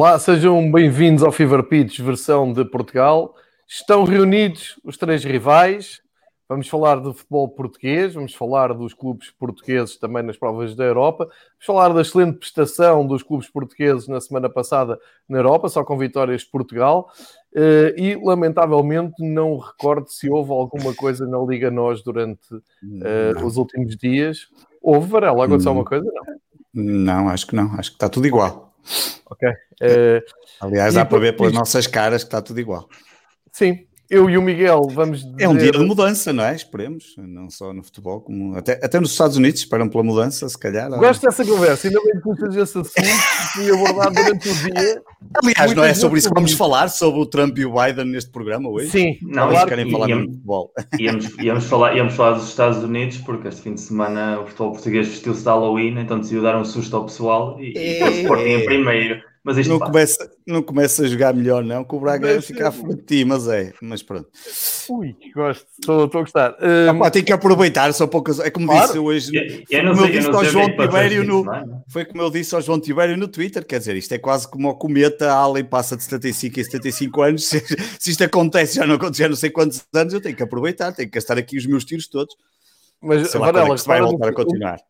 Olá, sejam bem-vindos ao Fever Pitch, versão de Portugal. Estão reunidos os três rivais. Vamos falar do futebol português, vamos falar dos clubes portugueses também nas provas da Europa, vamos falar da excelente prestação dos clubes portugueses na semana passada na Europa, só com vitórias de Portugal. Eh, e, lamentavelmente, não recordo se houve alguma coisa na Liga Nós durante uh, os últimos dias. Houve, Varela, aconteceu alguma coisa? Não. Não, acho que não. Acho que está tudo igual. Ok. Uh, Aliás, dá para ver pelas nossas caras que está tudo igual. Sim, eu e o Miguel vamos. Dizer... É um dia de mudança, não é? Esperemos, não só no futebol, como até, até nos Estados Unidos esperam pela mudança, se calhar. Gosto dessa conversa, ainda bem que puxas esse assunto que fui abordado durante o dia. Aliás, não é sobre isso que vamos falar, sobre o Trump e o Biden neste programa hoje? Sim, não, claro, querem falar íamos, de futebol. Íamos, íamos, falar, íamos falar dos Estados Unidos, porque este fim de semana o futebol português vestiu-se de Halloween, então decidiu dar um susto ao pessoal e, e o Sporting em primeiro. Mas não, começa, não começa a jogar melhor, não, que o Braga mas, fica à frente de ti, mas é, mas pronto. Ui, gosto, estou, a gostar. Um... Ah, pá, tem que aproveitar, só poucas. É como claro. disse hoje. Eu, eu como eu disse ao João Tibério no. Foi como eu disse ao João Tibério no Twitter, quer dizer, isto é quase como o cometa, a Allen passa de 75 a 75 anos. Se, se isto acontece, já não acontece, já não sei quantos anos, eu tenho que aproveitar, tenho que gastar aqui os meus tiros todos. Mas, sei lá, Varela, é que vai voltar a continuar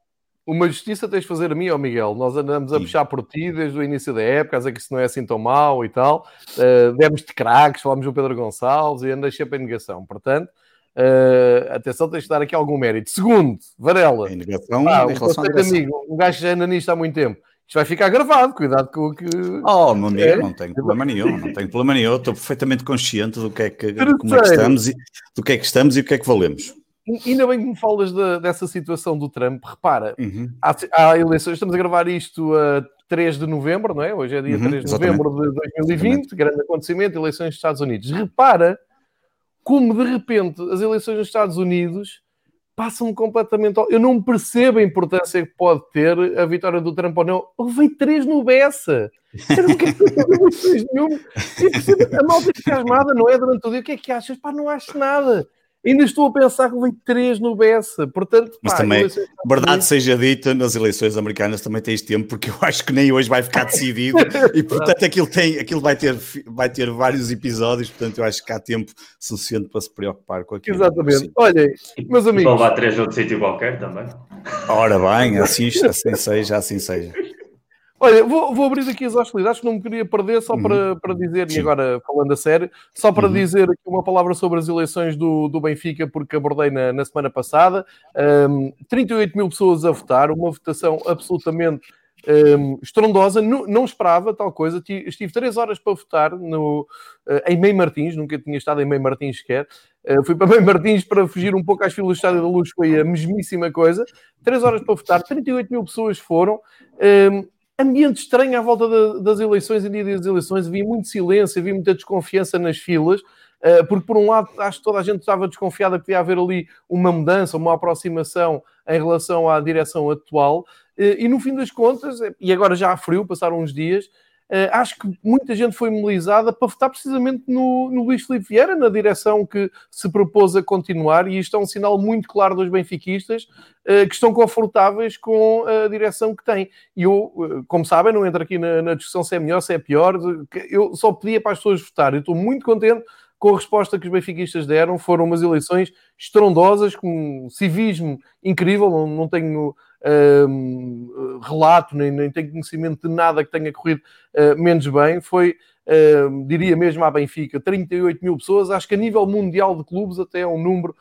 uma justiça tens de fazer a mim, ó Miguel. Nós andamos a Sim. puxar por ti desde o início da época, a dizer que isso não é assim tão mau e tal. Uh, demos de craques, falámos do Pedro Gonçalves e andas sempre em negação. Portanto, uh, atenção, tens de dar aqui algum mérito. Segundo, Varela. Em negação, ah, em relação um amigo, um gajo já anda nisto há muito tempo. Isto vai ficar gravado, cuidado com o que. Oh, meu amigo, é. não tenho problema nenhum, não tenho problema nenhum. Estou perfeitamente consciente do que é que, como é que estamos e do que é que estamos e o que é que valemos. Ainda bem que me falas de, dessa situação do Trump. Repara, uhum. há, há, eleições, estamos a gravar isto a 3 de novembro, não é? Hoje é dia uhum, 3 de exatamente. novembro de 2020, exatamente. grande acontecimento, eleições nos Estados Unidos. Repara como de repente as eleições nos Estados Unidos passam completamente. Ao... Eu não percebo a importância que pode ter a vitória do Trump ou não. Levei três no Bessa. Não quero A malta fica asmada, não é? Durante o dia, o que é que achas? Pá, não acho nada. Ainda estou a pensar que vem três no Bessa, portanto... Mas pá, também, verdade seja dita, nas eleições americanas também tens tempo, porque eu acho que nem hoje vai ficar decidido, e portanto aquilo, tem, aquilo vai, ter, vai ter vários episódios, portanto eu acho que há tempo suficiente para se preocupar com aquilo. Exatamente. Olhem, meus amigos... Vão lá três outro sítio qualquer também. Ora bem, assim, assim seja, assim seja. Olha, vou, vou, abrir aqui as hostilidades que não me queria perder, só uhum. para, para dizer, Sim. e agora falando a sério, só para uhum. dizer aqui uma palavra sobre as eleições do, do Benfica, porque abordei na, na semana passada. Um, 38 mil pessoas a votar, uma votação absolutamente um, estrondosa, não, não, esperava tal coisa. Estive três horas para votar no, uh, em Meio Martins, nunca tinha estado em Meio Martins sequer. Uh, fui para Meio Martins para fugir um pouco às filas do Estádio da Luz, foi a mesmíssima coisa. Três horas para votar, 38 mil pessoas foram. Um, ambiente estranho à volta de, das eleições, em dia das eleições, havia muito silêncio, havia muita desconfiança nas filas, uh, porque por um lado acho que toda a gente estava desconfiada que podia haver ali uma mudança, uma aproximação em relação à direção atual, uh, e no fim das contas, e agora já há frio, passaram uns dias, acho que muita gente foi mobilizada para votar precisamente no, no Luís Filipe Vieira, na direção que se propôs a continuar, e isto é um sinal muito claro dos benfiquistas uh, que estão confortáveis com a direção que têm. E eu, uh, como sabem, não entro aqui na, na, discussão se é melhor, se é pior, eu só pedia para as pessoas votar. Eu estou muito contente com a resposta que os benfiquistas deram. Foram umas eleições estrondosas, com um civismo incrível, não, não tenho uh, relato, nem, nem tenho conhecimento de nada que tenha corrido uh, menos bem. Foi, diria mesmo à Benfica, 38 mil pessoas. Acho que a nível mundial de clubes até é um número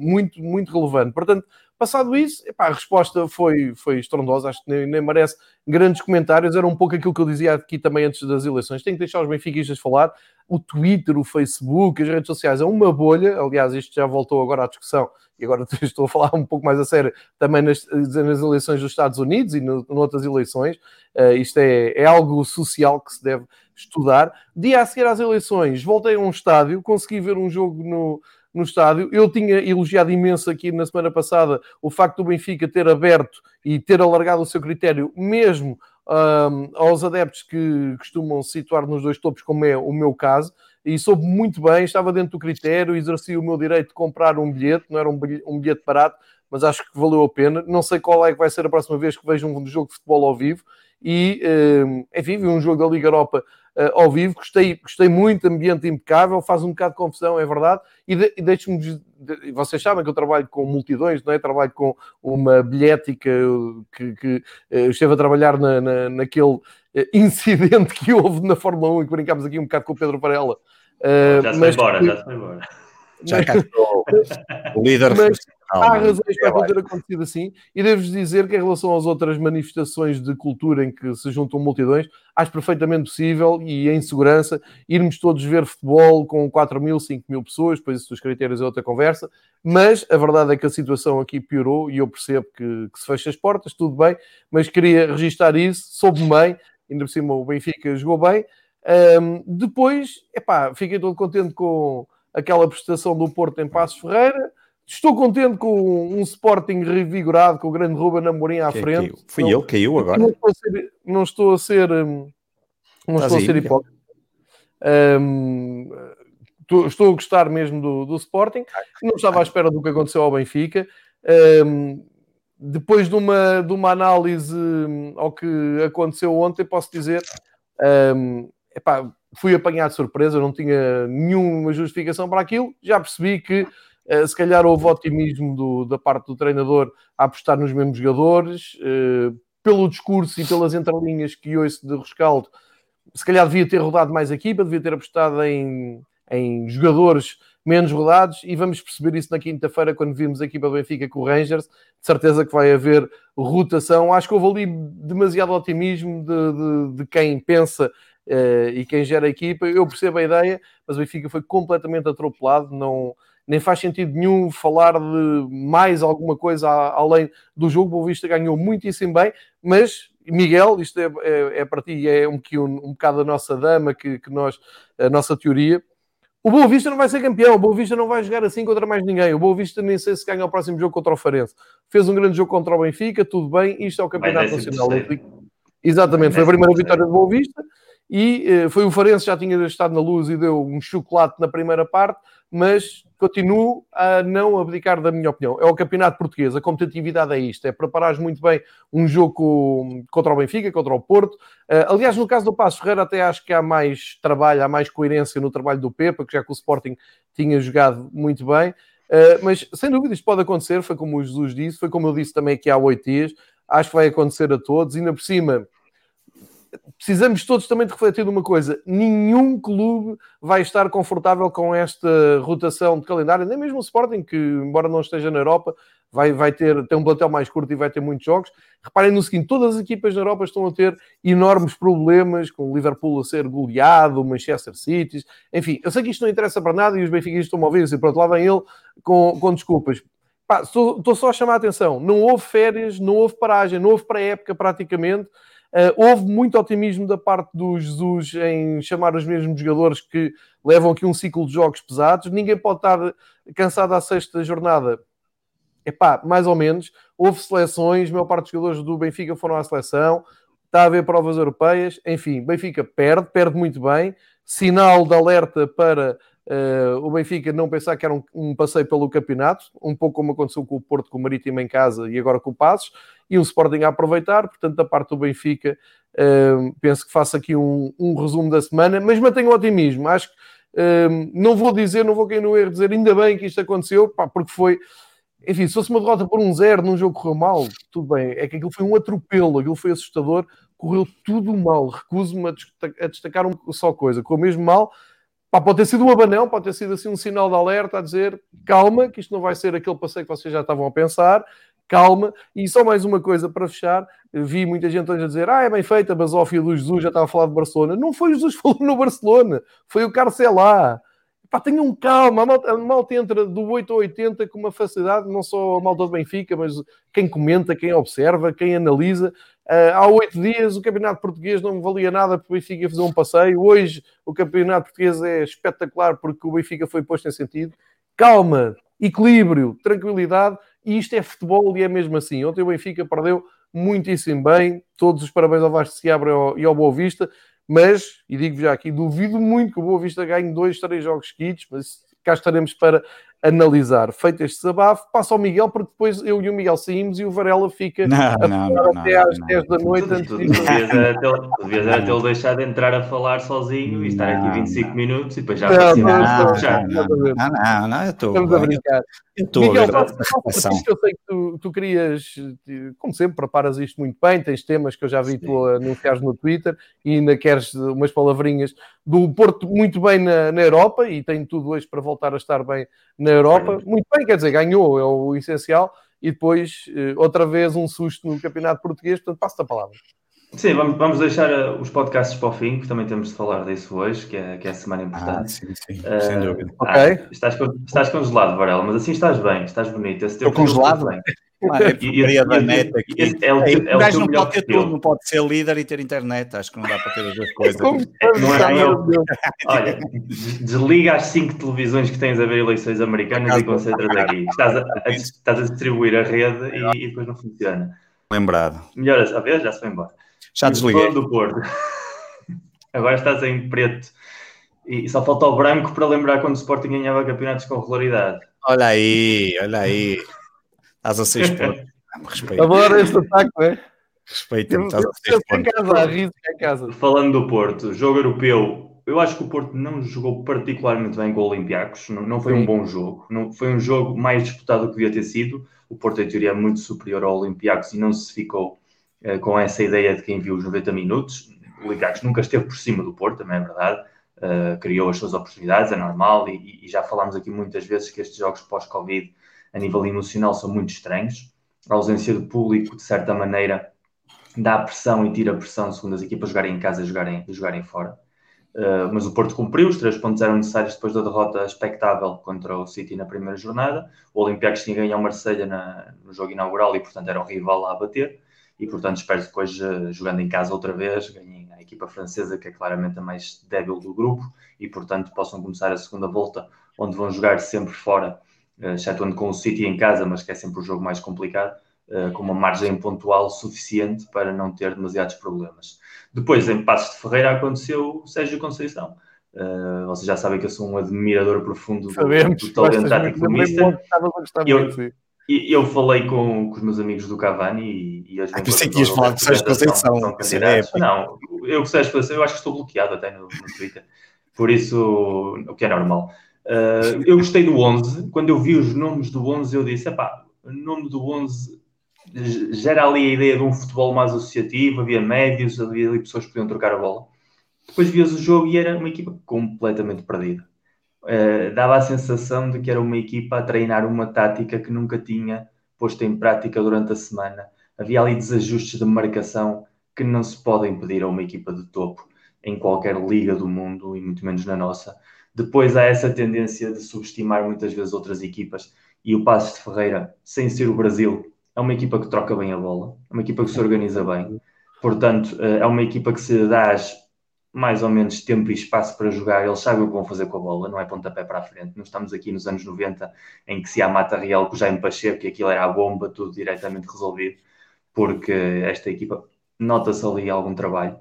muito, muito relevante. Portanto, Passado isso, epá, a resposta foi, foi estrondosa, acho que nem, nem, merece grandes comentários. Era um pouco aquilo que eu dizia aqui também antes das eleições. Tem que deixar os benfiquistas falar. O Twitter, o Facebook, as redes sociais é uma bolha. Aliás, isto já voltou agora à discussão e agora estou a falar um pouco mais a sério também nas, nas eleições dos Estados Unidos e no, noutras eleições. Uh, isto é, é algo social que se deve estudar. Dia a seguir às eleições, voltei a um estádio, consegui ver um jogo no, no estádio. Eu tinha elogiado imenso aqui na semana passada o facto do Benfica ter aberto e ter alargado o seu critério, mesmo um, aos adeptos que costumam se situar nos dois topos, como é o meu caso e soube muito bem, estava dentro do critério, exerci o meu direito de comprar um bilhete, não era um bilhete, um barato, mas acho que valeu a pena. Não sei qual é que vai ser a próxima vez que vejo um jogo de futebol ao vivo. E, hum, enfim, vi um jogo da Liga Europa uh, ao vivo, gostei, gostei muito, ambiente impecável, faz um bocado de confusão, é verdade. E, de, e deixe-me, de, vocês sabem que eu trabalho com multidões, não é? Trabalho com uma bilhética que, que uh, esteve a trabalhar na, na, naquele uh, incidente que houve na Fórmula 1 e que brincámos aqui um bocado com o Pedro Varela. já se foi embora, já se foi embora. Já cá o líder mas, há razões para ter acontecido assim, e devo-vos dizer que em relação às outras manifestações de cultura em que se juntam multidões, acho perfeitamente possível e em segurança irmos todos ver futebol com 4 mil, 5 mil pessoas, depois isso dos critérios é outra conversa, mas a verdade é que a situação aqui piorou e eu percebo que, que se fecha as portas, tudo bem, mas queria registar isso, soube bem, ainda por cima o Benfica jogou bem. Um, depois, epá, fiquei todo contente com aquela prestação do Porto em Passos Ferreira. Estou contente com um Sporting revigorado, com o grande Ruben Amorim à que frente. Caiu. Fui eu, caiu agora. Não estou a ser, não estou a ser, hum, não estou a ser hipócrita. Um, estou a gostar mesmo do, do Sporting. Não estava à espera do que aconteceu ao Benfica. Um, depois de uma, de uma análise hum, ao que aconteceu ontem, posso dizer, um, epá, fui apanhado de surpresa, não tinha nenhuma justificação para aquilo. Já percebi que se calhar houve otimismo do, da parte do treinador a apostar nos mesmos jogadores, uh, pelo discurso e pelas entrelinhas que ouço de Rescaldo. Se calhar devia ter rodado mais a equipa, devia ter apostado em, em jogadores menos rodados e vamos perceber isso na quinta-feira quando vimos a equipa do Benfica com o Rangers. De certeza que vai haver rotação. Acho que houve ali demasiado otimismo de, de, de quem pensa uh, e quem gera a equipa. Eu percebo a ideia, mas o Benfica foi completamente atropelado. Não, nem faz sentido nenhum falar de mais alguma coisa além do jogo. O Boa Vista ganhou muitíssimo bem, mas Miguel, isto é, é, é para ti, é um, um, um bocado a nossa dama, que, que nós, a nossa teoria. O Boa Vista não vai ser campeão, o Boa Vista não vai jogar assim contra mais ninguém. O Boa Vista nem sei se ganha o próximo jogo contra o Farense. Fez um grande jogo contra o Benfica, tudo bem, isto é o Campeonato Nacional. Exatamente, foi a primeira vitória do Boa Vista e uh, foi o Farense já tinha estado na luz e deu um chocolate na primeira parte, mas continuo a não abdicar da minha opinião. É o campeonato português, a competitividade é isto, é preparares muito bem um jogo contra o Benfica, contra o Porto. Uh, aliás, no caso do Passo Ferreira, até acho que há mais trabalho, há mais coerência no trabalho do Pepa, que já que o Sporting tinha jogado muito bem. Uh, mas sem dúvida isto pode acontecer, foi como o Jesus disse, foi como eu disse também aqui há oito dias, acho que vai acontecer a todos, ainda por cima precisamos todos também de refletir numa coisa: nenhum clube vai estar confortável com esta rotação de calendário, nem mesmo o Sporting, que, embora não esteja na Europa, vai, vai ter, um plantel mais curto e vai ter muitos jogos. Reparem no seguinte: todas as equipas na Europa estão a ter enormes problemas, com o Liverpool a ser goleado, o Manchester City, enfim, eu sei que isto não interessa para nada e os benfiquistas estão a ouvir assim, pronto, lá vem ele com, com desculpas. Estou, estou só a chamar a atenção: não houve férias, não houve paragem, não houve pré-época praticamente. Uh, houve muito otimismo da parte do Jesus em chamar os mesmos jogadores que levam aqui um ciclo de jogos pesados. Ninguém pode estar cansado à sexta jornada. Epá, mais ou menos. Houve seleções, a maior parte dos jogadores do Benfica foram à seleção. Está a haver provas europeias. Enfim, Benfica perde, perde muito bem. Sinal de alerta para Uh, o Benfica não pensar que era um, um, passeio pelo campeonato, um pouco como aconteceu com o Porto, com o Marítimo em casa e agora com o Passos, e o Sporting a aproveitar. Portanto, da parte do Benfica, uh, penso que faço aqui um, um, resumo da semana, mas mantenho o otimismo. Acho que uh, não vou dizer, não vou cair no erro dizer ainda bem que isto aconteceu, pá, porque foi. Enfim, se fosse uma derrota por um zero num jogo que correu mal, tudo bem. É que aquilo foi um atropelo, aquilo foi assustador, correu tudo mal. Recuso-me a destacar uma só coisa, correu mesmo mal Pá, pode ter sido um abanão, pode ter sido assim um sinal de alerta a dizer calma, que isto não vai ser aquele passeio que vocês já estavam a pensar, calma. E só mais uma coisa para fechar: vi muita gente hoje a dizer, ah, é bem feita, basófia do Jesus já estava a falar de Barcelona. Não foi Jesus que falou no Barcelona, foi o Carcelá. Pá, tenham calma, a malta, a malta entra do 8 ao 80 com uma facilidade, não só a malta do Benfica, mas quem comenta, quem observa, quem analisa. Uh, há oito dias o Campeonato Português não valia nada porque o Benfica ia fazer um passeio. Hoje o Campeonato Português é espetacular porque o Benfica foi posto em sentido. Calma, equilíbrio, tranquilidade, e isto é futebol e é mesmo assim. Ontem o Benfica perdeu muitíssimo bem. Todos os parabéns ao Vasco Seabra e ao Boa Vista. Mas, e digo já aqui, duvido muito que o Boa Vista ganhe dois, três jogos seguidos, mas cá estaremos para analisar. Feito este desabafo, passa ao Miguel, porque depois eu e o Miguel saímos e o Varela fica não, a não, não, até às 10 da noite. Antes de... Devias era tê-lo deixado de entrar a falar sozinho e estar aqui 25 minutos e depois já não, não, não, não, não, eu estou. Estamos a brincar. Eu estou Miguel, a ver eu sei que tu, tu querias, como sempre, preparas isto muito bem, tens temas que eu já vi tu anunciares no Twitter e ainda queres umas palavrinhas do Porto muito bem na, na Europa e tem tudo hoje para voltar a estar bem na Europa. Muito bem, quer dizer, ganhou, é o essencial. E depois, eh, outra vez, um susto no Campeonato Português. Portanto, passo-te a palavra. Sim, vamos, vamos deixar uh, os podcasts para o fim, que também temos de falar disso hoje, que é, que é a semana importante. Ah, sim, sim, uh, sem dúvida. Ok. Ah, estás, estás congelado, Varela, mas assim estás bem, estás bonito. Estou congelado? Bem. É e, da net aqui. É o, é o gajo não pode ter tudo, não pode ser líder e ter internet. Acho que não dá para ter as duas coisas. não é eu. Olha, desliga as cinco televisões que tens a ver eleições americanas e concentra-te aqui. Estás a, a, estás a distribuir a rede e, e, depois não funciona. Lembrado. Melhor a ver, já se foi embora. Já desliguei. do Porto. Agora estás em preto. E só falta o branco para lembrar quando o Sporting ganhava campeonatos com regularidade. Olha aí, olha aí. Estás a ser exposto. Respeito. Agora este ataque, não é? Respeito. Estás a ser em casa. Falando do Porto, jogo europeu, eu acho que o Porto não jogou particularmente bem com o Olympiacos. Não, não foi Sim. um bom jogo. Não, foi um jogo mais disputado do que devia ter sido. O Porto, em teoria, é muito superior ao Olympiacos e não se ficou eh, com essa ideia de quem viu os 90 minutos. O Olympiacos nunca esteve por cima do Porto, também é verdade. Uh, criou as suas oportunidades, é normal, e, e, já falámos aqui muitas vezes que estes jogos pós-Covid a nível emocional são muito estranhos. A ausência do público, de certa maneira, dá pressão e tira pressão segundo as equipas jogarem em casa e jogarem, jogarem fora. Uh, mas o Porto cumpriu, os três pontos eram necessários depois da derrota expectável contra o City na primeira jornada. O Olympiacos tinha ganho ao Marselha na, no jogo inaugural e, portanto, era um rival a bater. E, portanto, espero depois, uh, jogando em casa outra vez, ganhem a equipa francesa, que é claramente a mais débil do grupo, e, portanto, possam começar a segunda volta, onde vão jogar sempre fora excetuando com o City em casa, mas que é sempre o jogo mais complicado, uh, com uma margem pontual suficiente para não ter demasiados problemas. Depois, em Passos de Ferreira, aconteceu o Sérgio Conceição. Uh, vocês já sabem que eu sou um admirador profundo Sabemos, do, do talento tático do Mister. Eu, eu falei com, com, os meus amigos do Cavani e, e as ah, pensei que ias falar de Sérgio Conceição. É não, eu, Sérgio Conceição, eu acho que estou bloqueado até no, no Twitter. Por isso, o que é normal. Uh, eu gostei do 11. Quando eu vi os nomes do 11, eu disse: pá, o nome do 11 gera ali a ideia de um futebol mais associativo. Havia médios, havia ali pessoas que podiam trocar a bola. Depois vias o jogo e era uma equipa completamente perdida. Uh, dava a sensação de que era uma equipa a treinar uma tática que nunca tinha posto em prática durante a semana. Havia ali desajustes de marcação que não se podem pedir a uma equipa de topo em qualquer liga do mundo e muito menos na nossa. Depois há essa tendência de subestimar muitas vezes outras equipas e o Passos de Ferreira, sem ser o Brasil, é uma equipa que troca bem a bola, é uma equipa que se organiza bem. Portanto, eh, é uma equipa que se dá mais ou menos tempo e espaço para jogar, eles sabem o que vão fazer com a bola, não é pontapé para a frente. Não estamos aqui nos anos 90 em que se há mata real com o Jaime Pacheco, que aquilo era a bomba, tudo diretamente resolvido, porque esta equipa nota-se ali algum trabalho.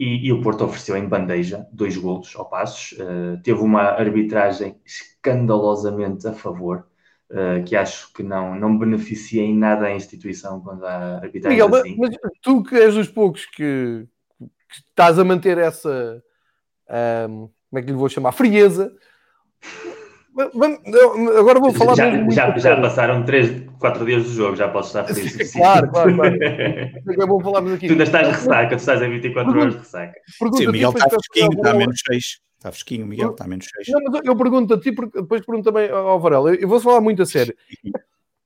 E, e, o Porto ofereceu em bandeja dois golos ao Passos. Uh, teve uma arbitragem escandalosamente a favor, uh, que acho que não, não beneficia em nada a instituição quando há arbitragem Miguel, assim. Mas, mas, tu que és dos poucos que, que estás a manter essa, um, como é que lhe vou chamar, frieza, Agora vou falar. Já, já, já passaram 3, 4 dias do jogo, já posso estar feliz. claro, claro, claro. É bom falarmos aqui. Tu ainda estás de ressaca, tu estás em 24 horas de ressaca. Sim, o Miguel está fresquinho, está a menos 6. Está fresquinho, Miguel, está a menos 6. Não, mas eu pergunto a ti, porque depois pergunto também ao Varela. Eu vou falar muito a sério.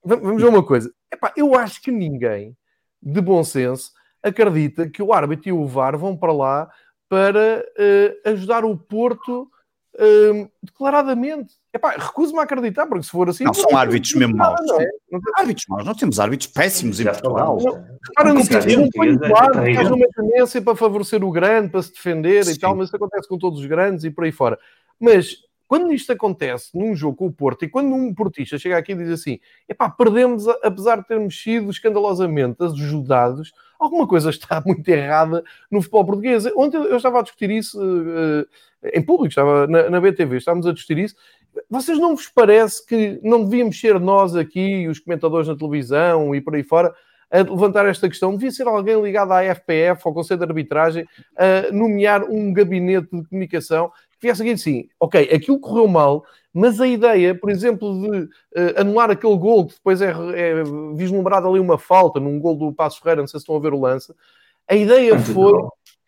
vamos ver uma coisa. Epá, eu acho que ninguém de bom senso acredita que o árbitro e o VAR vão para lá para uh, ajudar o Porto uh, declaradamente. Epá, recuso-me a acreditar, porque se for assim. Não, são árbitros mesmo maus. Não, é? não árbitros maus, nós temos árbitros péssimos em Portugal. Repara no que não põe claro, faz uma tendência para favorecer o grande, para se defender Sim. e tal, mas isso acontece com todos os grandes e por aí fora. Mas quando isto acontece num jogo com o Porto e quando um portista chega aqui e diz assim: epá, perdemos, apesar de termos sido escandalosamente ajudados, alguma coisa está muito errada no futebol português. Ontem eu estava a discutir isso uh, em público, estava na, na BTV, estávamos a discutir isso. Vocês não vos parece que não devíamos ser nós aqui, os comentadores na televisão e por aí fora, a levantar esta questão? Devia ser alguém ligado à FPF, ao Conselho de Arbitragem, a nomear um gabinete de comunicação que viesse aqui sim, ok, aquilo correu mal, mas a ideia, por exemplo, de uh, anular aquele gol que depois é, é vislumbrado ali uma falta num gol do Passo Ferreira, não sei se estão a ver o lance, a ideia foi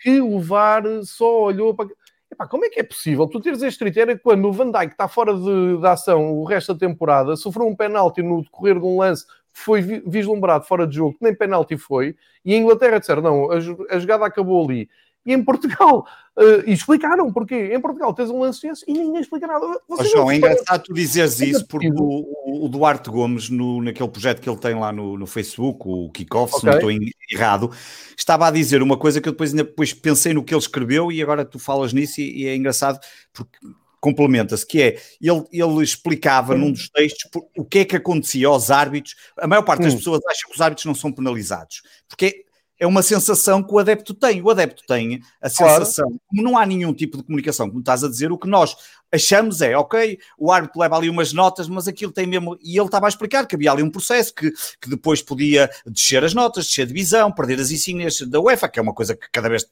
que o VAR só olhou para Epá, como é que é possível tu teres este critério quando o Van Dijk está fora de, de ação o resto da temporada, sofreu um penalti no decorrer de um lance que foi vislumbrado fora de jogo, que nem penalti foi, e a Inglaterra disseram, não, a, a jogada acabou ali. E em Portugal, uh, e explicaram porquê. Em Portugal tens um lance desse e ninguém explica nada. João, é engraçado tu dizeres é isso, porque o, o, Duarte Gomes, no, naquele projeto que ele tem lá no, no Facebook, o Kickoff, okay. se não estou errado, estava a dizer uma coisa que eu depois, ainda depois pensei no que ele escreveu e agora tu falas nisso e, e é engraçado porque complementa-se, que é, ele, ele explicava num dos textos o que é que acontecia aos árbitros, a maior parte das hum. pessoas acha que os árbitros não são penalizados, porque é uma sensação que o adepto tem. O adepto tem a sensação, claro. como não há nenhum tipo de comunicação, como estás a dizer, o que nós achamos é, ok, o árbitro leva ali umas notas, mas aquilo tem mesmo. E ele estava a explicar que havia ali um processo que, que depois podia descer as notas, descer a divisão, perder as insígnias da UEFA, que é uma coisa que cada vez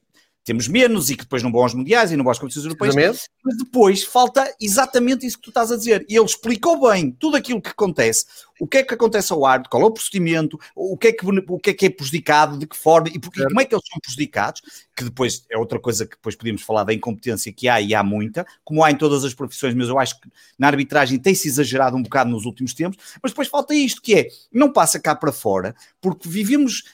temos menos e que depois não vão aos mundiais e não vão às competições europeias. Mas depois falta exatamente isso que tu estás a dizer. E ele explicou bem tudo aquilo que acontece, o que é que acontece ao árbitro, qual é o procedimento, o que é que, o que, é, que é prejudicado, de que forma e porque, como é que eles são prejudicados, que depois é outra coisa que depois podíamos falar da incompetência que há e há muita, como há em todas as profissões, mas eu acho que na arbitragem tem-se exagerado um bocado nos últimos tempos, mas depois falta isto, que é, não passa cá para fora, porque vivemos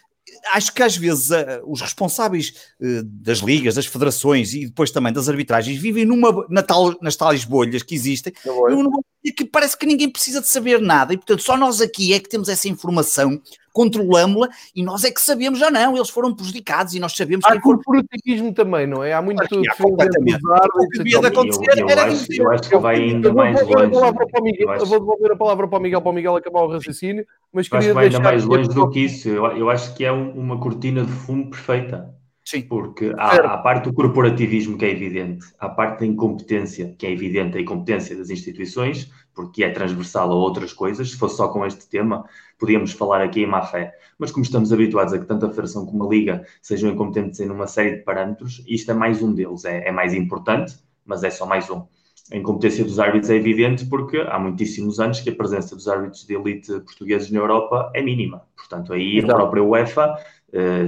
acho que às vezes uh, os responsáveis uh, das ligas, das federações e depois também das arbitragens vivem numa, na tal, nas tais bolhas que existem, numa, que parece que ninguém precisa de saber nada e portanto só nós aqui é que temos essa informação controlamos-la e nós é que sabemos, já não, eles foram prejudicados e nós sabemos Há corporativismo também, não é? Há muito que O que devia de acontecer eu, eu era acho, eu acho que vai ainda mais longe. Eu vou devolver a palavra para o Miguel, para o Miguel acabar o raciocínio, mas queria vai ainda mais longe do que isso. Eu, eu acho que é uma cortina de fumo perfeita. Sim. Porque há, a parte do corporativismo que é evidente, há a parte da incompetência que é evidente, a incompetência das instituições, porque é transversal a outras coisas. Se fosse só com este tema, podíamos falar aqui em má fé. Mas como estamos habituados a que tanto a Federação como a Liga sejam incompetentes em uma série de parâmetros, isto é mais um deles. É, é mais importante, mas é só mais um. A incompetência dos árbitros é evidente porque há muitíssimos anos que a presença dos árbitros de elite portugueses na Europa é mínima. Portanto, aí Exato. a própria UEFA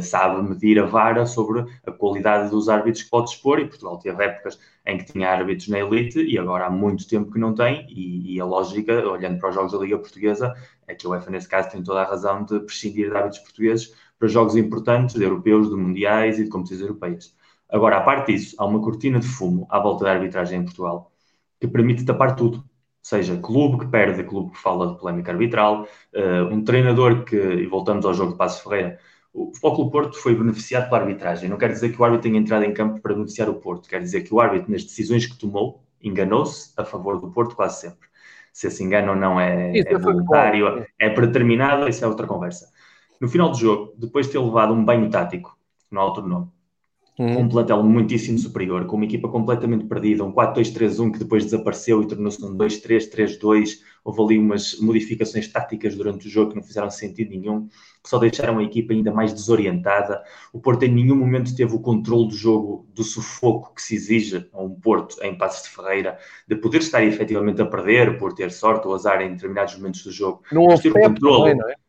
sabe medir a vara sobre a qualidade dos árbitros que pode expor e Portugal teve épocas em que tinha árbitros na elite e agora há muito tempo que não tem e, e a lógica, olhando para os jogos da Liga Portuguesa, é que a UEFA nesse caso tem toda a razão de prescindir de árbitros portugueses para jogos importantes, de europeus, de mundiais e de competições europeias. Agora, a parte disso, há uma cortina de fumo à volta da arbitragem em Portugal que permite tapar tudo seja clube que perde, clube que fala de polémica arbitral, uh, um treinador que, e voltamos ao jogo de Passo Ferreira, o Futebol Porto foi beneficiado pela arbitragem. Não quer dizer que o árbitro tenha entrado em campo para beneficiar o Porto. Quer dizer que o árbitro, nas decisões que tomou, enganou-se a favor do Porto quase sempre. Se esse engano ou não é, é voluntário, é predeterminado, isso é outra conversa. No final do jogo, depois de ter levado um banho tático, no alto nome, Hum. Um plantel muitíssimo superior, com uma equipa completamente perdida, um 4-2-3-1 que depois desapareceu e tornou-se um 2-3-3-2. Houve ali umas modificações táticas durante o jogo que não fizeram sentido nenhum, que só deixaram a equipa ainda mais desorientada. O Porto em nenhum momento teve o controle do jogo, do sufoco que se exige a um Porto em Passos de Ferreira, de poder estar efetivamente a perder por ter sorte ou azar em determinados momentos do jogo. Não houve controle. Também, não é?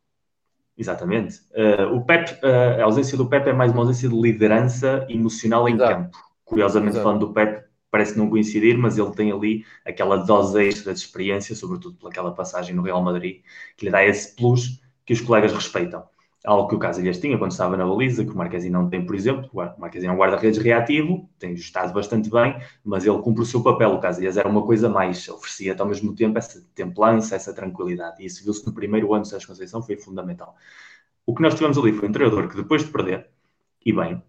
Exatamente. Uh, o Pep, uh, a ausência do Pep é mais uma ausência de liderança emocional em Exato. campo. Curiosamente, Exato. falando do Pep, parece não coincidir, mas ele tem ali aquela dose extra de experiência, sobretudo pelaquela passagem no Real Madrid, que lhe dá esse plus que os colegas respeitam. Algo que o Casilhas tinha quando estava na baliza, que o Marquesi não tem, por exemplo. O Marquesi é um guarda-redes reativo, tem estado bastante bem, mas ele cumpre o seu papel. O Casilhas era uma coisa mais, oferecia ao mesmo tempo essa templança, essa tranquilidade. E isso viu-se no primeiro ano de Sérgio Conceição, foi fundamental. O que nós tivemos ali foi um treinador que depois de perder, e bem,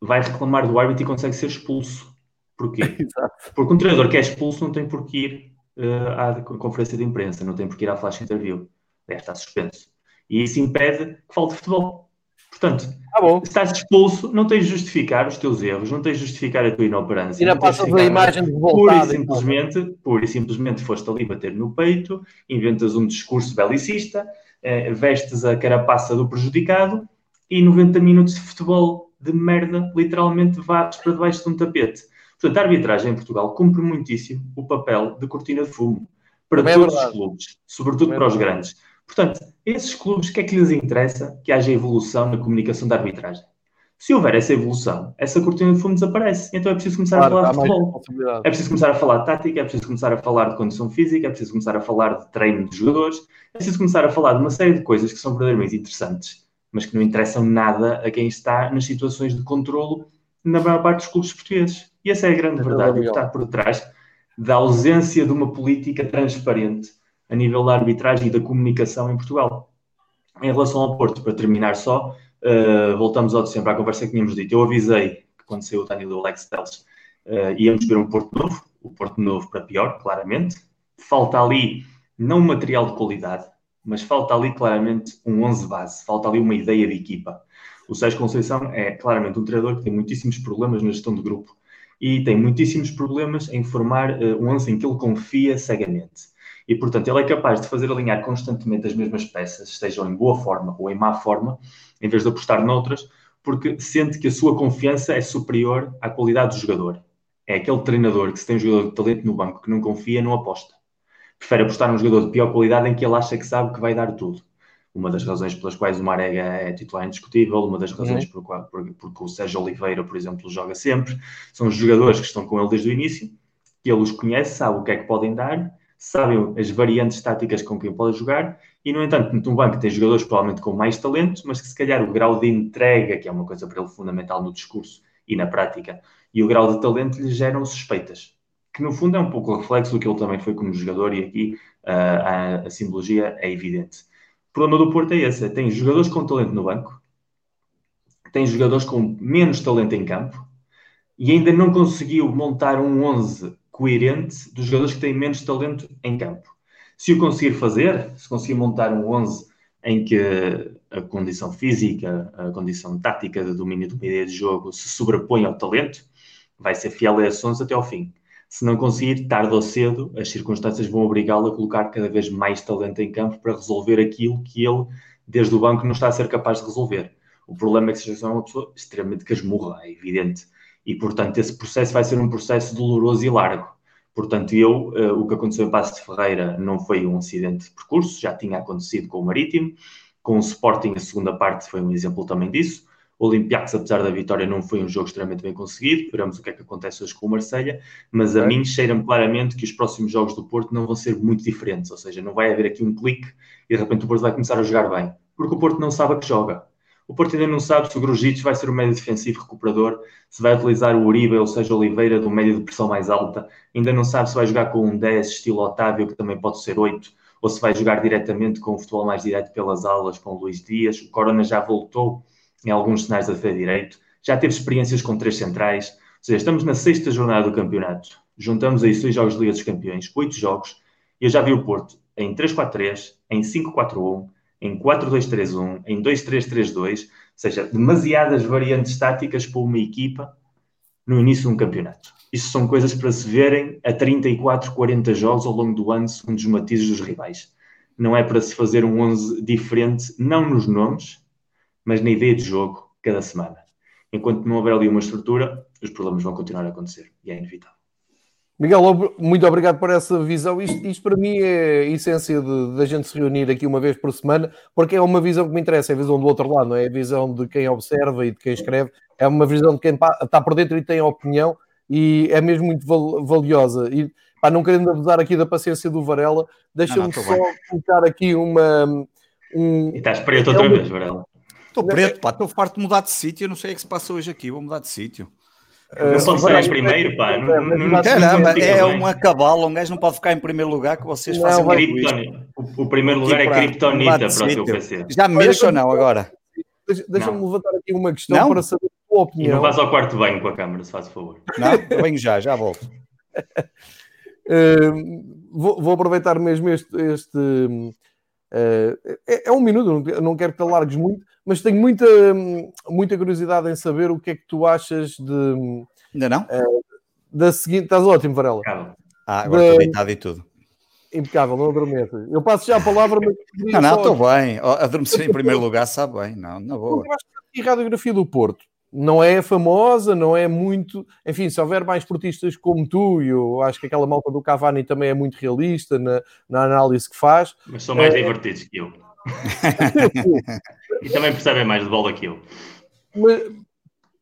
vai reclamar do árbitro e consegue ser expulso. Porquê? Exato. Porque um treinador que é expulso não tem por que ir uh, à conferência de imprensa, não tem por que ir à flash interview. Deve estar suspenso. E isso impede que falte futebol. Portanto, tá bom. se estás expulso, não tens de justificar os teus erros, não tens de justificar a tua inoperância. E na passa da imagem de voltada. Pura e, simplesmente, então. pura e simplesmente foste ali bater no peito, inventas um discurso belicista, eh, vestes a carapaça do prejudicado e 90 minutos de futebol de merda, literalmente vados para debaixo de um tapete. Portanto, a arbitragem em Portugal cumpre muitíssimo o papel de cortina de fumo para Também é todos é os clubes, sobretudo Também para é os grandes. Portanto, esses clubes, o que é que lhes interessa? Que haja evolução na comunicação da arbitragem. Se houver essa evolução, essa cortina de fumo desaparece. Então é preciso começar claro, a falar de futebol. É preciso começar a falar de tática, é preciso começar a falar de condição física, é preciso começar a falar de treino de jogadores, é preciso começar a falar de uma série de coisas que são verdadeiramente interessantes, mas que não interessam nada a quem está nas situações de controlo na maior parte dos clubes portugueses. E essa é a grande é verdade, que está por trás da ausência de uma política transparente a nível da arbitragem e da comunicação em Portugal. Em relação ao Porto, para terminar só, uh, voltamos ao de sempre à conversa que tínhamos dito. Eu avisei que quando saiu o Daniel do Alex Telles uh, íamos ver um Porto novo, o Porto novo para pior, claramente. Falta ali não material de qualidade, mas falta ali claramente um 11 base, falta ali uma ideia de equipa. O Sérgio Conceição é claramente um treinador que tem muitíssimos problemas na gestão de grupo e tem muitíssimos problemas em formar uh, um 11 em que ele confia cegamente. E, portanto, ele é capaz de fazer alinhar constantemente as mesmas peças, estejam em boa forma ou em má forma, em vez de apostar noutras, porque sente que a sua confiança é superior à qualidade do jogador. É aquele treinador que se tem um jogador de talento no banco que não confia, não aposta. Prefere apostar num jogador de pior qualidade em que ele acha que sabe que vai dar tudo. Uma das razões pelas quais o Marega é titular indiscutível, uma das razões uhum. por, por, porque o Sérgio Oliveira, por exemplo, joga sempre, são os jogadores que estão com ele desde o início, que ele os conhece, sabe o que é que podem dar sabem as variantes táticas com quem pode jogar e, no entanto, no banco tem jogadores provavelmente com mais talento, mas que se calhar o grau de entrega, que é uma coisa para ele fundamental no discurso e na prática, e o grau de talento lhe geram suspeitas, que no fundo é um pouco reflexo do que ele também foi como jogador e aqui uh, a, a, simbologia é evidente. O problema do Porto é esse, tem jogadores com talento no banco, tem jogadores com menos talento em campo e ainda não conseguiu montar um 11 coerente dos jogadores que têm menos talento em campo. Se o conseguir fazer, se conseguir montar um 11 em que a condição física, a condição tática de domínio de uma ideia de jogo se sobrepõe ao talento, vai ser fiel a esses 11 até ao fim. Se não conseguir, tarde ou cedo, as circunstâncias vão obrigá-lo a colocar cada vez mais talento em campo para resolver aquilo que ele, desde o banco, não está a ser capaz de resolver. O problema é que se é uma pessoa extremamente casmurra, é evidente e, portanto, esse processo vai ser um processo doloroso e largo. Portanto, eu, uh, o que aconteceu em Passo de Ferreira não foi um acidente de percurso, já tinha acontecido com o Marítimo, com o Sporting, a segunda parte foi um exemplo também disso. O Olympiacos, apesar da vitória, não foi um jogo extremamente bem conseguido. Veremos o que é que acontece hoje com o Marselha, mas a mim cheira-me claramente que os próximos jogos do Porto não vão ser muito diferentes, ou seja, não vai haver aqui um clique e de repente o Porto vai começar a jogar bem, porque o Porto não sabe a que joga. O Porto ainda não sabe se o Grujic vai ser o médio defensivo recuperador, se vai utilizar o Uribe ou seja Oliveira do médio de pressão mais alta. Ainda não sabe se vai jogar com um 10 estilo Otávio, que também pode ser 8, ou se vai jogar diretamente com o futebol mais direto pelas alas com o Luís Dias. O Corona já voltou em alguns sinais da defesa direito, já teve experiências com três centrais. Ou seja, estamos na sexta jornada do campeonato. Juntamos aí seis jogos de Liga dos Campeões, oito jogos, e eu já vi o Porto em 3-4-3, em 5-4-1, em 4-2-3-1, em 2-3-3-2, ou seja, demasiadas variantes táticas para uma equipa no início de um campeonato. Isso são coisas para se verem a 34, 40 jogos ao longo do ano, segundo os matizes dos rivais. Não é para se fazer um 11 diferente, não nos nomes, mas na ideia de jogo, cada semana. Enquanto não houver ali uma estrutura, os problemas vão continuar a acontecer e é inevitável. Miguel, muito obrigado por essa visão. Isto, isto para mim é a essência de, de, a gente se reunir aqui uma vez por semana, porque é uma visão que me interessa, é a visão do outro lado, não é? é a visão de quem observa e de quem escreve, é uma visão de quem está por dentro e tem opinião. e é mesmo muito valiosa. E pá, não querendo abusar aqui da paciência do Varela, deixa-me só bem. colocar aqui uma. Um... E estás preto outra é vez, Varela. Estou preto, pá, estou farto de mudar de sítio. Eu não sei o que se passa hoje aqui, vou mudar de sítio. Não pode ser primeiro, pá. Caramba, é uma cabala. Um gajo não pode ficar em primeiro lugar que vocês não, fazem o, o primeiro lugar é criptonita para o teu PC. Já mexo ou não agora? Deixa-me levantar aqui uma questão não? para saber a tua opinião. E não vais ao quarto banho com a câmera, se faz favor. Não, venho já, já volto. uh, vou, vou, aproveitar mesmo este. este uh, é, é, um minuto, não quero que te largues muito, mas tenho muita, muita curiosidade em saber o que é que tu achas de. Ainda não? Uh, da seguinte. Estás ótimo, Varela. Ah, agora estou deitado e tudo. Impecável, não adormeças. Eu passo já a palavra, mas. Não, não, estou bem. Adormecer em primeiro lugar sabe bem, não, na boa. Eu acho que a radiografia do Porto não é famosa, não é muito. Enfim, se houver mais esportistas como tu, e eu acho que aquela malta do Cavani também é muito realista na, na análise que faz. Mas são mais é... divertidos que eu. e também percebem mais de bola que eu. Mas,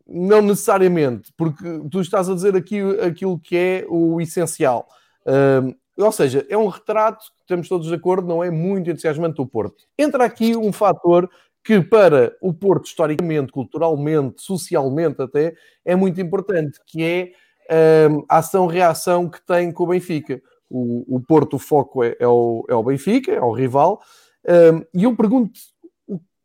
não necessariamente, porque tu estás a dizer aqui aquilo que é o essencial. Um, ou seja, é um retrato, estamos todos de acordo, não é muito entusiasmante do Porto. Entra aqui um fator que para o Porto, historicamente, culturalmente, socialmente até, é muito importante, que é um, a ação-reação que tem com o Benfica. O, o Porto, o foco é, é, o, é o Benfica, é o rival, um, e eu pergunto,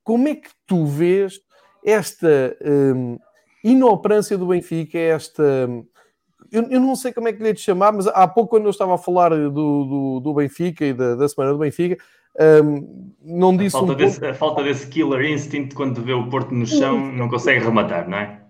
como é que tu vês esta um, inoperância do Benfica, esta... Eu, eu, não sei como é que lhe de chamar, mas há pouco, quando eu estava a falar do, do, do Benfica e da, da semana do Benfica, um, não disse. A falta, um desse, a falta desse killer instinct quando vê o Porto no chão, não consegue rematar, não é?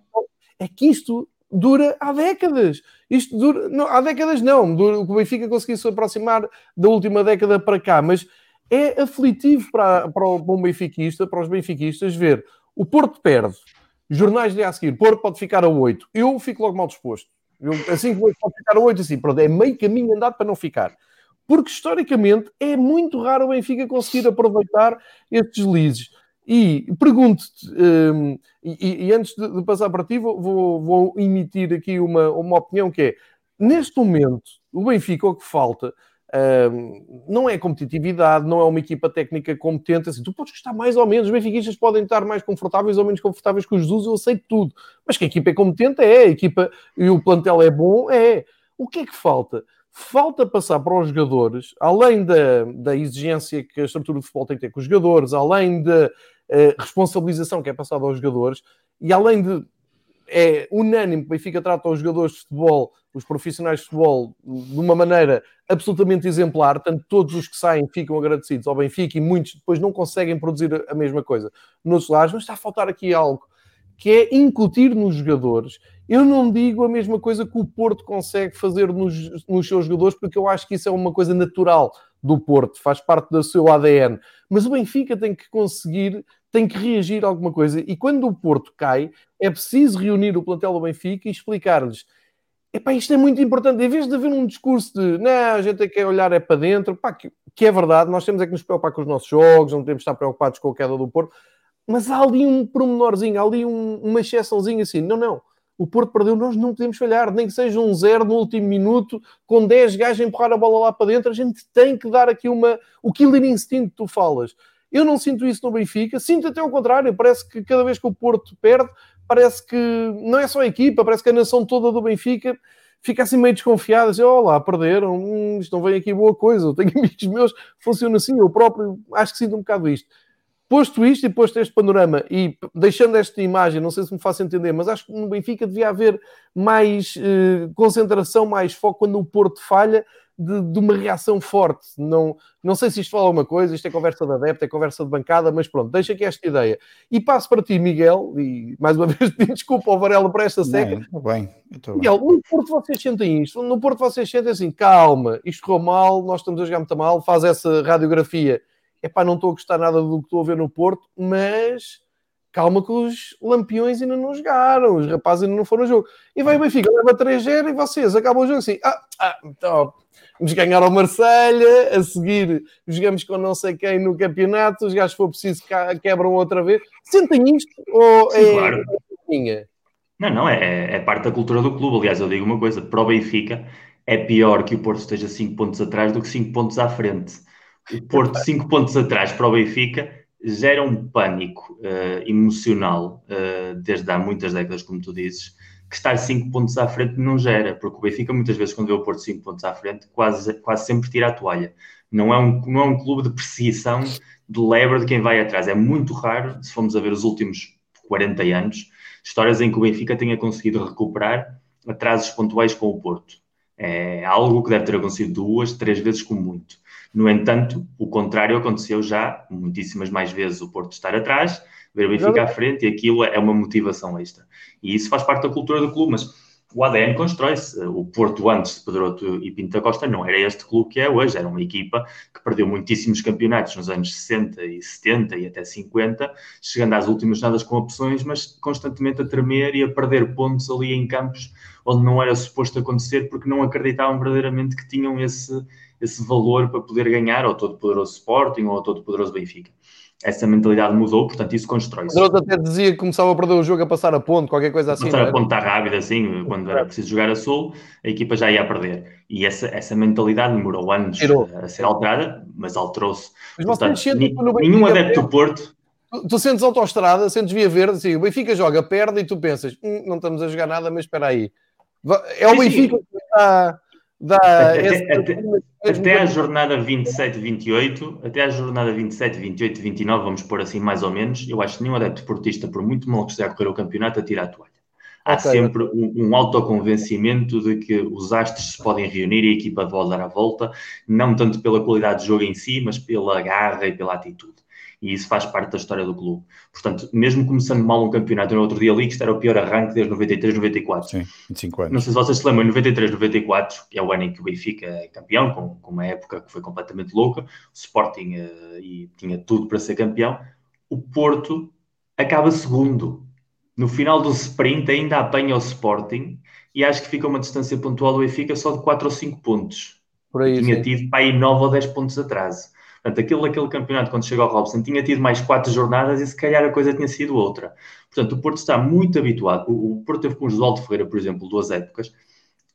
É que isto dura há décadas. Isto dura. Não, há décadas não. Dura, o Benfica conseguiu se aproximar da última década para cá, mas é aflitivo para, para, o, para um benfiquista, para os benfiquistas, ver o Porto perde, jornais de a seguir, Porto pode ficar a 8. Eu fico logo mal disposto. Eu, assim que pode ficar a 8, assim, pronto, é meio caminho andado para não ficar. Porque historicamente é muito raro o Benfica conseguir aproveitar estes deslizes. E pergunto-te, um, e, e, antes de, de, passar para ti, vou, vou, emitir aqui uma, uma opinião que é: neste momento, o Benfica, o que falta não é competitividade, não é uma equipa técnica competente. Assim, tu podes gostar mais ou menos, os benfiquistas podem estar mais confortáveis ou menos confortáveis com o Jesus, eu aceito tudo. Mas que a equipa é competente, é. A equipa e o plantel é bom, é. O que é que falta? Falta passar para os jogadores, além da, da exigência que a estrutura de futebol tem que ter com os jogadores, além da uh, responsabilização que é passada aos jogadores, e além de é unânime que o Benfica trata os jogadores de futebol, os profissionais de futebol, de uma maneira absolutamente exemplar. Tanto todos os que saem ficam agradecidos ao Benfica e muitos depois não conseguem produzir a mesma coisa nos lares. Mas está a faltar aqui algo que é incutir nos jogadores. Eu não digo a mesma coisa que o Porto consegue fazer nos, nos seus jogadores, porque eu acho que isso é uma coisa natural do Porto, faz parte do seu ADN. Mas o Benfica tem que conseguir tem que reagir a alguma coisa. E quando o Porto cai, é preciso reunir o plantel do Benfica e explicar-lhes: epá, isto é muito importante. Em vez de haver um discurso de não, a gente quer olhar é para dentro, pá, que, que, é verdade, nós temos é que nos preocupar com os nossos jogos, não temos que estar preocupados com a queda do Porto, mas há ali um promenorzinho, há ali um, uma exceçãozinha assim: não, não. O Porto perdeu, nós não podemos falhar, nem que seja um zero no último minuto, com 10 gajos a empurrar a bola lá para dentro, a gente tem que dar aqui uma. O killer instinct que tu falas eu não sinto isso no Benfica, sinto até o contrário. Parece que cada vez que o Porto perde, parece que não é só a equipa, parece que a nação toda do Benfica fica assim meio desconfiada, assim, oh lá, perderam, hum, isto não vem aqui boa coisa, eu tenho amigos meus, funciona assim, eu próprio acho que sinto um bocado isto. Posto isto e posto este panorama e deixando esta imagem, não sei se me faço entender, mas acho que no Benfica devia haver mais eh, concentração, mais foco quando o Porto falha, de, de, uma reação forte. Não, não sei se isto fala alguma coisa, isto é conversa de adepto, é conversa de bancada, mas pronto, deixa aqui esta ideia. E passo para ti, Miguel, e mais uma vez pedindo desculpa ao Varela por esta seca. Não, bem, Miguel, no Porto vocês sentem isto, no Porto vocês sentem assim, calma, isto correu mal, nós estamos a jogar muito mal, faz essa radiografia. Epá, não estou a gostar nada do que estou a ver no Porto, mas calma que os lampiões ainda não jogaram, os rapazes ainda não foram ao jogo. E vai o Benfica, leva 3-0 e vocês acabam o jogo assim, ah, ah, então, vamos ganhar ao Marselha, a seguir jogamos com não sei quem no campeonato, os gajos, se for preciso, quebram outra vez. Sentem isto ou Sim, é claro. Não, não, é, é parte da cultura do clube. Aliás, eu digo uma coisa: para o Benfica é pior que o Porto esteja 5 pontos atrás do que 5 pontos à frente. O Porto 5 pontos atrás para o Benfica gera um pânico uh, emocional uh, desde há muitas décadas, como tu dizes, que estar 5 pontos à frente não gera, porque o Benfica muitas vezes quando vê o Porto 5 pontos à frente quase, quase sempre tira a toalha. Não é, um, não é um clube de perseguição de lebre de quem vai atrás. É muito raro, se formos a ver os últimos 40 anos, histórias em que o Benfica tenha conseguido recuperar atrasos pontuais com o Porto. É algo que deve ter acontecido duas, três vezes como muito. No entanto, o contrário aconteceu já muitíssimas mais vezes o Porto estar atrás, ver o Benfica à frente e aquilo é uma motivação extra. E isso faz parte da cultura do clube, mas o ADN constrói-se. O Porto, antes de Pedroto e Pinto Costa, não era este clube que é hoje. Era uma equipa que perdeu muitíssimos campeonatos nos anos 60 e 70 e até 50, chegando às últimas jornadas com opções, mas constantemente a tremer e a perder pontos ali em campos onde não era suposto acontecer, porque não acreditavam verdadeiramente que tinham esse, esse valor para poder ganhar ao todo-poderoso Sporting ou ao todo-poderoso Benfica essa mentalidade mudou, portanto isso constrói-se. Pedroto até dizia que começava a perder o jogo a passar a ponto, qualquer coisa assim. Passar a ponto está rápido assim, quando era preciso jogar a sul, a equipa já ia a perder. E essa, essa mentalidade demorou anos Tirou. a ser alterada, mas alterou-se. Mas portanto, nenhum adepto do Porto. Tu, tu sentes autoestrada, sentes via verde, assim, o Benfica joga, perde e tu pensas, hm, não estamos a jogar nada, mas espera aí. É o sim, Benfica sim. que está Dá até, até, até, a jornada 27, 28, até a jornada 27, 28, 29, vamos pôr assim mais ou menos, eu acho que nenhum adepto portista, por muito mal que esteja a correr o campeonato, atira a toalha. Há okay, sempre um, um autoconvencimento de que os astros se podem reunir e a equipa pode dar a volta, não tanto pela qualidade de jogo em si, mas pela garra e pela atitude e isso faz parte da história do clube. Portanto, mesmo começando mal um campeonato, no outro dia ali, que isto era o pior arranque desde 93, 94. Sim, 25 anos. Não sei se vocês se lembram, em 93, 94, que é o ano em que o Benfica é campeão, com, com uma época que foi completamente louca, o Sporting uh, e tinha tudo para ser campeão, o Porto acaba segundo. No final do sprint ainda apanha o Sporting e acho que fica uma distância pontual do Benfica só de 4 ou 5 pontos. Por aí, tinha sim. tido para aí 9 ou 10 pontos de atraso. Portanto, aquele, aquele campeonato, quando chegou ao Robson, tinha tido mais quatro jornadas e se calhar a coisa tinha sido outra. Portanto, o Porto está muito habituado. O, o Porto teve com o Josualdo Ferreira, por exemplo, duas épocas,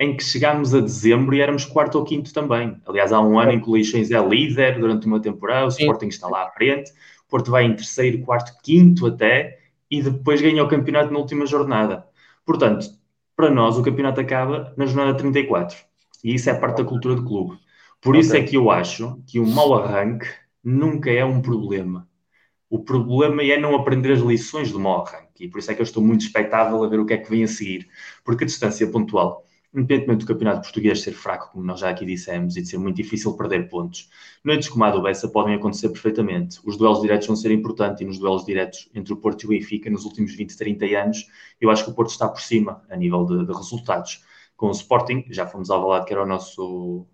em que chegámos a dezembro e éramos quarto ou quinto também. Aliás, há um ano em que o Leixões é líder durante uma temporada, o Sporting está lá à frente, o Porto vai em terceiro, quarto, quinto até, e depois ganha o campeonato na última jornada. Portanto, para nós, o campeonato acaba na jornada 34. E isso é parte da cultura do clube. Por okay. isso é que eu acho que o mau arranque nunca é um problema. O problema é não aprender as lições do mau arranque. E por isso é que eu estou muito expectável a ver o que é que vem a seguir. Porque a distância pontual, independentemente do campeonato português ser fraco, como nós já aqui dissemos, e de ser muito difícil perder pontos, noites como a do Bessa podem acontecer perfeitamente. Os duelos diretos vão ser importantes e nos duelos diretos entre o Porto e o Benfica, nos últimos 20, 30 anos, eu acho que o Porto está por cima a nível de, de resultados. Com o Sporting, já fomos ao lado que era o nosso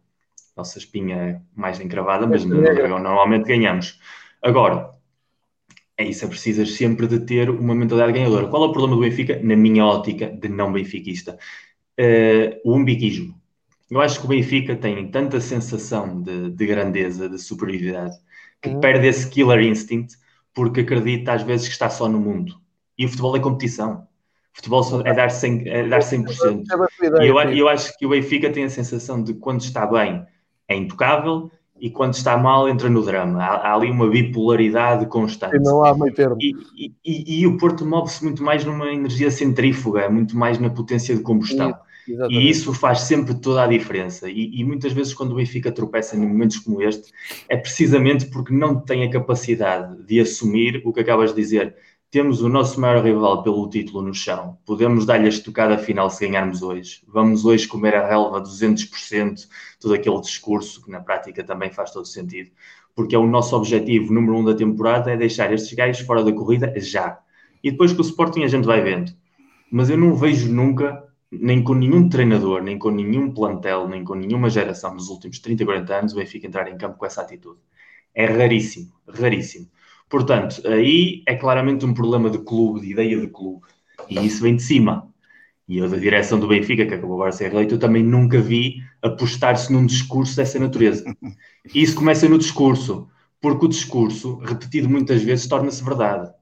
nossa espinha mais encravada, mas no dragão normalmente ganhamos. Agora, é isso, é preciso sempre de ter uma mentalidade ganhadora. Qual é o problema do Benfica, na minha ótica de não benfiquista? Uh, o umbiquismo. Eu acho que o Benfica tem tanta sensação de, de grandeza, de superioridade, que uhum. perde esse killer instinct porque acredita às vezes que está só no mundo. E o futebol é competição. O futebol é dar 100%. É dar 100%. E eu, eu acho que o Benfica tem a sensação de quando está bem, é intocável e quando está mal entra no drama. Há, há ali uma bipolaridade constante. E não há meio termo. E, e, e, e o Porto move-se muito mais numa energia centrífuga, muito mais na potência de combustão. e isso faz sempre toda a diferença. E, muitas vezes, quando o Benfica tropeça em momentos como este, é precisamente porque não tem a capacidade de assumir o que acabas de dizer temos o nosso maior rival pelo título no chão. Podemos dar-lhe a estocada final se ganharmos hoje. Vamos hoje comer a relva 200%, todo aquele discurso que na prática também faz todo sentido. Porque é o nosso objetivo número um da temporada é deixar estes gajos fora da corrida já. E depois com o Sporting a gente vai vendo. Mas eu não vejo nunca, nem com nenhum treinador, nem com nenhum plantel, nem com nenhuma geração nos últimos 30, 40 anos, o Benfica entrar em campo com essa atitude. É raríssimo, raríssimo. Portanto, aí é claramente um problema de clube, de ideia de clube. E isso vem de cima. E eu, da direção do Benfica, que acabou agora de ser eleito, eu também nunca vi apostar-se num discurso dessa natureza. E isso começa no discurso, porque o discurso, repetido muitas vezes, torna-se verdade.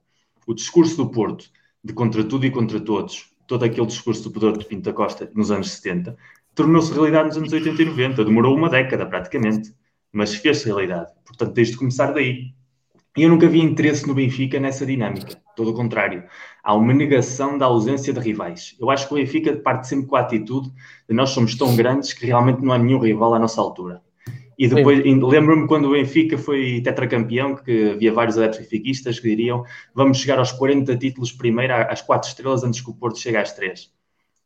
O discurso do Porto, de contra tudo e contra todos, todo aquele discurso do poder de Pinto da Costa nos anos 70 tornou-se realidade nos anos 80 e 90. Demorou uma década, praticamente, mas fez-se realidade. Portanto, desde começar daí. E eu nunca vi interesse no Benfica nessa dinâmica. Todo o contrário. Há uma negação da ausência de rivais. Eu acho que o Benfica parte sempre com a atitude de nós somos tão grandes que realmente não há nenhum rival à nossa altura. E depois, lembro-me quando o Benfica foi tetracampeão, que havia vários adeptos benfiquistas que diriam vamos chegar aos 40 títulos primeiro, às quatro estrelas, antes que o Porto chegue às três.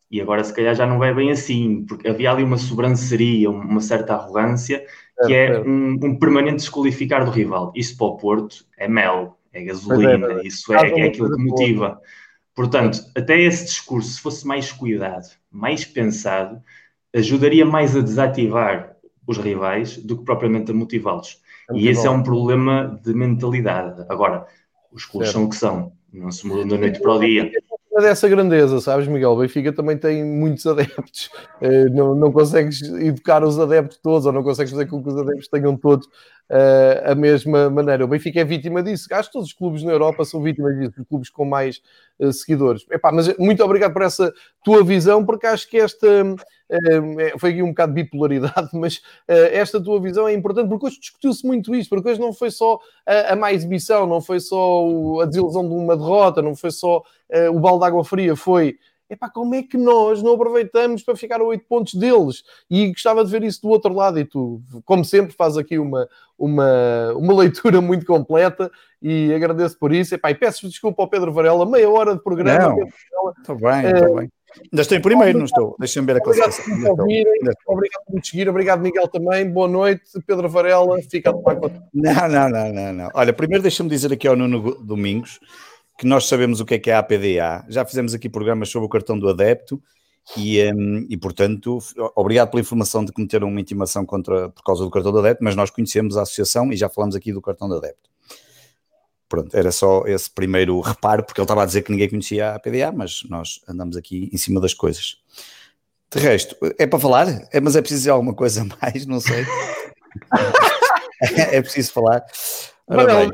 E agora, se calhar, já não vai bem assim, porque havia ali uma sobranceria, uma certa arrogância, que é, é um, um, permanente desqualificar do rival. Isso para o Porto é mel, é gasolina, é, isso é, é aquilo que motiva. Portanto, até esse discurso, se fosse mais cuidado, mais pensado, ajudaria mais a desativar os rivais do que propriamente a motivá-los. É e esse é bom. é um problema de mentalidade. Agora, os clubes certo. são o que são, não se mudam da noite para o dia dessa grandeza, sabes, Miguel? O Benfica também tem muitos adeptos. Uh, não, não consegues educar os adeptos todos, ou não consegues fazer com que os adeptos tenham todos uh, a mesma maneira. O Benfica é vítima disso. Acho que todos os clubes na Europa são vítimas disso, os clubes com mais uh, seguidores. Epá, mas muito obrigado por essa tua visão, porque acho que esta uh, foi aqui um bocado de bipolaridade, mas esta tua visão é importante, porque hoje discutiu-se muito isto, porque hoje não foi só a, a má exibição, não foi só o, a desilusão de uma derrota, não foi só o balde de água fria, foi epá, como é que nós não aproveitamos para ficar a 8 pontos deles? E gostava de ver isso do outro lado, e tu, como sempre, faz aqui uma, uma, uma leitura muito completa e agradeço por isso. Epá, e peço desculpa ao Pedro Varela, meia hora de programa. Não, estou bem, estou bem. Ainda estou em primeiro, não estou? Deixa-me ver a classificação. Obrigado, obrigado por me seguir, obrigado Miguel também, boa noite, Pedro Varela, fica a tomar conta. Não, não, não, não, não. Olha, primeiro deixa-me dizer aqui ao Nuno Domingos que nós sabemos o que é que é a APDA. Já fizemos aqui programas sobre o cartão do adepto e, um, e portanto, obrigado pela informação de cometeram uma intimação contra, por causa do cartão do adepto, mas nós conhecemos a associação e já falamos aqui do cartão do adepto. Pronto, era só esse primeiro reparo, porque ele estava a dizer que ninguém conhecia a APDA, mas nós andamos aqui em cima das coisas. De resto, é para falar? É, mas é preciso dizer alguma coisa mais? Não sei. é preciso falar. Ora, bem,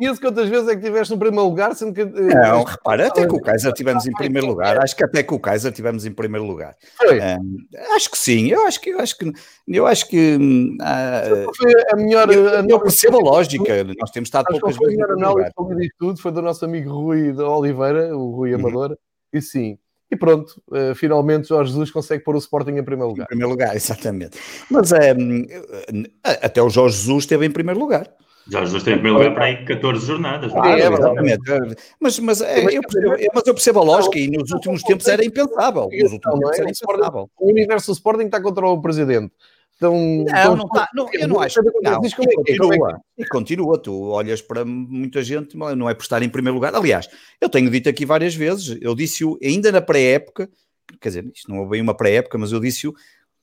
conheço quantas vezes é que estiveste no primeiro lugar, sendo que. Eh, não, repara, até com o Kaiser tivemos em primeiro lugar. Acho que até com o Kaiser tivemos em primeiro lugar. Um, acho que sim, eu acho que eu acho que eu acho que uh, foi a melhor. Eu, eu percebo a lógica, nós temos estado poucas vezes. A melhor análise tudo foi do nosso amigo Rui de Oliveira, o Rui uhum. Amador, uhum. e sim. E pronto, uh, finalmente Jorge Jesus consegue pôr o Sporting em primeiro lugar. Em primeiro lugar, exatamente. Mas é, até o Jorge Jesus esteve em primeiro lugar. Já os dois têm em primeiro lugar para aí 14 jornadas. Ah, é, exatamente. Mas, mas, é, eu percebo, mas eu percebo a lógica e nos últimos tempos era impensável. Nos últimos tempos era impensável. O universo do Sporting está contra o presidente. Então, não, então, não está. Não, eu não acho. Não, diz como é continua. E continua. Tu olhas para muita gente, não é por estar em primeiro lugar. Aliás, eu tenho dito aqui várias vezes, eu disse-o ainda na pré-época, quer dizer, isto não é bem uma pré-época, mas eu disse-o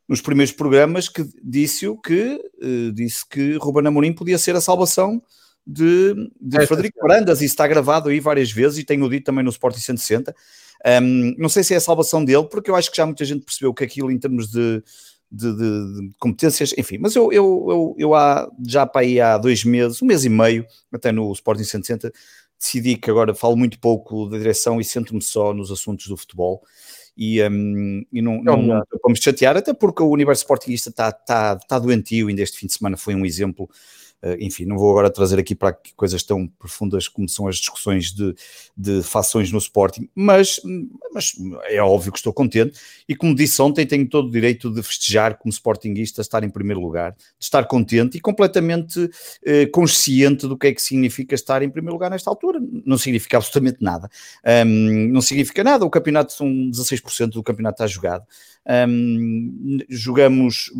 nos primeiros programas que disse-o que uh, disse que Ruben Amorim podia ser a salvação de, de é, Frederico Brandas, e está gravado aí várias vezes, e tenho dito também no Sporting 160. Um, não sei se é a salvação dele, porque eu acho que já muita gente percebeu que aquilo em termos de, de, de, de competências, enfim, mas eu, eu, eu, eu há, já para aí há dois meses, um mês e meio, até no Sporting 160, decidi que agora falo muito pouco da direção e centro-me só nos assuntos do futebol e, um, e não, não, não vamos chatear, até porque o universo sportingista está tá, tá doentio, ainda este fim de semana foi um exemplo enfim, não vou agora trazer aqui para coisas tão profundas como são as discussões de, de fações no Sporting, mas, mas é óbvio que estou contente e como disse ontem, tenho todo o direito de festejar como Sportingista, estar em primeiro lugar, de estar contente e completamente uh, consciente do que é que significa estar em primeiro lugar nesta altura. Não significa absolutamente nada. Um, não significa nada, o campeonato são 16% do campeonato está jogado. Um, jogamos,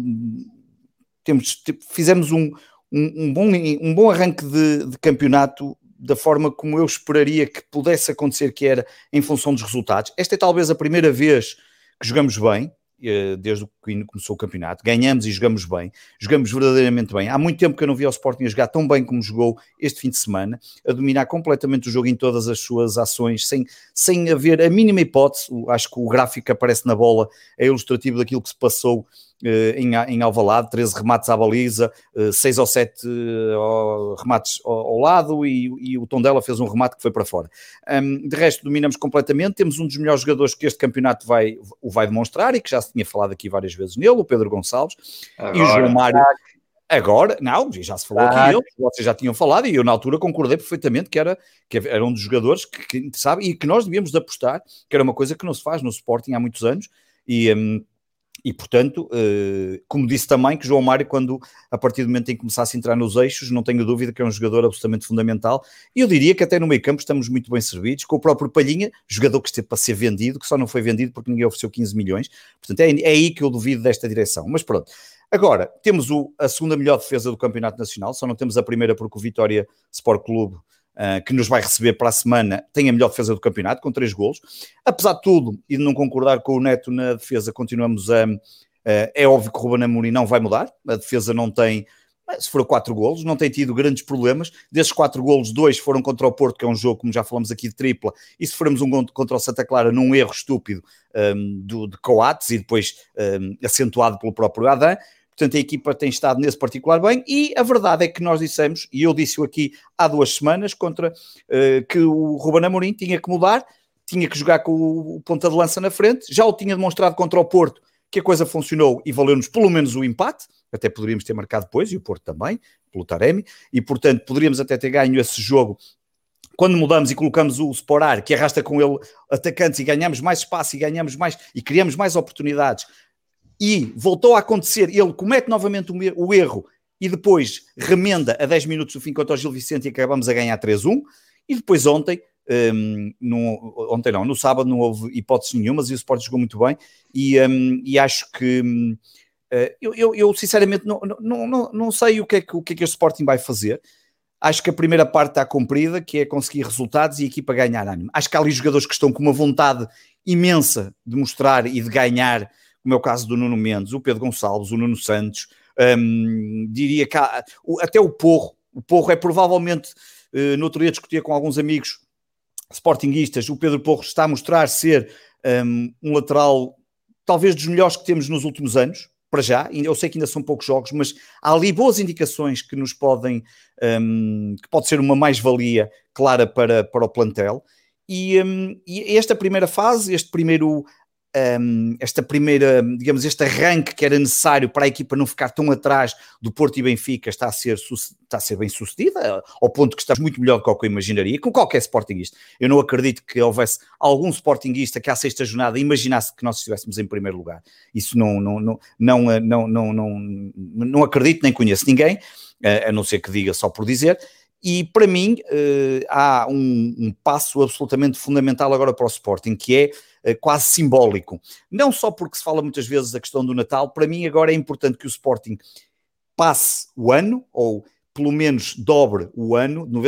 temos, fizemos um um, bom, um bom arranque de, de, campeonato da forma como eu esperaria que pudesse acontecer, que era em função dos resultados. Esta é talvez a primeira vez que jogamos bem, eh, desde que começou o campeonato. Ganhamos e jogamos bem, jogamos verdadeiramente bem. Há muito tempo que eu não vi o Sporting a jogar tão bem como jogou este fim de semana, a dominar completamente o jogo em todas as suas ações, sem, sem haver a mínima hipótese. Acho que o gráfico que aparece na bola é ilustrativo daquilo que se passou em, em Alvalade, 13 remates à baliza, 6 ou 7 remates ao, lado e, e, o Tondela fez um remate que foi para fora. Um, de resto, dominamos completamente, temos um dos melhores jogadores que este campeonato vai, o vai demonstrar e que já se tinha falado aqui várias vezes nele, o Pedro Gonçalves, Agora. e o João Mário Agora, não, já se falou ah, aqui, vocês já tinham falado e eu na altura concordei perfeitamente que era, que era um dos jogadores que, que sabe, e que nós devíamos apostar, que era uma coisa que não se faz no Sporting há muitos anos, e, um, e portanto, uh, como disse também, que João Mário, quando a partir do momento em que começasse a entrar nos eixos, não tenho dúvida que é um jogador absolutamente fundamental, e eu diria que até no meio campo estamos muito bem servidos, com o próprio Palhinha, jogador que esteve para ser vendido, que só não foi vendido porque ninguém ofereceu 15 milhões, portanto é, é aí que eu duvido desta direção, mas pronto. Agora, temos o, a segunda melhor defesa do Campeonato Nacional, só não temos a primeira porque o Vitória Sport Clube, uh, que nos vai receber para a semana, tem a melhor defesa do campeonato, com três golos. Apesar de tudo, e de não concordar com o Neto na defesa, continuamos a. Uh, é óbvio que o Ruben Amorim não vai mudar, a defesa não tem se foram quatro golos, não tem tido grandes problemas. Desses quatro golos, dois foram contra o Porto, que é um jogo, como já falamos aqui, de tripla. E se formos um contra o Santa Clara num erro estúpido um, do, de Coates e depois um, acentuado pelo próprio Adam. Portanto, a equipa tem estado nesse particular bem e a verdade é que nós dissemos, e eu disse-o aqui há duas semanas, contra uh, que o Ruben Amorim tinha que mudar, tinha que jogar com o ponta de lança na frente, já o tinha demonstrado contra o Porto, que a coisa funcionou e valeu-nos pelo menos o empate, até poderíamos ter marcado depois, e o Porto também, pelo Taremi, e portanto poderíamos até ter ganho esse jogo quando mudamos e colocamos o Sporar, que arrasta com ele atacantes e ganhamos mais espaço e ganhamos mais e criamos mais oportunidades, e voltou a acontecer, ele comete novamente o erro e depois remenda a 10 minutos do fim contra o Gil Vicente e acabamos a ganhar 3-1. E depois ontem, um, no, ontem não, no sábado não houve hipótese nenhuma, e o Sport jogou muito bem. E, um, e acho que um, uh, eu, eu, eu, sinceramente não, não, não, não sei o que, é que, o que é que o Sporting vai fazer. Acho que a primeira parte está cumprida, que é conseguir resultados e a equipa ganhar ânimo. Acho que há ali jogadores que estão com uma vontade imensa de mostrar e de ganhar como é o caso do Nuno Mendes, o Pedro Gonçalves, o Nuno Santos, um, diria que há, até o Porro, o Porro é provavelmente, uh, no outro dia discutia com alguns amigos sportinguistas, o Pedro Porro está a mostrar ser um, um lateral talvez dos melhores que temos nos últimos anos, para já, eu sei que ainda são poucos jogos, mas há ali boas indicações que nos podem, um, que pode ser uma mais-valia clara para, para o plantel. E, um, e, esta primeira fase, este primeiro um, esta primeira, digamos, este arranque que era necessário para a equipa não ficar tão atrás do Porto e Benfica está a ser, está a ser bem sucedida, ao ponto que está muito melhor do que eu imaginaria, com qualquer Sportingista. Eu não acredito que houvesse algum Sportingista que à sexta jornada imaginasse que nós estivéssemos em primeiro lugar. Isso não, não, não, não, não, não, não, não acredito, nem conheço ninguém, a não ser que diga só por dizer. E para mim uh, há um, um, passo absolutamente fundamental agora para o Sporting, que é quase simbólico. Não só porque se fala muitas vezes da questão do Natal, para mim agora é importante que o Sporting passe o ano, ou pelo menos dobre o ano, no,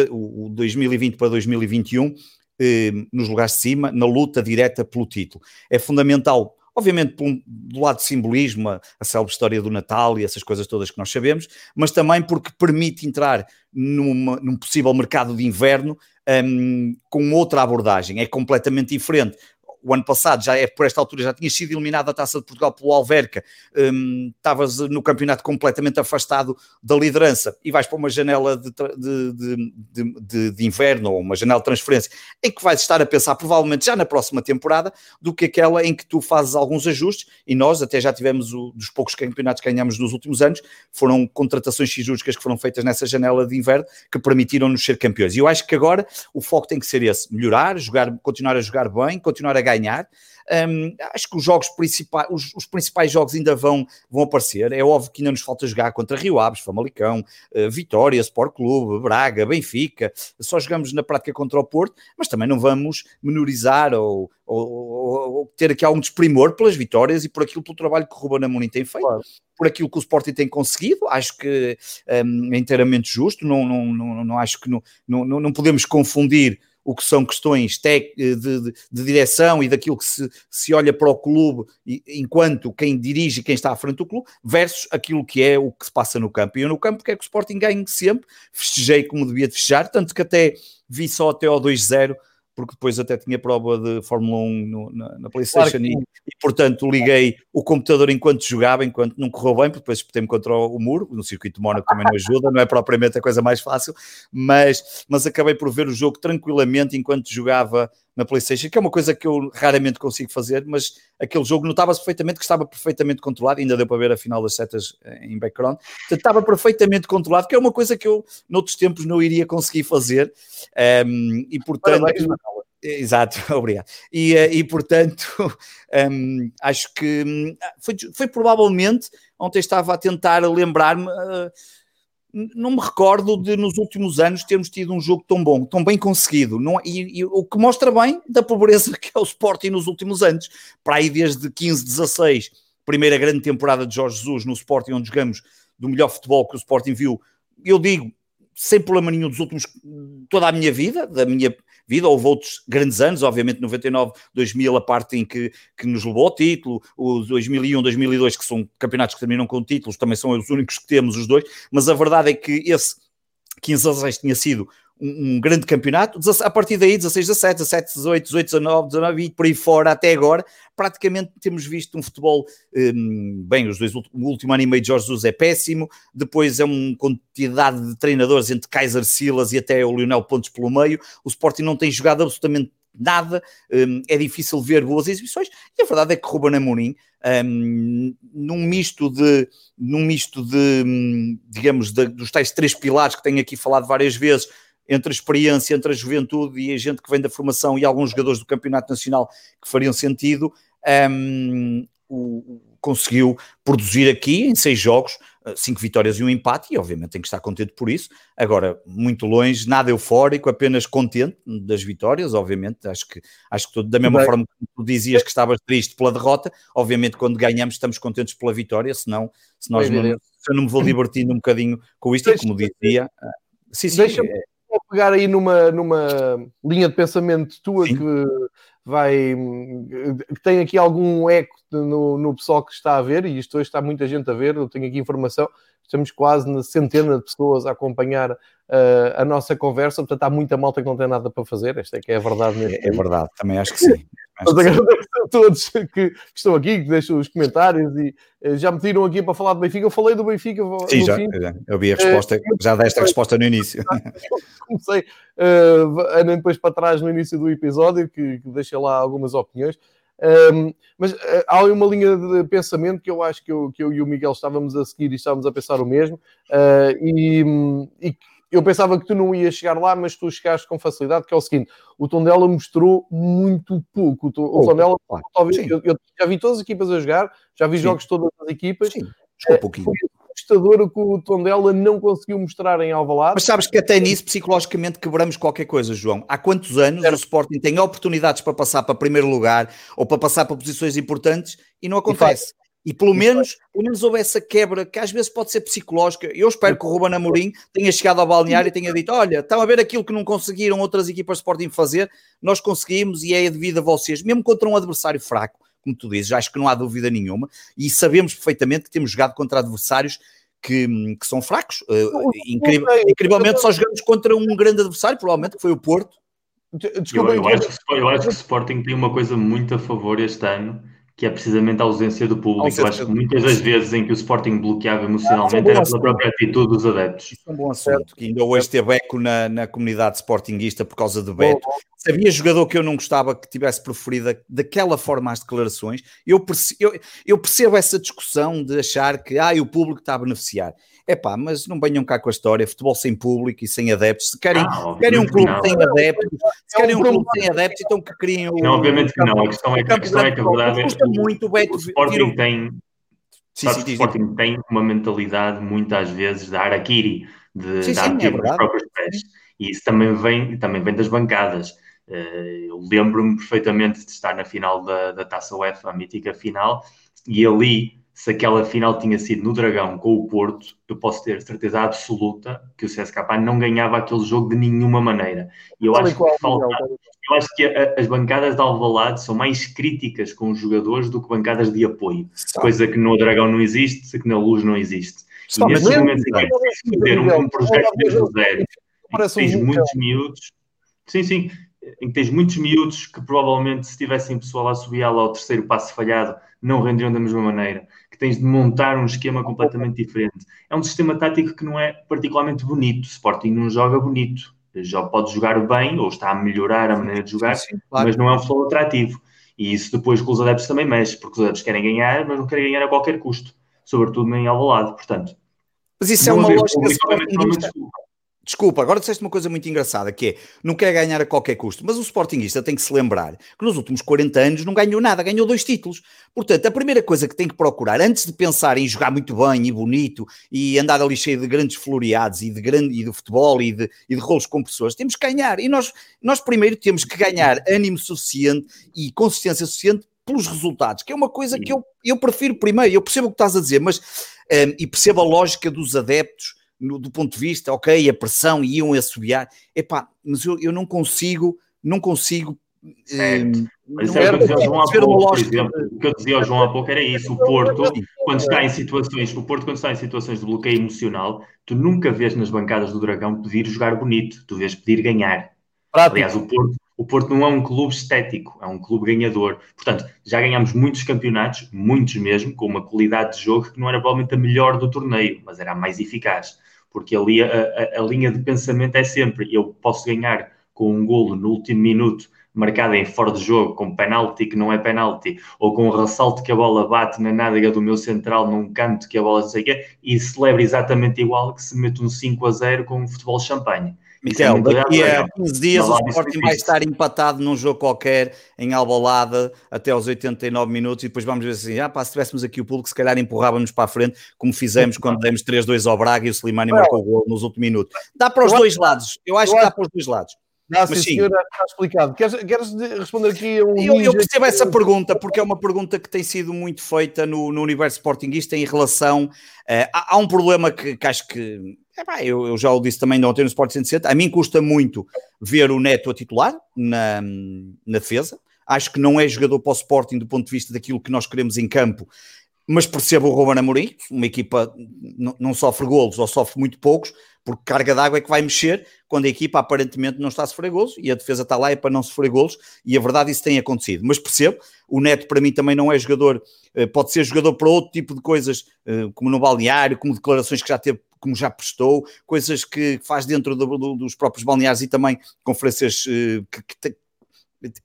o 2020 para 2021, eh, nos lugares de cima, na luta direta pelo título. É fundamental obviamente do lado de simbolismo, a, a célebre história do Natal e essas coisas todas que nós sabemos, mas também porque permite entrar numa, num possível mercado de inverno um, com outra abordagem, é completamente diferente o ano passado, já é por esta altura, já tinha sido eliminado a Taça de Portugal pelo Alverca, um, estavas no campeonato completamente afastado da liderança e vais para uma janela de, de, de, de, inverno ou uma janela de transferência em que vais estar a pensar provavelmente já na próxima temporada do que aquela em que tu fazes alguns ajustes e nós até já tivemos o, dos poucos campeonatos que ganhamos nos últimos anos, foram contratações cirúrgicas que foram feitas nessa janela de inverno que permitiram-nos ser campeões. E eu acho que agora o foco tem que ser esse, melhorar, jogar, continuar a jogar bem, continuar a ganhar. Um, acho que os jogos principais, os, os, principais jogos ainda vão, vão aparecer. É óbvio que ainda nos falta jogar contra Rio Aves, Famalicão, uh, Vitória, Sport Clube, Braga, Benfica. Só jogamos na prática contra o Porto, mas também não vamos menorizar ou, ou, ou, ou ter aqui algum desprimor pelas vitórias e por aquilo pelo trabalho que o Ruben Amorim tem feito. Claro por aquilo que o Sporting tem conseguido, acho que um, é inteiramente justo, não, não, não, não acho que não, não, não podemos confundir o que são questões de, de, de, direção e daquilo que se, se olha para o clube enquanto quem dirige e quem está à frente do clube, versus aquilo que é o que se passa no campo. E eu no campo quero que o Sporting ganhe sempre, festejei como devia de festejar, tanto que até vi só até ao 2-0 porque depois até tinha prova de Fórmula 1 no, na, na, PlayStation claro e, e, portanto, liguei o computador enquanto jogava, enquanto não correu bem, porque depois espetei-me contra o muro, no circuito de Mónaco também não ajuda, não é propriamente a coisa mais fácil, mas, mas acabei por ver o jogo tranquilamente enquanto jogava na PlayStation, que é uma coisa que eu raramente consigo fazer, mas aquele jogo notava-se perfeitamente que estava perfeitamente controlado, ainda deu para ver a final das setas eh, em background, estava perfeitamente controlado, que é uma coisa que eu noutros tempos não iria conseguir fazer, um, ehm, e portanto. Parabéns, Exato, obrigado. E, eh, e portanto, um, acho que hum, foi, foi provavelmente, ontem estava a tentar lembrar-me. Uh, não me recordo de nos últimos anos termos tido um jogo tão bom, tão bem conseguido, não, e, e, o que mostra bem da pobreza que é o Sporting nos últimos anos, para aí desde 15, 16, primeira grande temporada de Jorge Jesus no Sporting, onde jogamos do melhor futebol que o Sporting viu, eu digo, sem problema nenhum dos últimos, toda a minha vida, da minha vida. Houve outros grandes anos, obviamente 99, 2000, a parte em que, que nos levou ao título, os 2001, 2002, que são campeonatos que terminam com títulos, também são os únicos que temos, os dois, mas a verdade é que esse 15 a 6 tinha sido um, um, grande campeonato. A partir daí, 16, 17, 17, 18, 18, 19, 19 e por aí fora até agora, praticamente temos visto um futebol. Um, bem, os dois, o último ano e meio de Jorge Jesus é péssimo. Depois é uma quantidade de treinadores entre Kaiser Silas e até o Lionel Pontes pelo meio. O Sporting não tem jogado absolutamente nada, um, é difícil ver boas exibições, e a verdade é que Ruben Amorim, um, num misto de, num misto de, hum, digamos, de, dos tais três pilares que tenho aqui falado várias vezes, entre a experiência, entre a juventude e a gente que vem da formação e alguns jogadores do Campeonato Nacional que fariam sentido, um, o, conseguiu produzir aqui em seis jogos eh, cinco vitórias e um empate, e obviamente tem que estar contente por isso. Agora, muito longe, nada eufórico, apenas contente das vitórias, obviamente. Acho que, acho que da mesma Bem. forma que tu dizias que estavas triste pela derrota, obviamente quando ganhamos estamos contentes pela vitória, senão se nós não, se eu não me vou divertindo um bocadinho com isto, como dizia. Eh, sim, sim, Deixa-me é... pegar aí numa, numa linha de pensamento tua sim. que vai que tem aqui algum eco no, no pessoal que está a ver, e isto hoje está muita gente a ver, eu tenho aqui informação, estamos quase na centena de pessoas a acompanhar uh, a nossa conversa, portanto há muita malta que não tem nada para fazer, esta é que é a verdade. É, é verdade, também acho que sim. Mas agradeço a todos que, que, estão aqui, que deixam os comentários e uh, já me tiram aqui para falar do Benfica. Eu falei do Benfica. Sim, já, fim. eu vi a resposta, uh, já deste a resposta no início. Comecei uh, andando depois para trás no início do episódio, que, que deixei lá algumas opiniões. Um, mas uh, há uma linha de pensamento que eu acho que eu, que eu e o Miguel estávamos a seguir e estávamos a pensar o mesmo, uh, e, e eu pensava que tu não ias chegar lá, mas tu chegaste com facilidade, que é o seguinte, o Tondela mostrou muito pouco. O, Tondela, talvez, eu, eu, já vi todas as equipas a jogar, já vi sim. jogos de todas as equipas. Sim, um pouquinho. Foi assustador o que o Tondela não conseguiu mostrar em Alvalade. Mas sabes que até nisso psicologicamente quebramos qualquer coisa, João. Há quantos anos o Sporting tem oportunidades para passar para primeiro lugar ou para passar para posições importantes e não acontece. E pelo menos, pelo menos houve essa quebra que às vezes pode ser psicológica. Eu espero que o Ruben Amorim tenha chegado ao balneário e tenha dito: Olha, estão a ver aquilo que não conseguiram outras equipas de Sporting fazer, nós conseguimos e é devido a vocês, mesmo contra um adversário fraco, como tu dizes, acho que não há dúvida nenhuma, e sabemos perfeitamente que temos jogado contra adversários que, que são fracos. Uh, incrível, incrivelmente só jogamos contra um grande adversário, provavelmente que foi o Porto. Desculpa, eu, eu, acho que, eu acho que o Sporting tem uma coisa muito a favor este ano que é precisamente a ausência do público. Ausência acho que muitas das vezes em que o Sporting bloqueava emocionalmente era pela própria atitude dos adeptos. Isso é um bom assunto, que ainda hoje teve eco na, na comunidade sportinguista por causa do Beto. Sabia jogador que eu não gostava que tivesse preferido daquela forma as declarações. Eu percebo, eu, eu percebo essa discussão de achar que ah, o público está a beneficiar. É pá, mas não venham cá com a história, futebol sem público e sem adeptos. Se querem, ah, querem um clube sem adeptos, se querem um clube sem adeptos, então que criem o. Não, obviamente que não. A questão é que a, questão é que a verdade é que muito o, o Sporting tem. Sim, sim, o Sporting tem uma mentalidade muitas vezes da Arakiri, de sim, dar é nos próprios pés. E isso também vem, também vem das bancadas. Eh, eu lembro-me perfeitamente de estar na final da, da Taça UEFA, a mítica final, e ali se aquela final tinha sido no Dragão com o Porto, eu posso ter certeza absoluta que o CSKA não ganhava aquele jogo de nenhuma maneira. E eu acho que falta, eu acho que a, as bancadas de Alvalade são mais críticas com os jogadores do que bancadas de apoio, coisa que no Dragão não existe, que na Luz não existe. E nesse momento em que é ter um, um projeto desde o zero, tens muitos miúdos, sim, sim, em que tens muitos miúdos que provavelmente se tivessem pessoal a subir ao terceiro passo falhado não renderiam da mesma maneira, tens de montar um esquema completamente diferente. É um sistema tático que não é particularmente bonito. O Sporting não joga bonito. Já pode jogar bem ou está a melhorar a maneira de jogar, sim, sim, claro. mas não é um futebol atrativo. E isso depois com os adeptos também mexe, porque os adeptos querem ganhar, mas não querem ganhar a qualquer custo, sobretudo em Alvalade, portanto. Mas isso é uma lógica Desculpa, agora disseste uma coisa muito engraçada, que é, não quer ganhar a qualquer custo, mas o Sportingista tem que se lembrar que nos últimos 40 anos não ganhou nada, ganhou dois títulos. Portanto, a primeira coisa que tem que procurar, antes de pensar em jogar muito bem e bonito, e andar ali cheio de grandes floreados, e de, grande, e de futebol, e de, e de rolos compressores, temos que ganhar. E nós, nós primeiro temos que ganhar ânimo suficiente e consistência suficiente pelos resultados, que é uma coisa que eu, eu prefiro primeiro, eu percebo o que estás a dizer, mas, um, e percebo a lógica dos adeptos, no, do ponto de vista, ok, a pressão iam assobiar, epá, mas eu, eu não consigo, não consigo. É, mas é o que eu dizia ao João há pouco, exemplo, o que eu dizia ao João há pouco era isso, o Porto, quando está em situações, o Porto quando está em situações de bloqueio emocional, tu nunca vês nas bancadas do Dragão pedir jogar bonito, tu vês pedir ganhar. Prático. Aliás, o Porto, o Porto não é um clube estético, é um clube ganhador. Portanto, já ganhamos muitos campeonatos, muitos mesmo, com uma qualidade de jogo que não era provavelmente a melhor do torneio, mas era a mais eficaz porque ali a, a, a, linha de pensamento é sempre eu posso ganhar com um golo no último minuto marcado em fora de jogo, com penalti que não é penalti, ou com um ressalto que a bola bate na nádega do meu central num canto que a bola não sei o quê, e celebra exatamente igual que se mete um 5 a 0 com um futebol champanhe. Miquel, é daqui a 15 dias o Sporting vai estar empatado num jogo qualquer em Albalada até aos 89 minutos e depois vamos ver assim, ah pá, se tivéssemos aqui o público se calhar empurrávamos para a frente como fizemos quando demos 3-2 ao Braga e o Slimani marcou o gol nos últimos minutos. Dá para os dois lados, eu acho que dá para os dois lados. Não, sim, sim. senhora, está explicado. Queres, queres responder aqui a um. Eu, eu percebo essa pergunta, porque é uma pergunta que tem sido muito feita no, no universo sportinguista em relação. Uh, há, há, um problema que, que acho que é eu, eu, já o disse também ontem no Sport 107, a mim custa muito ver o Neto a titular na, na defesa. Acho que não é jogador para o Sporting do ponto de vista daquilo que nós queremos em campo, mas percebo o Ruben Amorim, uma equipa não sofre golos ou sofre muito poucos, porque carga d'água é que vai mexer quando a equipa aparentemente não está a sofrer golos e a defesa está lá é para não sofrer golos e a verdade isso tem acontecido. Mas percebo, o Neto para mim também não é jogador, eh, pode ser jogador para outro tipo de coisas, eh, como no balneário, como declarações que já teve como já prestou, coisas que faz dentro do, do, dos próprios balneares e também conferências uh, que, que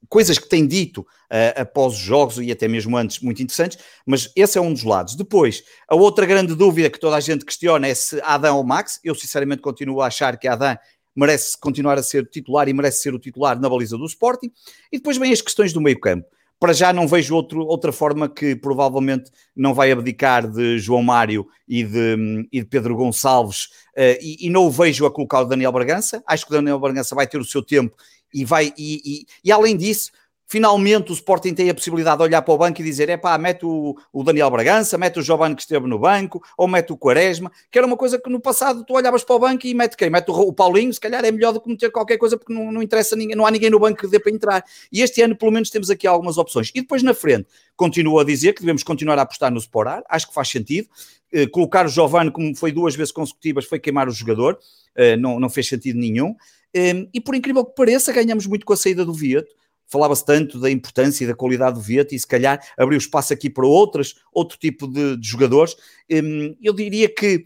coisas que tem dito uh, após os jogos e até mesmo antes, muito interessantes, mas esse é um dos lados. Depois, a outra grande dúvida que toda a gente questiona é se Adão ou Max. Eu sinceramente continuo a achar que Adão merece continuar a ser titular e merece ser o titular na baliza do Sporting. E depois vem as questões do meio campo. Para já não vejo outro, outra forma que provavelmente não vai abdicar de João Mário e de, e de Pedro Gonçalves uh, e, e, não o vejo a colocar o Daniel Bragança. Acho que o Daniel Bragança vai ter o seu tempo e vai e, e, e além disso Finalmente o Sporting tem a possibilidade de olhar para o banco e dizer: é pá, mete o, o, Daniel Bragança, mete o Giovanni que esteve no banco, ou mete o Quaresma, que era uma coisa que no passado tu olhavas para o banco e mete quem? Mete o, o Paulinho, se calhar é melhor do que meter qualquer coisa porque não, não interessa ninguém, não há ninguém no banco que dê para entrar. E este ano, pelo menos, temos aqui algumas opções. E depois na frente, continuo a dizer que devemos continuar a apostar no Sporar, acho que faz sentido. Eh, colocar o Giovanni, como foi duas vezes consecutivas, foi queimar o jogador, eh, não, não fez sentido nenhum. Eh, e por incrível que pareça, ganhamos muito com a saída do Vieto falava-se tanto da importância e da qualidade do Vieto e se calhar abriu espaço aqui para outras, outro tipo de, de jogadores. Hum, eu diria que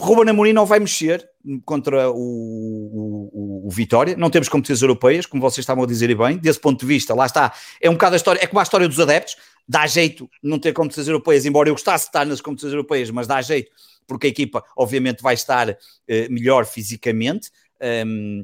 Ruben Amorim não vai mexer contra o, o, o, Vitória, não temos competições europeias, como vocês estavam a dizer bem, desse ponto de vista, lá está, é um bocado a história, é como a história dos adeptos, dá jeito não ter competições europeias, embora eu gostasse de estar nas competições europeias, mas dá jeito, porque a equipa obviamente vai estar uh, melhor fisicamente, um,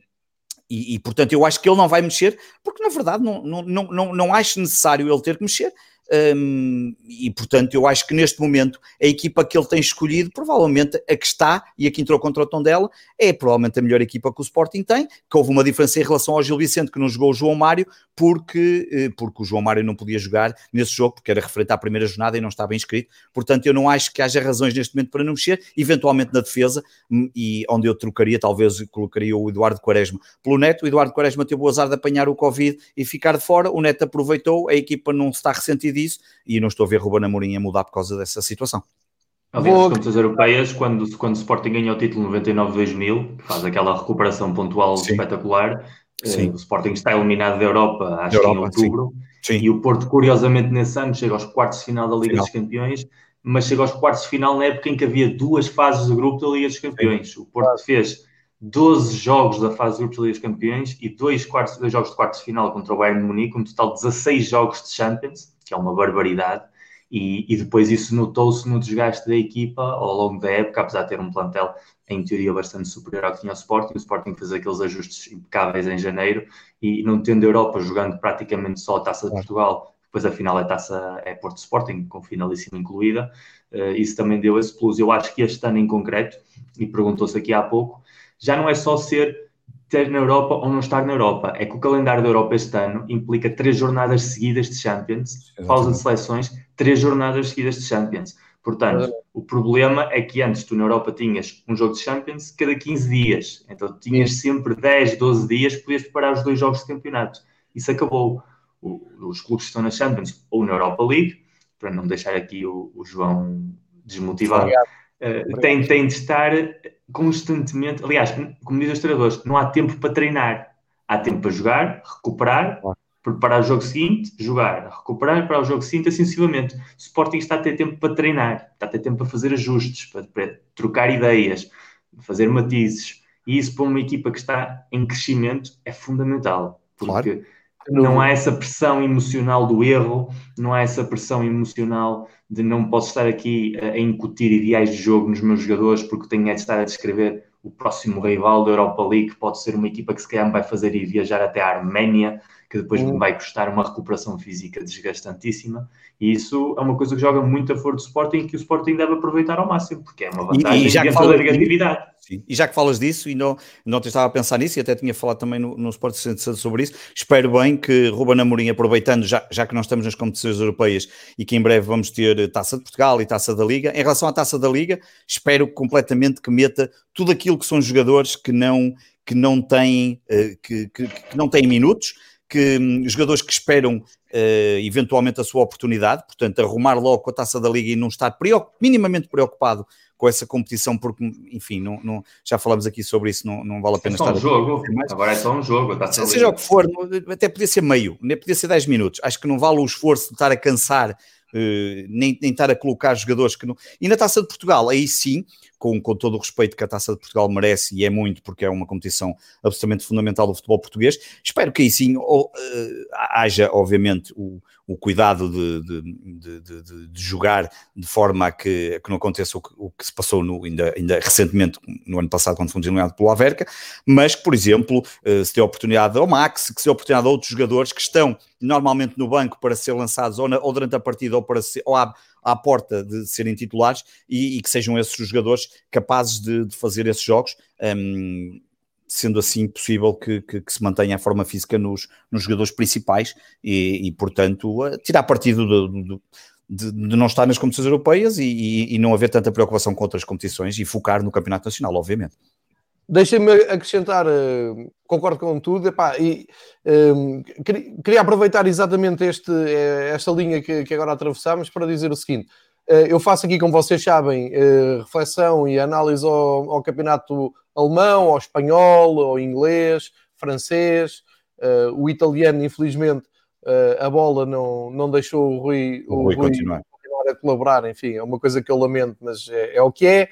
e, e, portanto eu acho que ele não vai mexer, porque na verdade não, não, não, não, não acho necessário ele ter que mexer. Um, e portanto, eu acho que neste momento a equipa que ele tem escolhido, provavelmente a que está e a que entrou contra o tom dela, é provavelmente a melhor equipa que o Sporting tem. Que houve uma diferença em relação ao Gil Vicente, que não jogou o João Mário, porque, eh, porque o João Mário não podia jogar nesse jogo, porque era referente à primeira jornada e não estava inscrito. Portanto, eu não acho que haja razões neste momento para não mexer, eventualmente na defesa, hum, e onde eu trocaria, talvez colocaria o Eduardo Quaresma pelo Neto. O Eduardo Quaresma teve o azar de apanhar o Covid e ficar de fora. O Neto aproveitou, a equipa não está ressentida disso e não estou a ver Ruben Amorim a mudar por causa dessa situação. Aliás, as competições europeias, quando, quando o Sporting ganha o título 99-2000, faz aquela recuperação pontual Sim. espetacular, Sim. O Sporting está eliminado da Europa, acho que em outubro. Sim. Sim. E o Porto, curiosamente, nesse ano chega aos quartos de final da Liga final. dos Campeões, mas chega aos quartos de final na época em que havia duas fases do grupo da Liga dos Campeões. O Porto fez 12 jogos da fase de grupos da Liga dos Campeões e dois, quartos, dois jogos de quartos de final contra o Bayern de Munique, um total de 16 jogos de Champions, que é uma barbaridade. E, e depois isso notou-se no desgaste da equipa ao longo da época, apesar de ter um plantel em teoria bastante superior ao que tinha o Sporting. O Sporting fez aqueles ajustes impecáveis em janeiro e não tendo a Europa jogando praticamente só a Taça de Portugal, depois a final é Taça é Porto Sporting, com finalíssima incluída, uh, isso também deu esse plus. Eu acho que este ano em concreto, e perguntou-se aqui há pouco, já não é só ser ter na Europa ou não estar na Europa. É que o calendário da Europa este ano implica três jornadas seguidas de Champions, pausa de seleções, três jornadas seguidas de Champions. Portanto, o problema é que antes tu na Europa tinhas um jogo de Champions cada 15 dias. Então tinhas sempre 10, 12 dias podias preparar os dois jogos de campeonato. Isso acabou. O, os clubes que estão na Champions ou na Europa League, para não deixar aqui o, o João desmotivado, uh, têm, têm de estar constantemente. Aliás, como dizem os treinadores, não há tempo para treinar. Há tempo para jogar, recuperar, preparar o jogo seguinte, jogar, recuperar para o jogo seguinte, assim sucessivamente. O Sporting está a ter tempo para treinar, está a ter tempo para fazer ajustes, para, para trocar ideias, fazer matizes. E isso para uma equipa que está em crescimento é fundamental. Porque claro. Não há essa pressão emocional do erro, não há essa pressão emocional de não posso estar aqui a, incutir ideais de jogo nos meus jogadores porque tenho é de estar a descrever o próximo rival da Europa League, pode ser uma equipa que se calhar me vai fazer ir viajar até a Arménia, que depois me vai custar uma recuperação física desgastantíssima, e isso é uma coisa que joga muito a favor do Sporting e que o Sporting deve aproveitar ao máximo, porque é uma vantagem e, e já dentro da negatividade. Sim. E já que falas disso, e não, não te estava a pensar nisso, e até tinha falado também no, no Sport sobre isso, espero bem que Ruben Amorim, aproveitando, já, já que nós estamos nas competições europeias e que em breve vamos ter Taça de Portugal e Taça da Liga, em relação à Taça da Liga, espero completamente que meta tudo aquilo que são jogadores que não, que não, têm, uh, que, que, que não têm minutos, que um, jogadores que esperam uh, eventualmente a sua oportunidade, portanto, arrumar logo com a taça da Liga e não estar preocup minimamente preocupado com essa competição, porque, enfim, não, não, já falamos aqui sobre isso, não, não vale a pena é só estar. Um jogo. Agora é só um jogo. Se, seja o que for, até podia ser meio, podia ser 10 minutos. Acho que não vale o esforço de estar a cansar Uh, nem, nem estar a colocar jogadores que não. E na taça de Portugal, aí sim, com, com todo o respeito que a taça de Portugal merece, e é muito, porque é uma competição absolutamente fundamental do futebol português, espero que aí sim ou, uh, haja, obviamente, o, o cuidado de, de, de, de, jogar de forma a que, que não aconteça o que, o que, se passou no, ainda, ainda recentemente, no ano passado, quando fomos eliminados pelo Averca, mas que, por exemplo, uh, se dê oportunidade ao Max, que se dê oportunidade a outros jogadores que estão normalmente no banco para ser lançados ou, na, ou durante a partida ou, para ser, ou à porta de serem titulares e, e, que sejam esses jogadores capazes de, de fazer esses jogos. Um, sendo assim possível que, que, que, se mantenha a forma física nos, nos jogadores principais e, e portanto, tirar partido do, do, de, de, não estar nas competições europeias e, e, e, não haver tanta preocupação com outras competições e focar no campeonato nacional, obviamente. Deixem-me acrescentar, uh, concordo com tudo, epá, e um, queria aproveitar exatamente este, eh, esta linha que, que agora atravessamos para dizer o seguinte: eu faço aqui, como vocês sabem, reflexão e análise ao, ao, campeonato alemão, ao espanhol, ao inglês, francês, o italiano, infelizmente, a bola não, não deixou o Rui, o, o Rui, Rui continuar. continuar. a colaborar, enfim, é uma coisa que eu lamento, mas é, é o que é.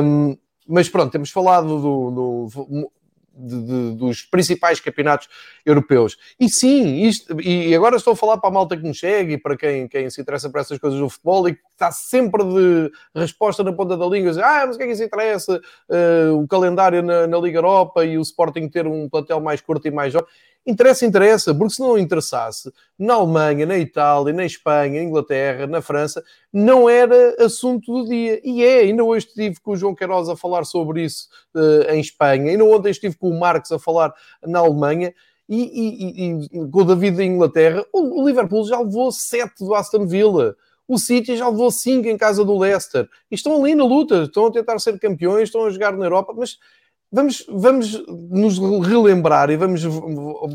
Um, mas pronto, temos falado do, do de, de, dos principais campeonatos europeus. E sim, isto, e agora estou a falar para a malta que nos chega e para quem, quem se interessa por essas coisas do futebol e que está sempre de resposta na ponta da língua, ah, mas o que é que isso interessa? Uh, o calendário na, na, Liga Europa e o Sporting ter um plantel mais curto e mais jovem. Interessa, interessa, porque se não interessasse, na Alemanha, na Itália, na Espanha, na Inglaterra, na França, não era assunto do dia. E é, ainda hoje estive com o João Queiroz a falar sobre isso uh, em Espanha, ainda ontem estive com o Marcos a falar na Alemanha, e, e, e, com o David da Inglaterra, o, o Liverpool já levou 7 do Aston Villa. O City já levou 5 em casa do Leicester. E estão ali na luta, estão a tentar ser campeões, estão a jogar na Europa, mas vamos, vamos nos relembrar e vamos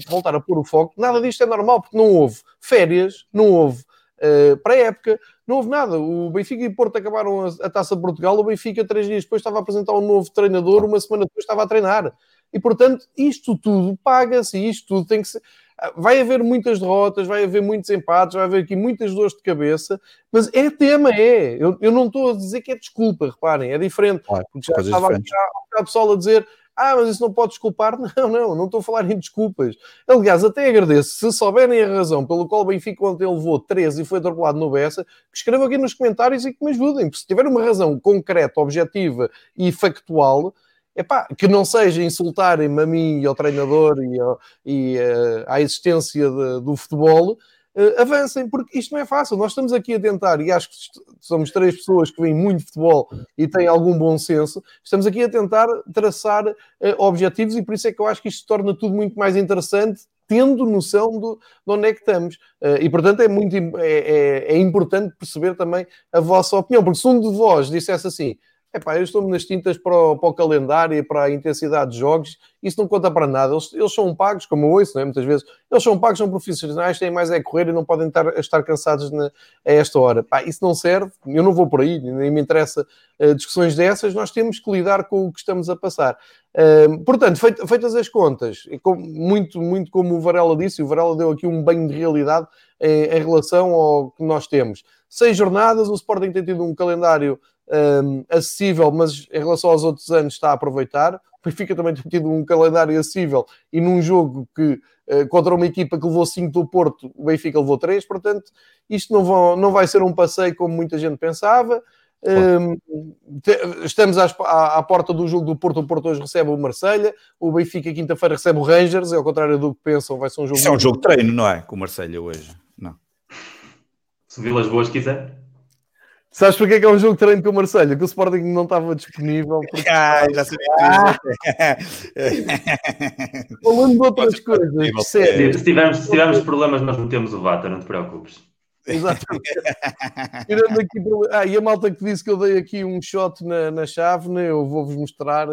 voltar a pôr o foco. Nada disto é normal, porque não houve férias, não houve uh, pré-época, não houve nada. O Benfica e Porto acabaram a, a, Taça de Portugal, o Benfica três dias depois estava a apresentar um novo treinador, uma semana depois estava a treinar. E portanto isto tudo paga-se, isto tudo tem que ser. Vai haver muitas derrotas, vai haver muitos empates, vai haver aqui muitas dores de cabeça, mas é tema, é. Eu, eu não estou a dizer que é desculpa, reparem, é diferente. Claro, porque já estava há um pessoal a dizer ah, mas isso não pode desculpar. Não, não, não estou a falar em desculpas. Aliás, até agradeço. Se souberem a razão pelo qual o Benfica ontem levou 13 e foi atropelado no Bessa, que escrevam aqui nos comentários e que me ajudem. Porque se tiver uma razão concreta, objetiva e factual, epá, que não seja insultarem-me a mim e ao treinador e, ao, e uh, à existência de, do futebol, uh, avancem, porque isto não é fácil. Nós estamos aqui a tentar, e acho que somos três pessoas que veem muito futebol e têm algum bom senso, estamos aqui a tentar traçar uh, objetivos e por isso é que eu acho que isto torna tudo muito mais interessante tendo noção do, de onde é que estamos. E, portanto, é muito é, é, é, importante perceber também a vossa opinião, porque se um de vós dissesse assim, Epá, eu estou-me nas tintas para o, para o, calendário e para a intensidade de jogos, isso não conta para nada. Eles, eles são pagos, como eu ouço, é? muitas vezes, eles são pagos, são profissionais, têm mais é correr e não podem estar, estar cansados na, a esta hora. Pá, isso não serve, eu não vou por aí, nem me interessa uh, discussões dessas, nós temos que lidar com o que estamos a passar. Uh, portanto, feit, feitas as contas, com, muito, muito como o Varela disse, o Varela deu aqui um banho de realidade em, em relação ao que nós temos. Seis jornadas, o Sporting tem tido um calendário um, acessível, mas em relação aos outros anos está a aproveitar. O Benfica também tem tido um calendário acessível e num jogo que uh, contra uma equipa que levou 5 do Porto, o Benfica levou 3, portanto, isto não, vão, não vai ser um passeio como muita gente pensava. Um, te, estamos à, à, à, porta do jogo do Porto. O Porto hoje recebe o Marselha o Benfica quinta-feira recebe o Rangers. É ao contrário do que pensam, vai ser um jogo. Isso é um jogo de treino, não é? Com o Marselha hoje, não. Se Vilas Boas quiser. Sabes porque é que é um jogo de treino com o Marcelo? Que o Sporting não estava disponível. Porque... Ah, já sabia. Ah. Falando de outras coisas. Se, se, tivermos, se tivermos problemas, nós metemos o Vata, não te preocupes. Exatamente. Tirando aqui, ah, e a malta que disse que eu dei aqui um shot na, na chave, né? eu vou-vos mostrar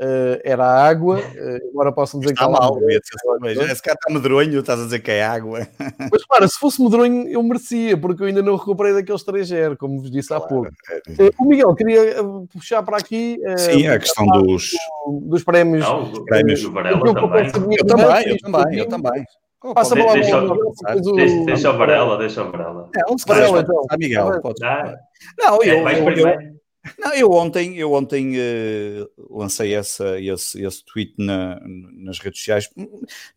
uh, era água, uh, agora posso dizer está que está mal. Esse cara está medronho, estás a dizer que é água. Mas para, se fosse medronho eu merecia, porque eu ainda não recuperei daquele 3 como vos disse claro. há pouco. Uh, o Miguel queria puxar para aqui. Sim, a questão dos... dos prémios. Não, dos prémios do Varela também. Eu também, eu também, eu também. Passa a deixa, deixa, deixa o Varela, deixa o Varela. É, um Varela, então. Ah, Miguel, pode. Ah. Não, eu, é, eu, eu, não, eu ontem, eu ontem uh, lancei essa, esse, esse tweet na, nas redes sociais.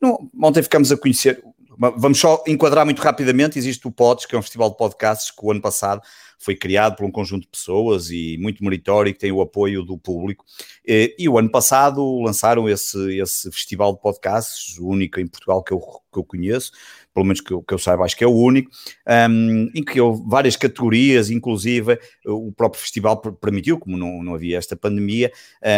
Não, ontem ficamos a conhecer. Vamos só enquadrar muito rapidamente. Existe o Pods, que é um festival de podcasts que o ano passado foi criado por um conjunto de pessoas e muito meritório, que tem o apoio do público. E, e o ano passado lançaram esse, esse festival de podcasts, o único em Portugal que eu, que eu conheço pelo menos que eu, que eu saiba, acho que é o único, um, em que houve várias categorias, inclusive o próprio festival permitiu, como não, não havia esta pandemia,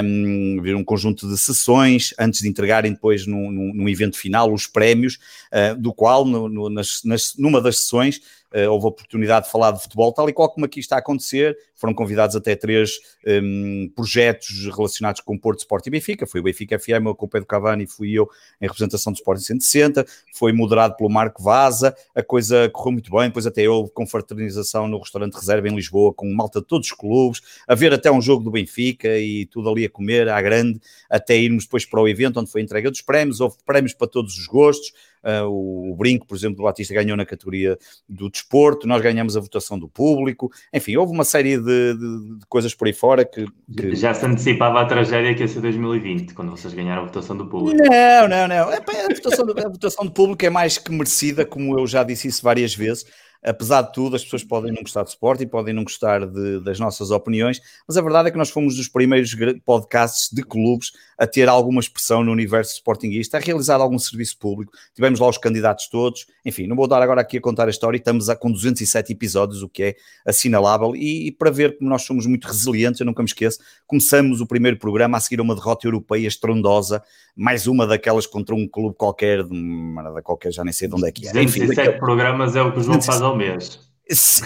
um, ver um conjunto de sessões antes de entregarem depois no, no evento final os prémios, uh, do qual no, no, nas, nas, numa das sessões uh, houve a oportunidade de falar de futebol, tal e qual como aqui está a acontecer. Foram convidados até três um, projetos relacionados com Porto Sport e Benfica. Foi o Benfica FM, com o Pedro Cavani fui eu em representação do Sport 160. Foi moderado pelo Marco Vaza. A coisa correu muito bem. Depois até houve confraternização no restaurante Reserva em Lisboa, com malta de todos os clubes, a ver até um jogo do Benfica e tudo ali a comer à grande, até irmos depois para o evento onde foi entrega dos prémios. Houve prémios para todos os gostos. Uh, o, Brinco, por exemplo, do Batista ganhou na categoria do desporto, nós ganhamos a votação do público, enfim, houve uma série de, de, de coisas por aí fora que, que, Já se antecipava a tragédia que ia ser 2020, quando vocês ganharam a votação do público. Não, não, não. A votação, a votação do público é mais que merecida, como eu já disse isso várias vezes apesar de tudo, as pessoas podem não gostar de esporte e podem não gostar de, das nossas opiniões, mas a verdade é que nós fomos dos primeiros podcasts de clubes a ter alguma expressão no universo sportinguista, a realizar algum serviço público. Tivemos lá os candidatos todos. Enfim, não vou dar agora aqui a contar a história. Estamos a, com 207 episódios, o que é assinalável. E, e para ver como nós somos muito resilientes, eu nunca me esqueço, começamos o primeiro programa a seguir uma derrota europeia estrondosa, mais uma daquelas contra um clube qualquer, de uma qualquer, já nem sei de onde é que é. 207 Enfim, programas é o que o João faz ao mês.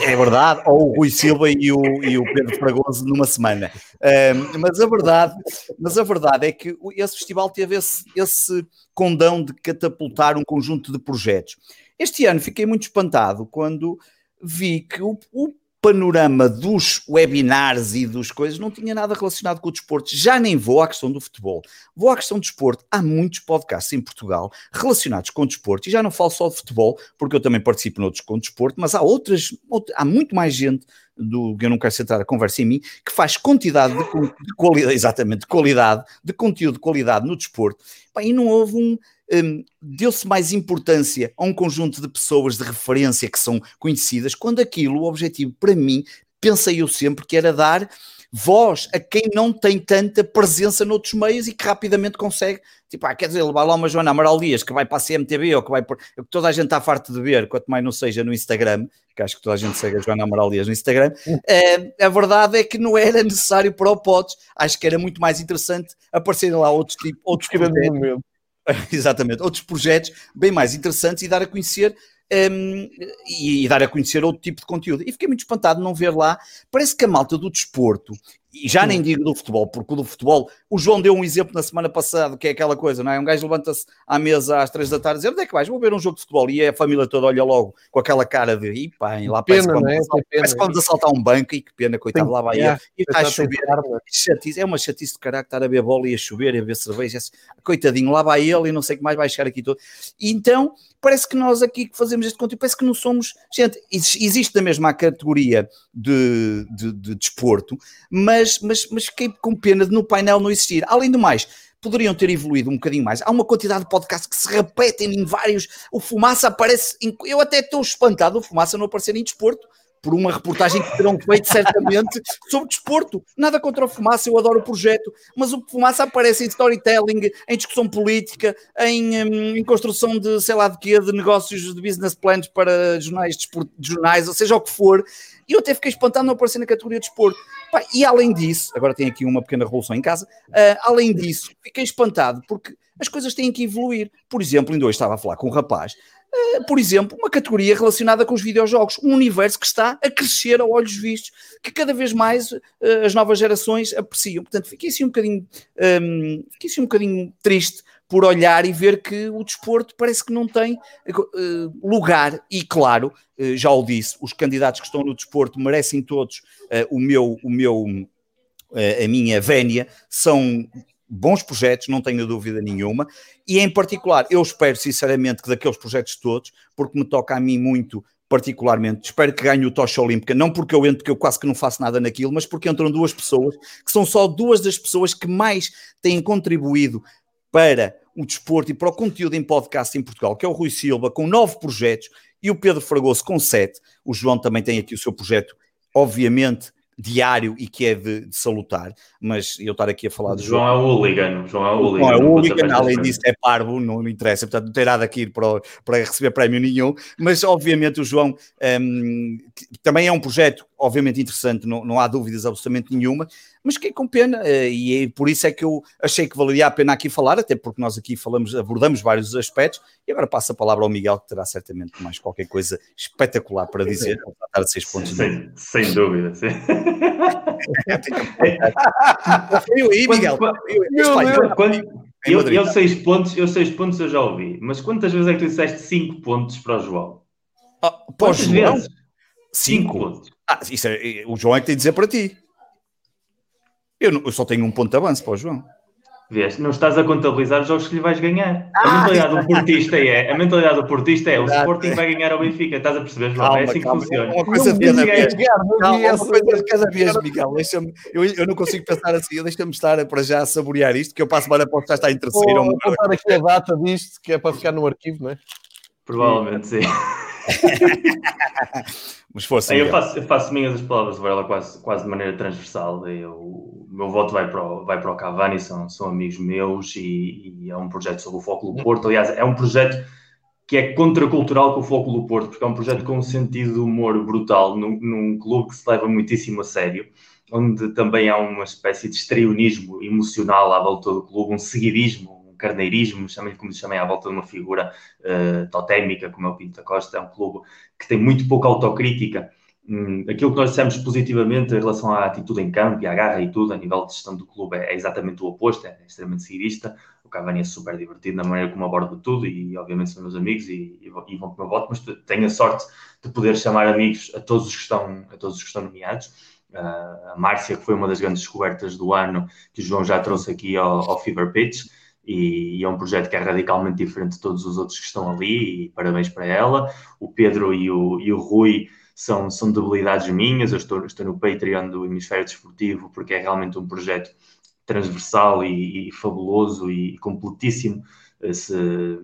É verdade, ou o Rui Silva e o, e o Pedro Fragoso numa semana. Mas, a verdade, mas a verdade é que esse festival teve esse, esse condão de catapultar um conjunto de projetos. Este ano fiquei muito espantado quando vi que o, o panorama dos webinars e dos coisas, não tinha nada relacionado com o desporto. Já nem vou à questão do futebol. Vou à questão do desporto. Há muitos podcasts em Portugal relacionados com o desporto, e já não falo só de futebol, porque eu também participo noutros com o desporto, mas há outras, há muito mais gente do eu não quero centrar a conversa em mim, que faz quantidade de, de qualidade, exatamente, de qualidade, de conteúdo de qualidade no desporto, e não houve um, um, deu-se mais importância a um conjunto de pessoas de referência que são conhecidas, quando aquilo, o objetivo para mim, pensei eu sempre que era dar voz a quem não tem tanta presença noutros meios e que rapidamente consegue, tipo, ah, quer dizer, levar lá uma Joana Amaral Dias que vai para a CMTV ou que vai por, que toda a gente está farto de ver, quanto mais não seja no Instagram, que acho que toda a gente segue a Joana Amaral Dias no Instagram, é, a verdade é que não era necessário para o Potes, acho que era muito mais interessante aparecerem lá outros tipos, outros projetos, exatamente, outros projetos bem mais interessantes e dar a conhecer um, e, e, dar a conhecer outro tipo de conteúdo. E fiquei muito espantado de não ver lá. Parece que a malta do desporto e já nem digo do futebol, porque o do futebol, o João deu um exemplo na semana passada, que é aquela coisa, não é? Um gajo levanta-se à mesa às três da tarde e diz: onde é que vais? Vou ver um jogo de futebol. E a família toda olha logo com aquela cara de e pá, lá pena, parece, que é? assaltar, parece que vamos assaltar um banco e que pena, coitado, Tem, lá vai é, E está a chover. Chatice, é uma chatice de caralho estar a ver bola e a chover e a ver cerveja. Assim, coitadinho, lá vai ele e não sei o que mais vai chegar aqui todo. E então, parece que nós aqui que fazemos este conteúdo, parece que não somos. Gente, existe a mesma categoria de, de, de desporto, mas, mas, mas fiquei com pena de no painel não existir. Além do mais, poderiam ter evoluído um bocadinho mais. Há uma quantidade de podcasts que se repetem em vários. O Fumaça aparece. Em... Eu até estou espantado o Fumaça não aparecer em desporto, por uma reportagem que terão feito certamente sobre desporto. Nada contra o Fumaça, eu adoro o projeto, mas o Fumaça aparece em storytelling, em discussão política, em, hum, em construção de sei lá de quê, de negócios, de business plans para jornais, de, jornais, ou seja o que for. E eu até fiquei espantado não aparecer na categoria de desporto. e além disso, agora tenho aqui uma pequena revolução em casa, uh, além disso, fiquei espantado porque as coisas têm que evoluir. Por exemplo, ainda hoje estava a falar com um rapaz Uh, por exemplo, uma categoria relacionada com os videojogos, um universo que está a crescer a olhos vistos, que cada vez mais uh, as novas gerações apreciam. Portanto, fiquei assim um bocadinho, um, fiquei assim um bocadinho triste por olhar e ver que o desporto parece que não tem uh, lugar. E claro, já o disse, os candidatos que estão no desporto merecem todos o meu, o meu, a minha vénia, são bons projetos, não tenho dúvida nenhuma, e em particular, eu espero sinceramente que daqueles projetos todos, porque me toca a mim muito particularmente, espero que ganhe o Tocha Olímpica, não porque eu entro, porque eu quase que não faço nada naquilo, mas porque entram duas pessoas, que são só duas das pessoas que mais têm contribuído para o desporto e para o conteúdo em podcast em Portugal, que é o Rui Silva, com nove projetos, e o Pedro Fragoso com sete. O João também tem aqui o seu projeto, obviamente, diário e que é de, de salutar, mas eu estar aqui a falar do João. João é o hooligan, João é o hooligan. Não, é o hooligan, além disso é parvo, não me interessa, portanto não tem nada aqui para, para receber prémio nenhum, mas obviamente o João um, também é um projeto obviamente interessante, não, não há dúvidas absolutamente nenhuma, mas fiquei com pena eh, e é por isso é que eu achei que valeria a pena aqui falar, até porque nós aqui falamos, abordamos vários aspectos, e agora passo a palavra ao Miguel, que terá certamente mais qualquer coisa espetacular para dizer, a seis pontos. Sem, sem dúvida, sim. eu aí, Miguel. eu, eu, seis pontos, eu seis pontos eu já ouvi, mas quantas vezes é que tu disseste cinco pontos para o João? Ah, para o João? Vezes? Cinco. cinco pontos. Ah, isso é, o João é que tem de dizer para ti. Eu, não, eu só tenho um ponto de avanço para o João. Vês, não estás a contabilizar os jogos que lhe vais ganhar. Ah, a mentalidade do portista é, a mentalidade do portista é, o Sporting vai ganhar ao Benfica. Estás a perceber, João? Calma, é assim calma, que funciona. Uma coisa de cada vez. Uma coisa de cada vez, Miguel. eu, eu não consigo pensar assim. Deixa-me estar para já saborear isto, que eu passo para já estar em terceiro. Vou apontar aqui a data disto, que é para ficar no arquivo, não é? Provavelmente, sim. Mas fosse eu, faço, eu faço minhas as palavras do Varela quase, quase de maneira transversal. Eu, o meu voto vai para o, vai para o Cavani, são, são amigos meus e, e é um projeto sobre o Foco do Porto. Aliás, é um projeto que é contracultural com o Foco do Porto, porque é um projeto com um sentido de humor brutal, num, num clube que se leva muitíssimo a sério, onde também há uma espécie de estrionismo emocional à volta do clube, um seguidismo, carneirismo, chamem como se chamem, à volta de uma figura uh, totémica, como é o Pinto da Costa. É um clube que tem muito pouca autocrítica, hum, aquilo que nós dissemos positivamente em relação à atitude em campo e à garra e tudo, a nível de gestão do clube, é, é exatamente o oposto, é extremamente seguidista. O Cavani é super divertido na maneira como aborda tudo e, obviamente, são meus amigos e, e, e vão com o meu voto, mas tenho a sorte de poder chamar amigos a todos os que estão, a todos os que estão nomeados. Uh, a Márcia, que foi uma das grandes descobertas do ano, que o João já trouxe aqui ao, ao Fever Pitch, e, é um projeto que é radicalmente diferente de todos os outros que estão ali, e parabéns para ela. O Pedro e o, e o Rui são, são debilidades minhas, eu estou, estou no Patreon do Hemisfério Desportivo, porque é realmente um projeto transversal e, e fabuloso e completíssimo. Se,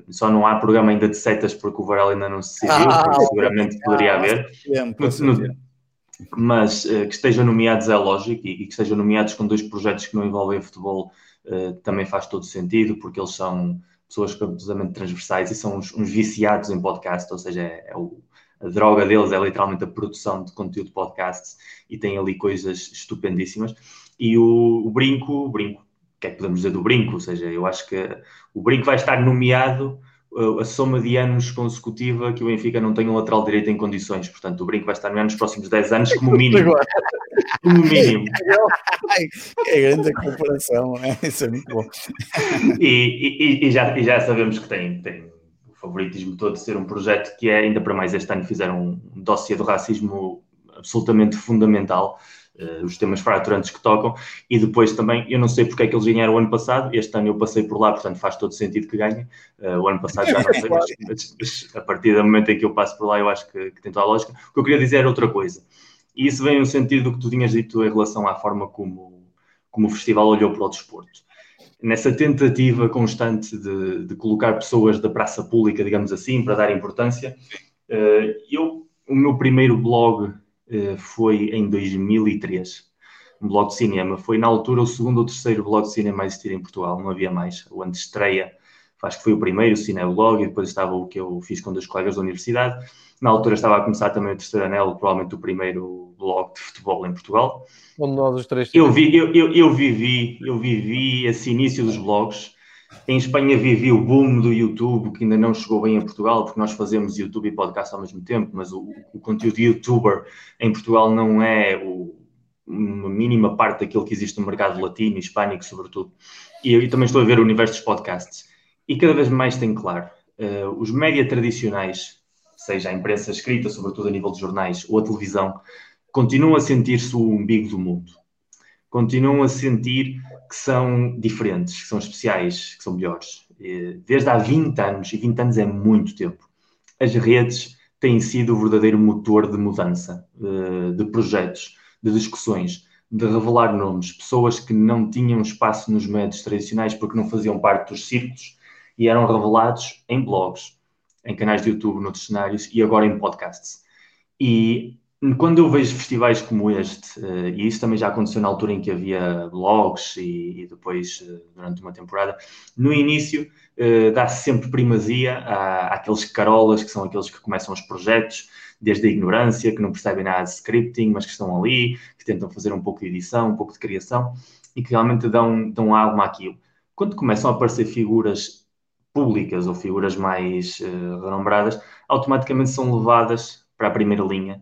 só não há programa ainda de setas porque o Varela ainda não se decidiu, ah, seguramente poderia ah, haver. no, mas uh, que estejam nomeados é lógico e, que estejam nomeados com dois projetos que não envolvem futebol uh, também faz todo sentido, porque eles são pessoas absolutamente transversais e são uns, uns viciados em podcast, ou seja, é, é o, a droga deles é literalmente a produção de conteúdo de podcasts e tem ali coisas estupendíssimas. E o, o Brinco, o Brinco, o que é que podemos dizer do Brinco? Ou seja, eu acho que o Brinco vai estar nomeado a soma de anos consecutiva que o Benfica não tem um lateral direito em condições. Portanto, o Brinco vai estar nos próximos 10 anos como mínimo. como mínimo. É grande a comparação, é? Isso é muito bom. E, e, e, já, e já sabemos que tem, tem o favoritismo todo de ser um projeto que é, ainda para mais este ano, fizeram um dossiê do racismo absolutamente fundamental uh, os temas fraturantes que tocam, e depois também, eu não sei porque é que eles ganharam o ano passado, este ano eu passei por lá, portanto faz todo sentido que ganhem, uh, o ano passado já não sei, mas, mas, a partir do momento em que eu passo por lá eu acho que, que tem toda a lógica. O que eu queria dizer era outra coisa, e isso vem no sentido do que tu tinhas dito em relação à forma como, como o festival olhou para o desporto nessa tentativa constante de, de, colocar pessoas da praça pública, digamos assim, para dar importância. Uh, eu, o meu primeiro blog eh, foi em 2003, um blog de cinema. Foi na altura o segundo ou terceiro blog de cinema a existir em Portugal, não havia mais. O antes estreia, acho que foi o primeiro, o Cineblog, e depois estava o que eu fiz com dois colegas da universidade. Na altura estava a começar também o terceiro anel, provavelmente o primeiro blog de futebol em Portugal. Onde nós os três. Eu, vi, eu, eu, eu, vivi, eu vivi esse início dos blogs em Espanha vivi o boom do YouTube, que ainda não chegou bem a Portugal, porque nós fazemos YouTube e podcast ao mesmo tempo, mas o, o conteúdo youtuber em Portugal não é o, uma mínima parte daquilo que existe no mercado latino hispânico, sobretudo. E eu, também estou a ver o universo dos podcasts. E cada vez mais tem claro, uh, os média tradicionais, seja a imprensa escrita, sobretudo a nível de jornais, ou a televisão, continuam a sentir-se o umbigo do mundo. Continuam a sentir que são diferentes, que são especiais, que são melhores. Desde há 20 anos, e 20 anos é muito tempo, as redes têm sido o verdadeiro motor de mudança, eh, de projetos, de discussões, de revelar nomes, pessoas que não tinham espaço nos médios tradicionais porque não faziam parte dos círculos e eram revelados em blogs, em canais de YouTube, noutros cenários e agora em podcasts. E quando eu vejo festivais como este, uh, e isso também já aconteceu na altura em que havia blogs e, e depois uh, durante uma temporada, no início uh, dá-se sempre primazia à, àqueles carolas que são aqueles que começam os projetos, desde a ignorância, que não percebem nada de scripting, mas que estão ali, que tentam fazer um pouco de edição, um pouco de criação e que realmente dão, dão alma àquilo. Quando começam a aparecer figuras públicas ou figuras mais renombradas, automaticamente são levadas para a primeira linha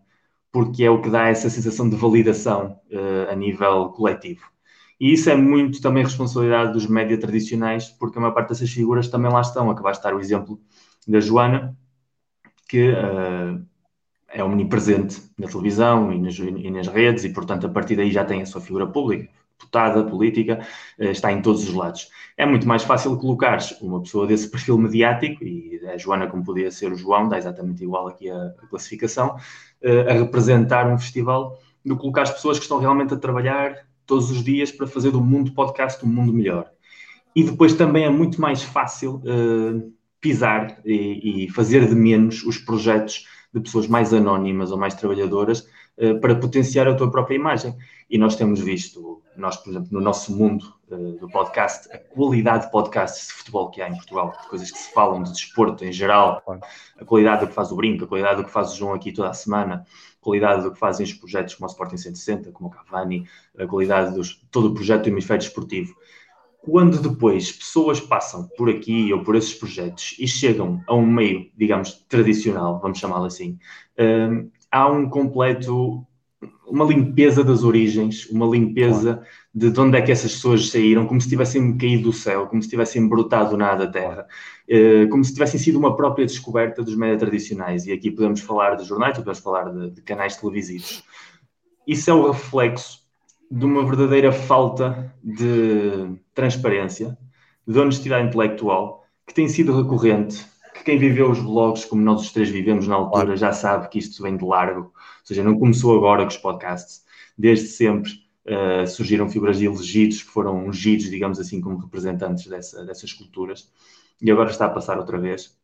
porque é o que dá essa sensação de validação uh, a nível coletivo. E isso é muito também responsabilidade dos média tradicionais, porque a maior parte dessas figuras também lá estão. Acabaste de dar o exemplo da Joana, que uh, é omnipresente na televisão e nas, e nas, redes, e portanto a partir daí já tem a sua figura pública, deputada, política, uh, está em todos os lados. É muito mais fácil colocares uma pessoa desse perfil mediático, e a Joana, como podia ser o João, dá exatamente igual aqui a, a classificação, uh, a representar um festival, do que colocar as pessoas que estão realmente a trabalhar todos os dias para fazer do mundo podcast um mundo melhor. E depois também é muito mais fácil uh, pisar e, e, fazer de menos os projetos de pessoas mais anónimas ou mais trabalhadoras para potenciar a tua própria imagem. E nós temos visto, nós, por exemplo, no nosso mundo uh, do podcast, a qualidade de podcasts de futebol que há em Portugal, de coisas que se falam de desporto em geral, a qualidade do que faz o Brinco, a qualidade do que faz o João aqui toda a semana, a qualidade do que fazem os projetos como o Sporting 160, como o Cavani, a qualidade de todo o projeto do hemisfério esportivo. Quando depois pessoas passam por aqui ou por esses projetos e chegam a um meio, digamos, tradicional, vamos chamá-lo assim, hum, há um completo uma limpeza das origens, uma limpeza claro. de, de onde é que essas pessoas saíram, como se tivessem caído do céu, como se tivessem brotado nada da terra, uh, como se tivessem sido uma própria descoberta dos médias tradicionais. E aqui podemos falar de jornais, podemos falar de, de canais televisivos. Isso é o reflexo de uma verdadeira falta de transparência, de honestidade intelectual, que tem sido recorrente que quem viveu os blogs, como nós os três vivemos na altura, já sabe que isto vem de largo. Ou seja, não começou agora com os podcasts. Desde sempre uh, surgiram figuras de elegidos que foram ungidos, digamos assim, como representantes dessa, dessas culturas. E agora está a passar outra vez.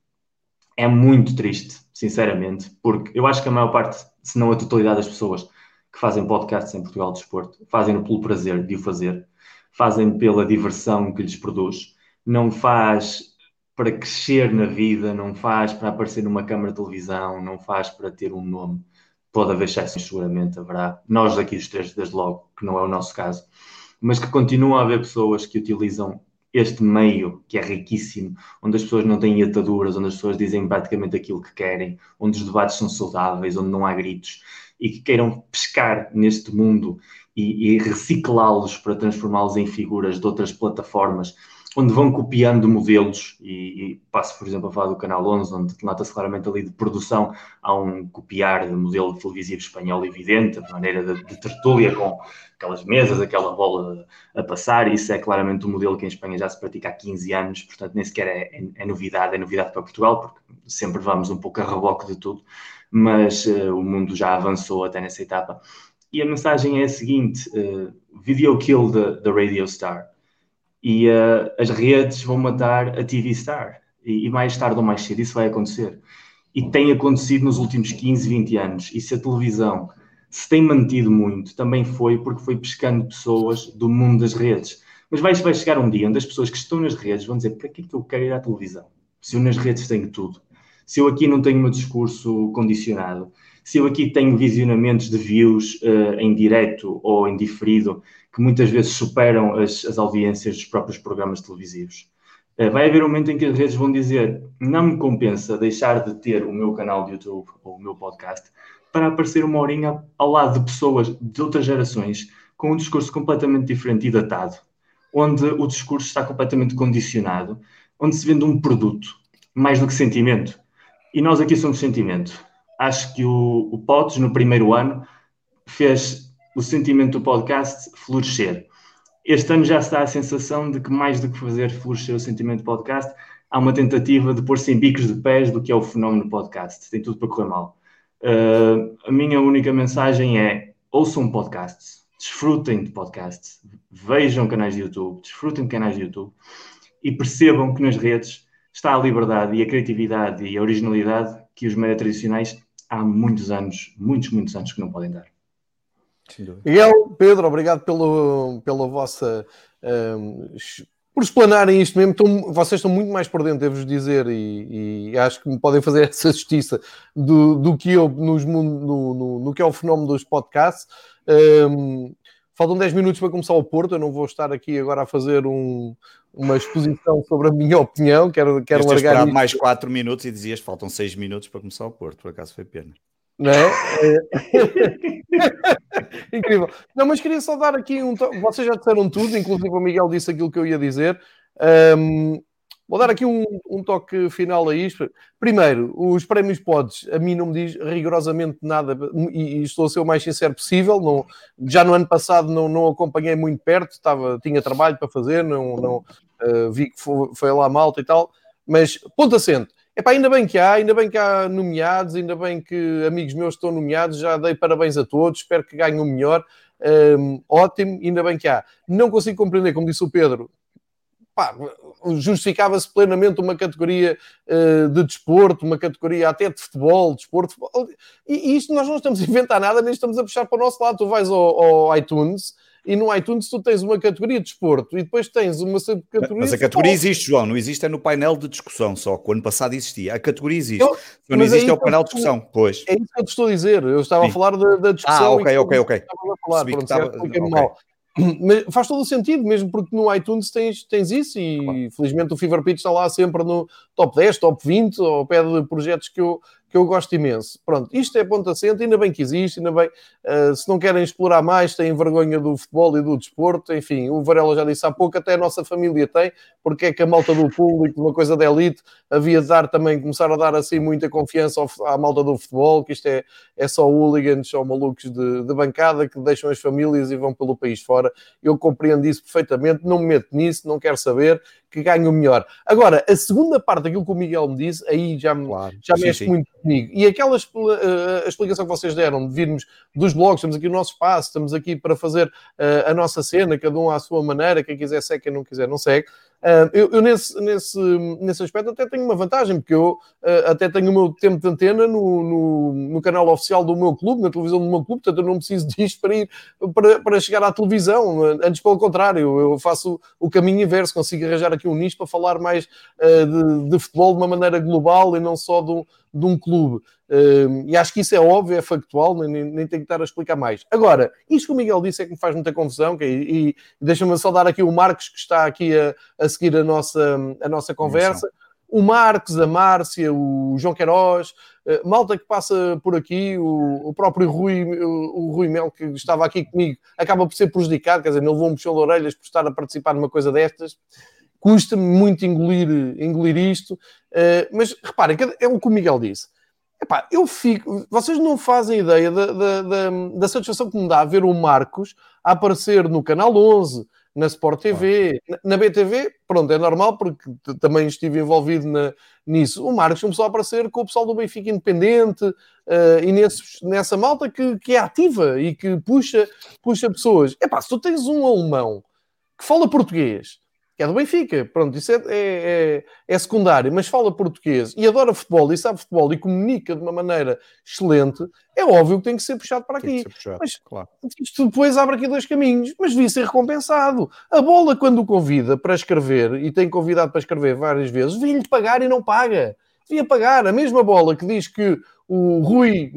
É muito triste, sinceramente, porque eu acho que a maior parte, se não a totalidade das pessoas que fazem podcasts em Portugal de Desporto, fazem-no pelo prazer de o fazer, fazem pela diversão que lhes produz, não faz para crescer na vida, não faz para aparecer numa câmara de televisão, não faz para ter um nome. Pode haver exceções, seguramente haverá. Nós aqui os três, desde logo, que não é o nosso caso. Mas que continuam a haver pessoas que utilizam este meio, que é riquíssimo, onde as pessoas não têm ataduras, onde as pessoas dizem praticamente aquilo que querem, onde os debates são saudáveis, onde não há gritos, e que queiram pescar neste mundo e, e reciclá-los para transformá-los em figuras de outras plataformas onde vão copiando modelos, e, e, passo, por exemplo, a falar do Canal 11, onde nota-se claramente ali de produção, há um copiar de modelo televisivo espanhol evidente, a maneira de, de tertúlia com aquelas mesas, aquela bola a passar, isso é claramente um modelo que em Espanha já se pratica há 15 anos, portanto nem sequer é, é, é novidade, é novidade para Portugal, porque sempre vamos um pouco a reboque de tudo, mas uh, o mundo já avançou até nessa etapa. E a mensagem é a seguinte, uh, video kill the, the radio star e uh, as redes vão matar a TV Star. E, e, mais tarde ou mais cedo isso vai acontecer. E tem acontecido nos últimos 15, 20 anos. E se a televisão se tem mantido muito, também foi porque foi pescando pessoas do mundo das redes. Mas vai, vai chegar um dia onde as pessoas que estão nas redes vão dizer: para que é que eu quero ir à televisão? Se eu nas redes tenho tudo. Se eu aqui não tenho meu discurso condicionado. Se eu aqui tenho visionamentos de views uh, em direto ou em diferido que muitas vezes superam as, as audiências dos próprios programas televisivos. Uh, vai haver um momento em que as redes vão dizer não me compensa deixar de ter o meu canal de YouTube ou o meu podcast para aparecer uma horinha ao lado de pessoas de outras gerações com um discurso completamente diferente e datado, onde o discurso está completamente condicionado, onde se vende um produto mais do que sentimento. E nós aqui somos sentimento. Acho que o, o Potes, no primeiro ano, fez o sentimento do podcast florescer. Este ano já se dá a sensação de que, mais do que fazer florescer o sentimento do podcast, há uma tentativa de pôr-se em bicos de pés do que é o fenómeno podcast. Tem tudo para correr mal. Uh, a minha única mensagem é: ouçam podcasts, desfrutem de podcasts, vejam canais de YouTube, desfrutem de canais de YouTube e percebam que nas redes está a liberdade e a criatividade e a originalidade que os médias tradicionais há muitos anos, muitos, muitos anos que não podem dar. Miguel, Pedro, obrigado pelo, pela vossa. Um, por explanarem isto mesmo, estão, vocês estão muito mais por dentro, devo-vos dizer, e, e, acho que me podem fazer essa justiça do, do que eu nos, no, no, no, que é o fenómeno dos podcasts. Um, faltam 10 minutos para começar o Porto, eu não vou estar aqui agora a fazer um, uma exposição sobre a minha opinião, quero, quero largar. mais 4 minutos e dizias faltam 6 minutos para começar o Porto, por acaso foi pena. Não é? Incrível. Não, mas queria só dar aqui um. To... Vocês já disseram tudo, inclusive o Miguel disse aquilo que eu ia dizer. Um, vou dar aqui um, um, toque final a isto. Primeiro, os prémios Pods, a mim não me diz rigorosamente nada, e, e estou a ser o mais sincero possível. Não, já no ano passado não, não acompanhei muito perto, estava, tinha trabalho para fazer, não, não uh, vi que foi, foi lá malta e tal. Mas, ponto assente Epá, ainda bem que há, ainda bem que há nomeados, ainda bem que amigos meus estão nomeados, já dei parabéns a todos, espero que ganhem o melhor. Um, ótimo, ainda bem que há. Não consigo compreender, como disse o Pedro, justificava-se plenamente uma categoria uh, de desporto, uma categoria até de futebol, desporto, futebol. E, e isto nós não estamos a inventar nada, nem estamos a puxar para o nosso lado. Tu vais ao, ao iTunes e no iTunes tu tens uma categoria de desporto e depois tens uma categoria. Mas a categoria existe, João, não existe é no painel de discussão só, que o ano passado existia. A categoria existe. Eu, não existe é, é o painel de discussão, pois. É isso que eu te estou a dizer. Eu estava Sim. a falar da, da discussão. Ah, ok, ok, ok. Estava a falar, pronto, estava... okay. mal. Mas faz todo o sentido, mesmo porque no iTunes tens, tens isso e claro. felizmente o Fever Pitch está lá sempre no top 10, top 20, ao pé de projetos que eu, que eu gosto imenso. Pronto, isto é ponto assente, ainda bem que existe, ainda bem, uh, se não querem explorar mais, têm vergonha do futebol e do desporto, enfim, o Varela já disse há pouco, até a nossa família tem, porque é que a malta do público, uma coisa da elite, havia de dar também, começar a dar assim muita confiança à malta do futebol, que isto é, é só hooligans, só malucos de, de bancada que deixam as famílias e vão pelo país fora. Eu compreendo isso perfeitamente, não me meto nisso, não quero saber, que ganhe o melhor. Agora, a segunda parte daquilo que o Miguel me disse, aí já, me, claro, já sim, mexe sim. muito comigo. E aquela uh, explicação que vocês deram de virmos dos blogs, estamos aqui no nosso espaço, estamos aqui para fazer uh, a nossa cena, cada um à sua maneira, quem quiser segue, quem não quiser não segue. Uh, eu, eu nesse, nesse, nesse aspecto até tenho uma vantagem, porque eu uh, até tenho o meu tempo de antena no, no, no, canal oficial do meu clube, na televisão do meu clube, portanto eu não preciso disto para ir para, para chegar à televisão. Antes, pelo contrário, eu faço o caminho inverso, consigo arranjar aqui um nicho para falar mais uh, de, de, futebol de uma maneira global e não só de um, de um clube. E acho que isso é óbvio, é factual, nem, nem tenho que estar a explicar mais. Agora, isto que o Miguel disse é que me faz muita confusão, que, é, e, e deixa-me saudar aqui o Marcos, que está aqui a, a seguir a nossa, a nossa conversa. O Marcos, a Márcia, o João Queiroz, uh, malta que passa por aqui, o, o próprio Rui, o, o, Rui Mel, que estava aqui comigo, acaba por ser prejudicado, quer dizer, não levou um puxão de orelhas por estar a participar numa coisa destas custa-me muito engolir, engolir isto, uh, mas reparem, é o que o Miguel disse. Epá, eu fico, vocês não fazem ideia da, da, da, da, satisfação que me dá ver o Marcos a aparecer no Canal 11, na Sport TV, na, na BTV, pronto, é normal porque também estive envolvido na, nisso. O Marcos começou a aparecer com o pessoal do Benfica Independente uh, e nesse, nessa malta que, que é ativa e que puxa, puxa pessoas. Epá, se tu tens um alemão que fala português, que é do Benfica, pronto, isso é, é, é, é, secundário, mas fala português e adora futebol e sabe futebol e comunica de uma maneira excelente, é óbvio que tem que ser puxado para aqui. Puxado, mas claro. isto depois abre aqui dois caminhos, mas devia ser recompensado. A bola, quando o convida para escrever, e tem convidado para escrever várias vezes, devia-lhe pagar e não paga. Devia pagar. A mesma bola que diz que o Rui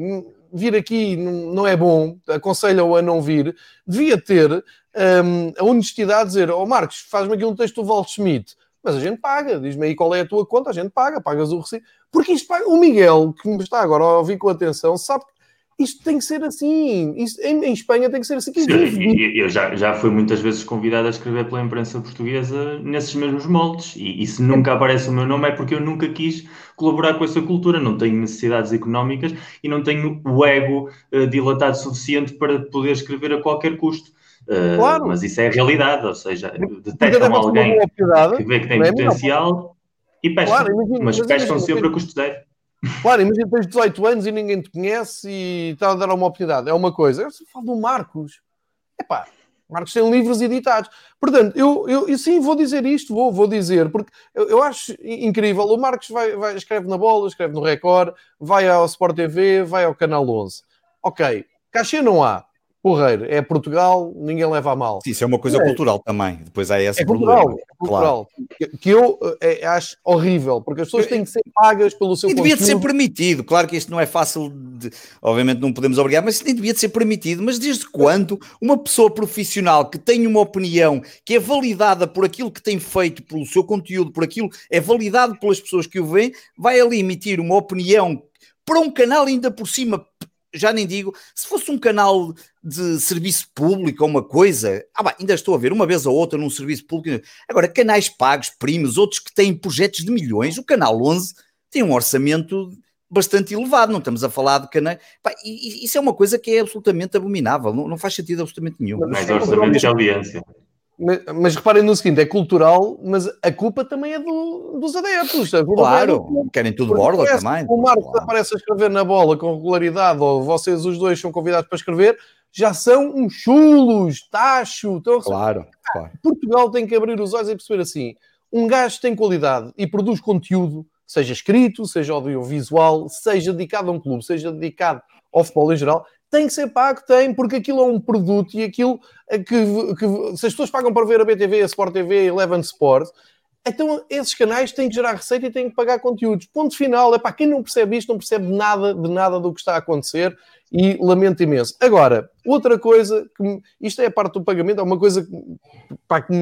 vir aqui não é bom, aconselha-o a não vir, devia ter um, a honestidade de dizer, ó oh, Marcos, faz-me aqui um texto do Walt Schmidt, mas a gente paga, diz-me aí qual é a tua conta, a gente paga, pagas o recibo. Porque isto paga. O Miguel, que me está agora a ouvir com atenção, sabe que isto tem que ser assim. Isto, em, em, Espanha tem que ser assim. Sim, eu já, já fui muitas vezes convidado a escrever pela imprensa portuguesa nesses mesmos moldes. E, e, se nunca aparece o meu nome é porque eu nunca quis colaborar com essa cultura. Não tenho necessidades económicas e não tenho o ego uh, dilatado suficiente para poder escrever a qualquer custo. Uh, claro. Mas isso é a realidade, ou seja, detectam alguém que vê que tem é potencial e pescam, claro, imagina, mas pescam sempre a custo. Claro, imagina tens 18 anos e ninguém te conhece e está a dar uma oportunidade. É uma coisa. Eu falo do Marcos. Epá, Marcos tem livros editados. Portanto, eu, eu, eu sim vou dizer isto, vou, vou dizer, porque eu, eu acho incrível. O Marcos vai, vai, escreve na bola, escreve no Record, vai ao Sport TV, vai ao Canal 11. Ok, cachê não há porreiro, é Portugal, ninguém leva a mal. Sim, isso é uma coisa é. cultural também, depois há esse é problema. Cultural, é cultural, claro. que, que eu é, acho horrível, porque as pessoas têm que ser pagas pelo seu E devia de ser permitido, claro que isto não é fácil, de, obviamente não podemos obrigar, mas nem devia de ser permitido, mas desde quando uma pessoa profissional que tem uma opinião, que é validada por aquilo que tem feito, pelo seu conteúdo, por aquilo, é validado pelas pessoas que o veem, vai ali emitir uma opinião para um canal ainda por cima já nem digo, se fosse um canal de serviço público ou uma coisa, ah, bah, ainda estou a ver uma vez ou outra num serviço público. Agora, canais pagos, primos, outros que têm projetos de milhões, o canal 11 tem um orçamento bastante elevado, não estamos a falar de canais. Isso é uma coisa que é absolutamente abominável, não, não faz sentido absolutamente nenhum. Mas orçamento de audiência. Mas, mas, reparem no seguinte: é cultural, mas a culpa também é do, dos adeptos. Claro, é do... querem tudo borla também. O Marcos claro. aparece a escrever na bola com regularidade, ou vocês os dois são convidados para escrever, já são uns chulos, tacho. Então, claro, claro. Portugal tem que abrir os olhos e perceber assim: um gajo tem qualidade e produz conteúdo, seja escrito, seja audiovisual, seja dedicado a um clube, seja dedicado ao futebol em geral, tem que ser pago, tem, porque aquilo é um produto e aquilo que, que se as pessoas pagam para ver a BTV, a Sport TV, Eleven Sport, então esses canais têm que gerar receita e têm que pagar conteúdos. Ponto final, é para quem não percebe isto, não percebe nada de nada do que está a acontecer e lamento imenso. Agora, outra coisa, que, isto é a parte do pagamento, é uma coisa que, pá, que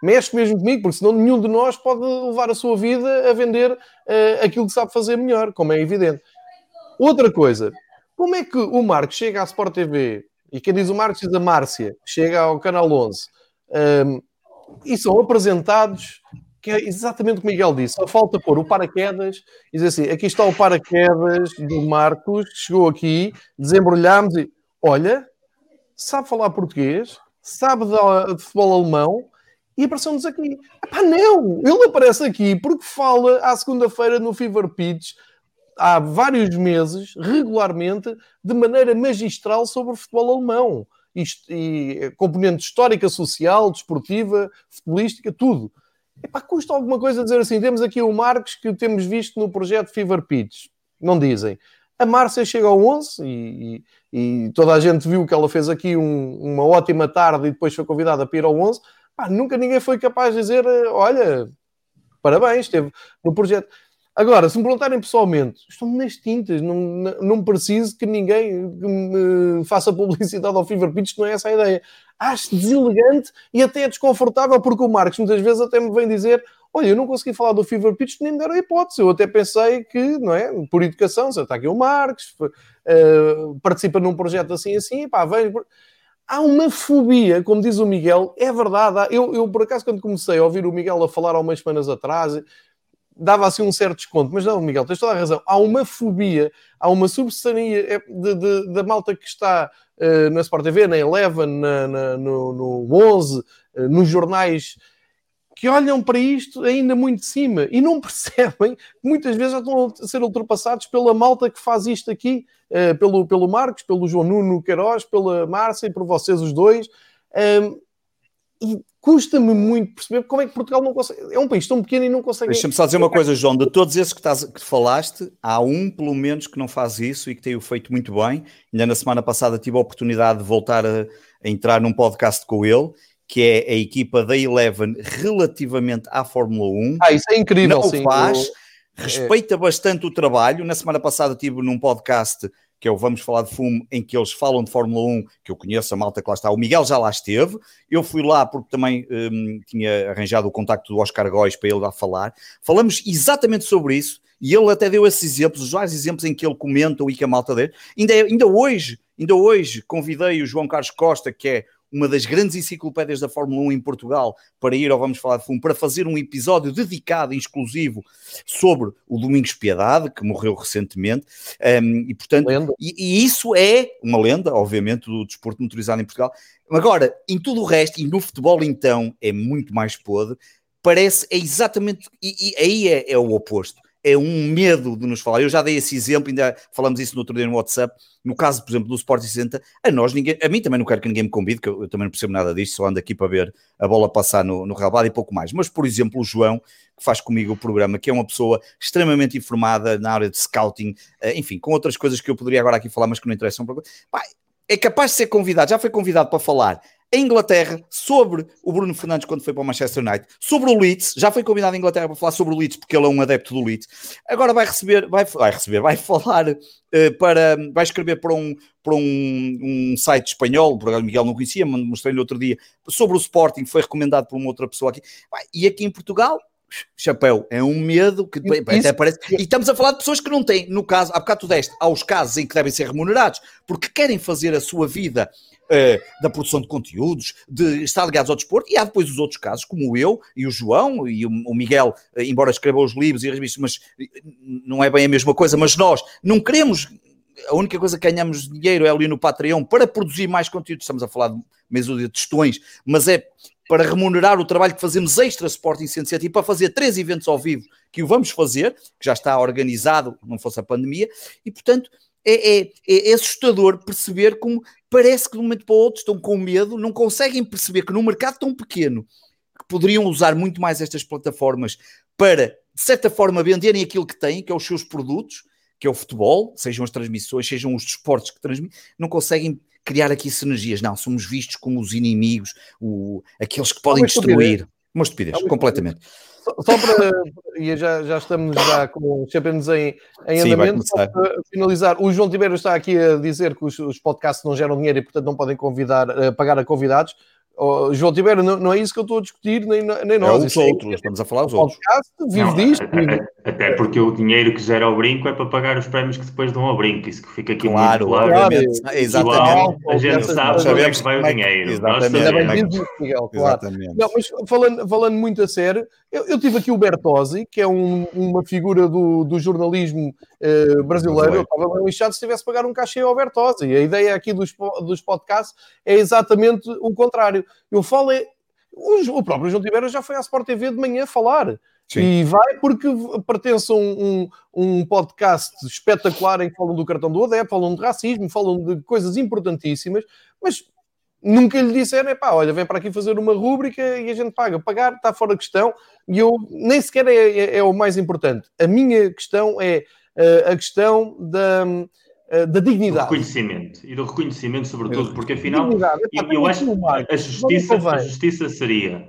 mexe mesmo comigo, porque senão nenhum de nós pode levar a sua vida a vender uh, aquilo que sabe fazer melhor, como é evidente Outra coisa, como é que o Marcos chega à Sport TV e quem diz o Marcos diz a Márcia, chega ao Canal 11 um, e são apresentados que é exatamente o que o Miguel disse, só falta pôr o paraquedas e dizer assim, aqui está o paraquedas do Marcos, chegou aqui, desembrulhámos e, olha, sabe falar português, sabe de, de futebol alemão e apareceu-nos aqui. Epá, não! Ele aparece aqui porque fala à segunda-feira no Fever Pitch há vários meses, regularmente, de maneira magistral sobre o futebol alemão. Isto, e componente histórica, social, desportiva, futebolística, tudo. Epá, custa alguma coisa dizer assim, temos aqui o Marcos que temos visto no projeto Fever Pitch. Não dizem. A Márcia chega ao 11 e, e, e, toda a gente viu que ela fez aqui um, uma ótima tarde e depois foi convidada para ir ao 11. Pá, nunca ninguém foi capaz de dizer, olha, parabéns, esteve no projeto. Agora, se me perguntarem pessoalmente, estão nas tintas, não, não preciso que ninguém me faça publicidade ao Fever Pitch, não é essa a ideia. Acho deselegante e até desconfortável, porque o Marcos muitas vezes até me vem dizer: Olha, eu não consegui falar do Fever Pitch, nem me deram a hipótese. Eu até pensei que, não é? Por educação, está aqui o Marcos, uh, participa num projeto assim, assim, pá, vem. Há uma fobia, como diz o Miguel, é verdade. Eu, eu, por acaso, quando comecei a ouvir o Miguel a falar há umas semanas atrás, dava assim um certo desconto, mas não, Miguel, tens toda a razão. Há uma fobia, há uma substância da malta que está uh, na Sport TV, na Eleven, na, na, no, no 11, uh, eh, nos jornais, que olham para isto ainda muito de cima e não percebem que muitas vezes já estão a ser ultrapassados pela malta que faz isto aqui, uh, pelo, pelo Marcos, pelo João Nuno Queiroz, pela Márcia e por vocês os dois. E custa-me muito perceber como é que Portugal não consegue. É um país tão pequeno e não consegue. Deixa-me só dizer uma coisa, João. De todos esses que, estás, que falaste, há um, pelo menos, que não faz isso e que tem o feito muito bem. Ainda na semana passada tive a oportunidade de voltar a, a entrar num podcast com ele, que é a equipa da Eleven relativamente à Fórmula 1. Ah, isso é incrível, não sim. faz. Eu... Respeita é. bastante o trabalho. Na semana passada tive num podcast que é o Vamos Falar de Fumo, em que eles falam de Fórmula 1, que eu conheço, a malta que lá está. O Miguel já lá esteve. Eu fui lá porque também um, tinha arranjado o contacto do Oscar Góis para ele lá falar. Falamos exatamente sobre isso e ele até deu esses exemplos, os vários exemplos em que ele comenta que a malta dele. Ainda, ainda hoje, ainda hoje convidei o João Carlos Costa, que é uma das grandes enciclopédias da Fórmula 1 em Portugal, para ir ao Vamos Falar de Fumo, para fazer um episódio dedicado, exclusivo, sobre o Domingos Piedade, que morreu recentemente, um, e portanto, e, e, isso é uma lenda, obviamente, do desporto motorizado em Portugal. Agora, em tudo o resto, e no futebol então, é muito mais podre, parece, é exatamente, e, e aí é, é o oposto é um medo de nos falar. Eu já dei esse exemplo, ainda falamos isso no outro dia no WhatsApp. No caso, por exemplo, do Sport 60, a nós, ninguém, a mim também não quero que ninguém me convide, que eu, eu também não percebo nada disto, só ando aqui para ver a bola passar no, no e pouco mais. Mas, por exemplo, o João, que faz comigo o programa, que é uma pessoa extremamente informada na área de scouting, eh, enfim, com outras coisas que eu poderia agora aqui falar, mas que não interessam. É capaz de ser convidado, já foi convidado para falar em Inglaterra sobre o Bruno Fernandes quando foi para o Manchester United, sobre o Leeds, já foi convidado em Inglaterra para falar sobre o Leeds porque ele é um adepto do Leeds. Agora vai receber, vai, vai receber, vai falar uh, para, vai escrever para um para um, um site espanhol, por acaso Miguel não conhecia, mostrei-lhe outro dia, sobre o Sporting, foi recomendado por uma outra pessoa aqui. E aqui em Portugal, chapéu, é um medo que Isso. até parece. E estamos a falar de pessoas que não têm, no caso, há bocado tu deste, aos casos em que devem ser remunerados, porque querem fazer a sua vida da produção de conteúdos, de estar ligados ao desporto, e há depois os outros casos, como eu e o João e o, Miguel, uh, embora escreva os livros e as revistas, mas eh, não é bem a mesma coisa, mas nós não queremos a única coisa que ganhamos dinheiro é ali no Patreon para produzir mais conteúdo. Estamos a falar de meso de testões, mas é para remunerar o trabalho que fazemos extra Sporting 107 e para fazer três eventos ao vivo que o vamos fazer, que já está organizado, não fosse a pandemia, e portanto é, é, é assustador perceber como parece que de um momento para o outro estão com medo, não conseguem perceber que num mercado tão pequeno que poderiam usar muito mais estas plataformas para, de certa forma, venderem aquilo que têm, que é os seus produtos, que é o futebol, sejam as transmissões, sejam os desportos que transmitem, não conseguem criar aqui sinergias. Não, somos vistos como os inimigos, o, aqueles que podem destruir. Uma estupidez, completamente. Só, só para. e já, já estamos já com os Champions em, em Sim, andamento. Só para finalizar, o João Tibeiro está aqui a dizer que os, os podcasts não geram dinheiro e, portanto, não podem convidar, uh, pagar a convidados. Oh, João Tibério, não, não, é isso que eu estou a discutir, nem, nem nós. É os outros, é, estamos a falar dos outros. Vive não, disto. Até, até, porque o dinheiro que gera ao brinco é para pagar os prémios que depois dão ao brinco. Isso que fica aqui claro, muito claro. Obviamente. Exatamente. a gente sabe onde é que vai o dinheiro. Exatamente. Claro. Exatamente. Não, mas falando, falando muito a sério, eu, eu tive aqui o Bertozzi, que é um, uma figura do, do jornalismo eh, brasileiro. Eu estava bem lixado se tivesse pagar um cachê ao Bertozzi. A ideia aqui dos, dos podcasts é exatamente o contrário. Eu falo é o próprio João Tibério já foi à Sport TV de manhã falar. Sim. E vai porque pertence a um, um, um, podcast espetacular em que falam do cartão do ADEP, falam de racismo, falam de coisas importantíssimas, mas nunca lhe disseram, é pá, olha, vem para aqui fazer uma rúbrica e a gente paga. Pagar está fora de questão e eu nem sequer é, é, é o mais importante. A minha questão é uh, a questão da eh, da dignidade. Do reconhecimento. E do reconhecimento, sobretudo, porque afinal, eu, eu acho que a justiça, a justiça seria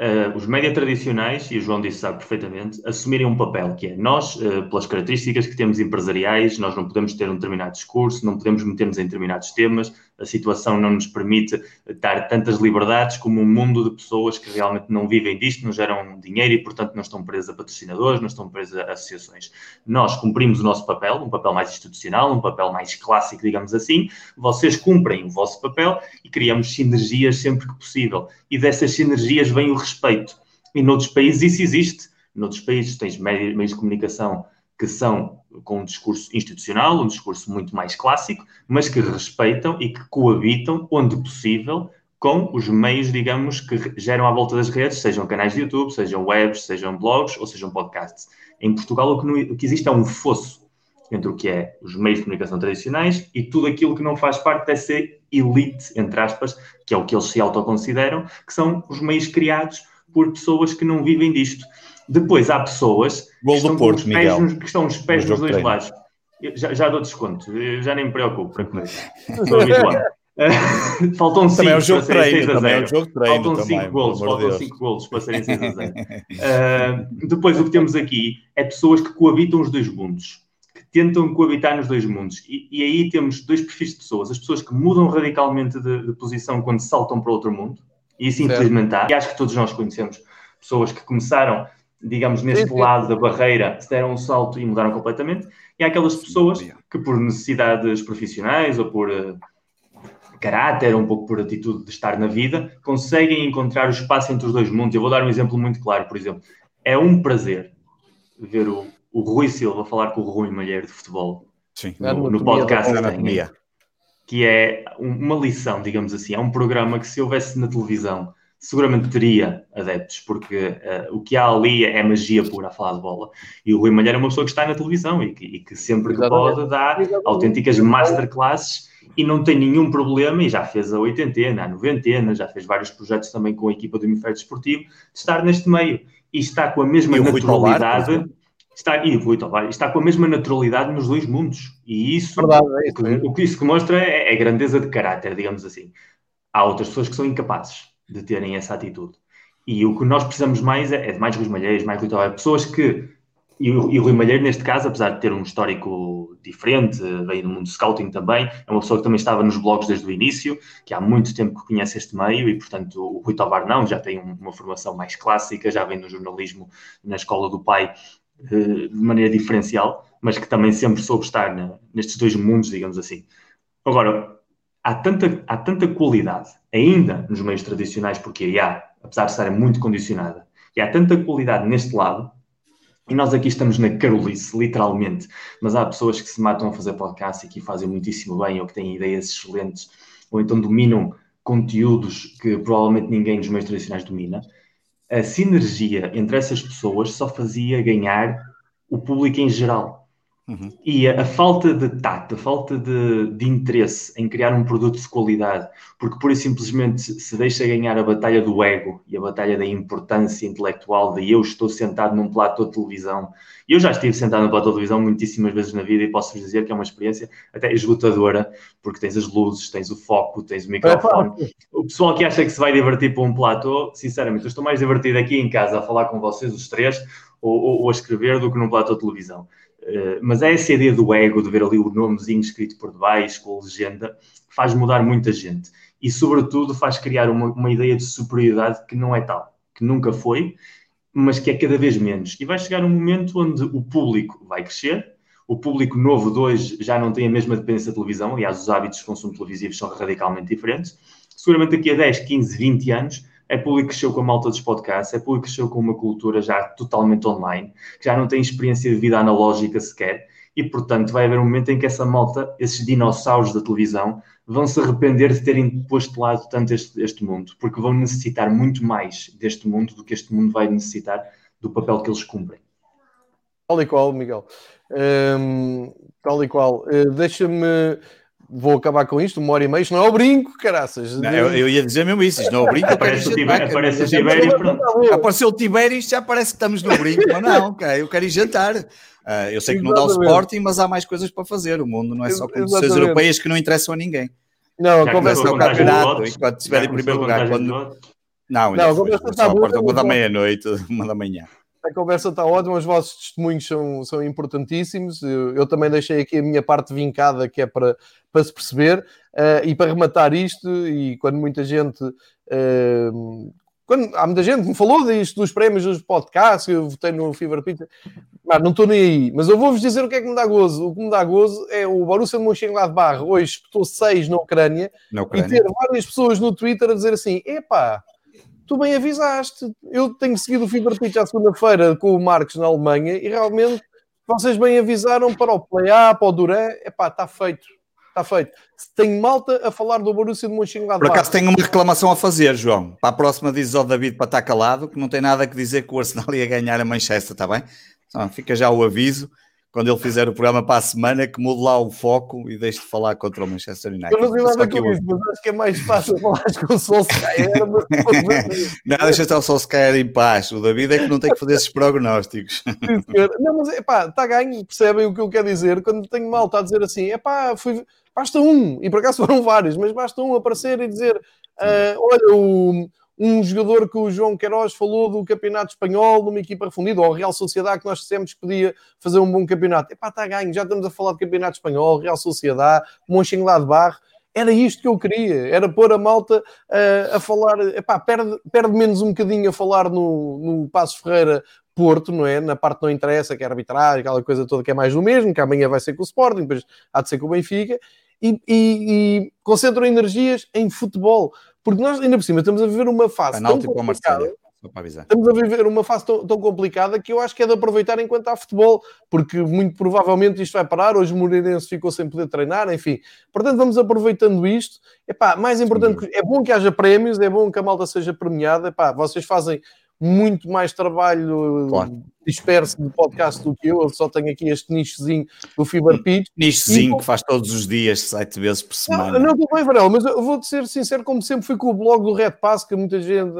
uh, os média tradicionais, e o João disse sabe perfeitamente, assumirem um papel que é nós, uh, pelas características que temos empresariais, nós não podemos ter um determinado discurso, não podemos meter-nos em determinados temas, a situação não nos permite dar tantas liberdades como um mundo de pessoas que realmente não vivem disto, não geram dinheiro e, portanto, não estão presas a patrocinadores, não estão presas a associações. Nós cumprimos o nosso papel, um papel mais institucional, um papel mais clássico, digamos assim. Vocês cumprem o vosso papel e criamos sinergias sempre que possível. E dessas sinergias vem o respeito. E noutros países isso existe. Noutros países tens meios de comunicação que são com um discurso institucional, um discurso muito mais clássico, mas que respeitam e que coabitam, onde possível, com os meios, digamos, que geram à volta das redes, sejam canais de YouTube, sejam webs, sejam blogs ou sejam podcasts. Em Portugal, o que, não, o que existe é um fosso entre o que é os meios de comunicação tradicionais e tudo aquilo que não faz parte dessa elite, entre aspas, que é o que eles se autoconsideram, que são os meios criados por pessoas que não vivem disto. Depois há pessoas Gol que, Porto, estão pés, que estão os pés nos dois lados. Já, já dou desconto, eu já nem me preocupo. Estou habituado. Uh, faltam 5 é um jogo para serem 6 a 0. É um jogo treino faltam 5 golos, faltam 5 golos para serem 6 a 0. Uh, depois o que temos aqui é pessoas que coabitam os dois mundos, que tentam coabitar nos dois mundos. E, e aí temos dois perfis de pessoas: as pessoas que mudam radicalmente de, de posição quando saltam para outro mundo, e isso infelizmente há, e acho que todos nós conhecemos pessoas que começaram digamos, neste sim, sim. lado da barreira, se deram um salto e mudaram completamente. E há aquelas pessoas que, por necessidades profissionais ou por uh, caráter, um pouco por atitude de estar na vida, conseguem encontrar o espaço entre os dois mundos. Eu vou dar um exemplo muito claro, por exemplo. É um prazer ver o, o Rui Silva falar com o Rui Malheiro de futebol sim. no, no podcast que, que é uma lição, digamos assim. É um programa que se houvesse na televisão seguramente teria adeptos, porque uh, o que há ali é magia pura a falar de bola. E o Rui Malheiro é uma pessoa que está na televisão e que, e que sempre que pode dar autênticas masterclasses e não tem nenhum problema, e já fez a oitentena, a noventena, já fez vários projetos também com a equipa do Hemisfério Desportivo, de estar neste meio. E está com a mesma naturalidade. está, e o Rui Tovar, está com a mesma naturalidade nos dois mundos. E isso, Verdade, é isso o, que, o que isso que mostra é, é grandeza de caráter, digamos assim. Há outras pessoas que são incapazes de terem essa atitude. E o que nós precisamos mais é, é de mais Rui Malheiros, mais Rui Tavares, pessoas que. E e o Rui Malheiro, neste caso, apesar de ter um histórico diferente, veio do mundo scouting também, é uma pessoa que também estava nos blogs desde o início, que há muito tempo que conhece este meio e, portanto, o Rui Tovar não, já tem uma formação mais clássica, já vem no jornalismo na escola do pai eh, de maneira diferencial, mas que também sempre soube estar nestes dois mundos, digamos assim. Agora, há tanta, há tanta qualidade ainda nos meios tradicionais, porque IA, apesar de estar muito condicionada, e há tanta qualidade neste lado, e nós aqui estamos na carolice, literalmente, mas há pessoas que se matam a fazer podcast e que fazem muitíssimo bem, ou que têm ideias excelentes, ou então dominam conteúdos que provavelmente ninguém nos meios tradicionais domina. A sinergia entre essas pessoas só fazia ganhar o público em geral. Uhum. E a, a, falta de tato, a falta de, de, interesse em criar um produto de qualidade, porque pura e simplesmente se deixa ganhar a batalha do ego e a batalha da importância intelectual de eu estou sentado num platô de televisão. E eu já estive sentado num platô de televisão muitíssimas vezes na vida e posso dizer que é uma experiência até esgotadora, porque tens as luzes, tens o foco, tens o microfone. É o pessoal que acha que se vai divertir para um platô, sinceramente, eu estou mais divertido aqui em casa a falar com vocês, os três, ou, ou, ou a escrever do que num platô de televisão. Eh, mas é essa ideia do ego, de ver ali o nomezinho escrito por debaixo, com a legenda, faz mudar muita gente. e, sobretudo, faz criar uma, uma ideia de superioridade que não é tal, que nunca foi, mas que é cada vez menos. E vai chegar um momento onde o público vai crescer, o público novo de hoje já não tem a mesma dependência da televisão, aliás, os hábitos de consumo televisivo são radicalmente diferentes. Seguramente daqui a 10, 15, 20 anos, é público que cresceu com a malta dos podcasts, é público que cresceu com uma cultura já totalmente online, que já não tem experiência de vida analógica sequer, e portanto vai haver um momento em que essa malta, esses dinossauros da televisão, vão se arrepender de terem posto lado tanto este, este mundo, porque vão necessitar muito mais deste mundo do que este mundo vai necessitar do papel que eles cumprem. Tal e qual, Miguel. Um, tal e qual. Uh, Deixa-me vou acabar com isto, uma hora e meia, isto não é o brinco, caraças. Não, eu, eu, ia dizer mesmo isso, isto não é o brinco. aparece, o Tibério, aparece o Tibério pronto. Apareceu o Tibério e isto já parece que estamos no brinco, mas não, okay, eu quero ir jantar. Uh, eu sei que não dá o Sporting, mas há mais coisas para fazer. O mundo não é só competições europeias que não interessam a ninguém. Não, começa o campeonato, enquanto estiver em primeiro lugar. Quando... Não, não, foi, só a porta uma da meia-noite, uma da manhã. A conversa está ótima, os vossos testemunhos são, são importantíssimos. Eu, eu, também deixei aqui a minha parte vincada, que é para, para se perceber. Uh, e para rematar isto, e quando muita gente. Uh, quando, há muita gente que me falou disto, dos prémios dos podcasts, eu votei no Fever Pizza, mas não estou nem aí. Mas eu vou-vos dizer o que é que me dá gozo. O que me dá gozo é o Borussia de Mönchengladbach hoje espetou seis na Ucrânia, na Ucrânia, e ter várias pessoas no Twitter a dizer assim: epá, tu bem avisaste. Eu tenho seguido o Fever Pitch à segunda-feira com o Marcos na Alemanha e realmente vocês bem avisaram para o Play-A, para o Duran. Epá, está feito. Está feito. Tenho malta a falar do Borussia de Mönchengladbach. Por acaso tenho uma reclamação a fazer, João. Para a próxima dizes ao David para estar calado, que não tem nada a dizer que o Arsenal ia ganhar a Manchester, está bem? Então, fica já o aviso quando ele fizer o programa para a semana, que mude lá o foco e deixe de falar contra o Manchester United. Eu não sei nada com isso, mas acho que é mais fácil falar com o Solskjaer. Mas... não, deixa estar o Solskjaer em paz. O David é que não tem que fazer esses prognósticos. não, mas é pá, está ganho, percebem o que eu quero dizer? Quando tenho mal, está a dizer assim, é pá, fui... basta um, e por acaso foram vários, mas basta um aparecer e dizer, uh, olha, o um jogador que o João Queiroz falou do campeonato espanhol, de uma equipa refundida, ou Real Sociedade, que nós dissemos que podia fazer um bom campeonato. Epá, está ganho, já estamos a falar de campeonato espanhol, Real Sociedade, Mönchengladbach. Era isto que eu queria, era pôr a malta uh, a falar, epá, perde, perde menos um bocadinho a falar no, no Passo Ferreira Porto, não é? Na parte não interessa, que é arbitrar, aquela coisa toda que é mais do mesmo, que amanhã vai ser com o Sporting, depois há de ser com o Benfica, e, e, e concentram energias em futebol. Porque nós, ainda por cima, estamos a viver uma fase tão complicada. Estamos a viver uma fase tão, tão, complicada que eu acho que é de aproveitar enquanto há futebol, porque muito provavelmente isto vai parar. Hoje o Moreirense ficou sem poder treinar, enfim. Portanto, vamos aproveitando isto. Epá, mais importante, é bom que haja prémios, é bom que a malta seja premiada. Epá, vocês fazem muito mais trabalho claro. disperso de podcast do que eu. Eu só tenho aqui este nichozinho do Fever Pitch. Nichozinho e, que faz todos os dias, sete vezes por semana. Não, não bem, Varela, mas eu vou-te ser sincero, como sempre fui com o blog do Red Pass, que muita gente,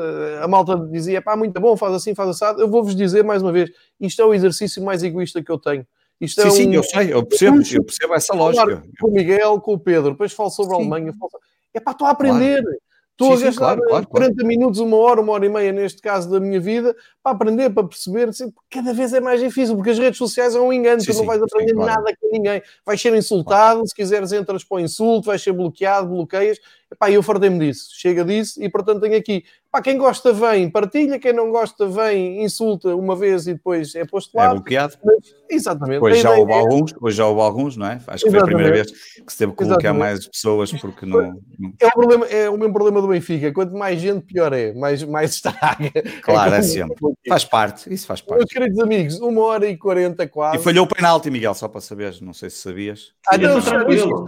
a malta dizia, pá, muito bom, faz assim, faz assado. Eu vou-vos dizer mais uma vez, isto é o exercício mais egoísta que eu tenho. Isto sim, é sim, um... eu sei, eu percebo, eu percebo essa lógica. Com o Miguel, com o Pedro, depois falo sobre sim. a Alemanha. Falo... É pá, estou a aprender. Claro. Estou sim, a gastar claro, claro, 40 claro. minutos, uma hora, uma hora e meia, neste caso da minha vida, para aprender, para perceber. Assim, cada vez é mais difícil, porque as redes sociais é um engano, sim, tu não vais aprender nada com ninguém. Vais ser insultado, se quiseres entras para o insulto, vais ser bloqueado, bloqueias. Epá, eu fartei-me disso, chega disso, e portanto tenho aqui. Pá, quem gosta vem, partilha, quem não gosta vem, insulta uma vez e depois é posto lá. É bloqueado. Mas, exatamente. Hoje já houve é... alguns, hoje já houve alguns, não é? Acho que foi a primeira vez que se teve que bloquear mais pessoas porque não. É o, problema, é o mesmo problema do Benfica. Quanto mais gente, pior é, mais, mais estraga. Claro, é, é sempre. Faz parte, isso faz parte. Meus queridos amigos, uma hora e quarenta quase. E falhou o penalti, Miguel, só para saberes, não sei se sabias. Ah, não, tranquilo.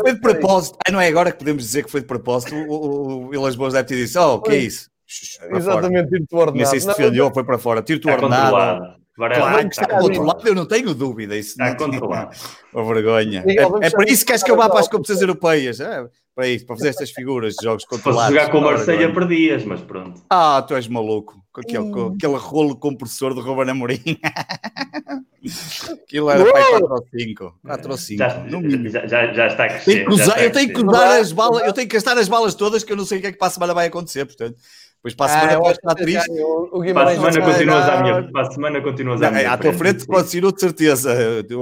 Foi de propósito. Ah, não é agora que podemos dizer que foi de propósito. O, o, o Vilas Boas deve ter dito: Oh, o que é isso? Exatamente, tiro-te ordenado. Nem sei se defendeu, foi para fora. Tiro-te ordenado. Claro que está controlado, eu não tenho dúvida. Isso está controlado. Uma vergonha. É, é para isso que queres que eu vá para as competições europeias. É, para isso, para fazer estas figuras de jogos controlados. Se jogar com o Marselha perdias, mas pronto. Ah, tu és maluco. Com aquele, com aquele rolo compressor do Ruben Amorim. Aquilo era para 4 ou 5. 4 ou 5. Já, já, já, está a crescer. Tenho usar, eu tenho que usar as balas, eu tenho que gastar as balas todas que eu não sei o que é que para a semana vai acontecer, portanto. Depois para a semana ah, estar triste. O, o para a semana continuas à minha. Para a semana continuas à minha. À tua frente continuo de certeza,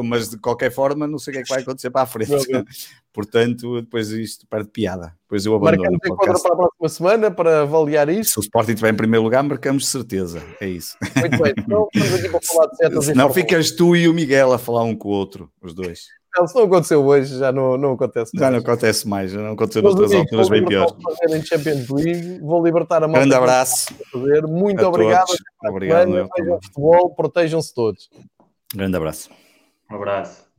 mas de qualquer forma não sei o que é que vai acontecer para a frente. Portanto, depois isto perde piada. Depois eu abandono. Marcamos encontro para a próxima semana para avaliar isso. Se o Sporting estiver em primeiro lugar, marcamos de certeza. É isso. Muito bem. Então, estamos aqui para falar de setas Não ficas tu e o Miguel a falar um com o outro, os dois. Não, se não aconteceu hoje, já não, não acontece mais. Já não acontece mais, já não aconteceu nas outras alturas bem piores. Em Champions League, vou libertar a mão. Grande abraço. Muito obrigado. Obrigado. Vejam futebol, protejam-se todos. Grande abraço. Um abraço.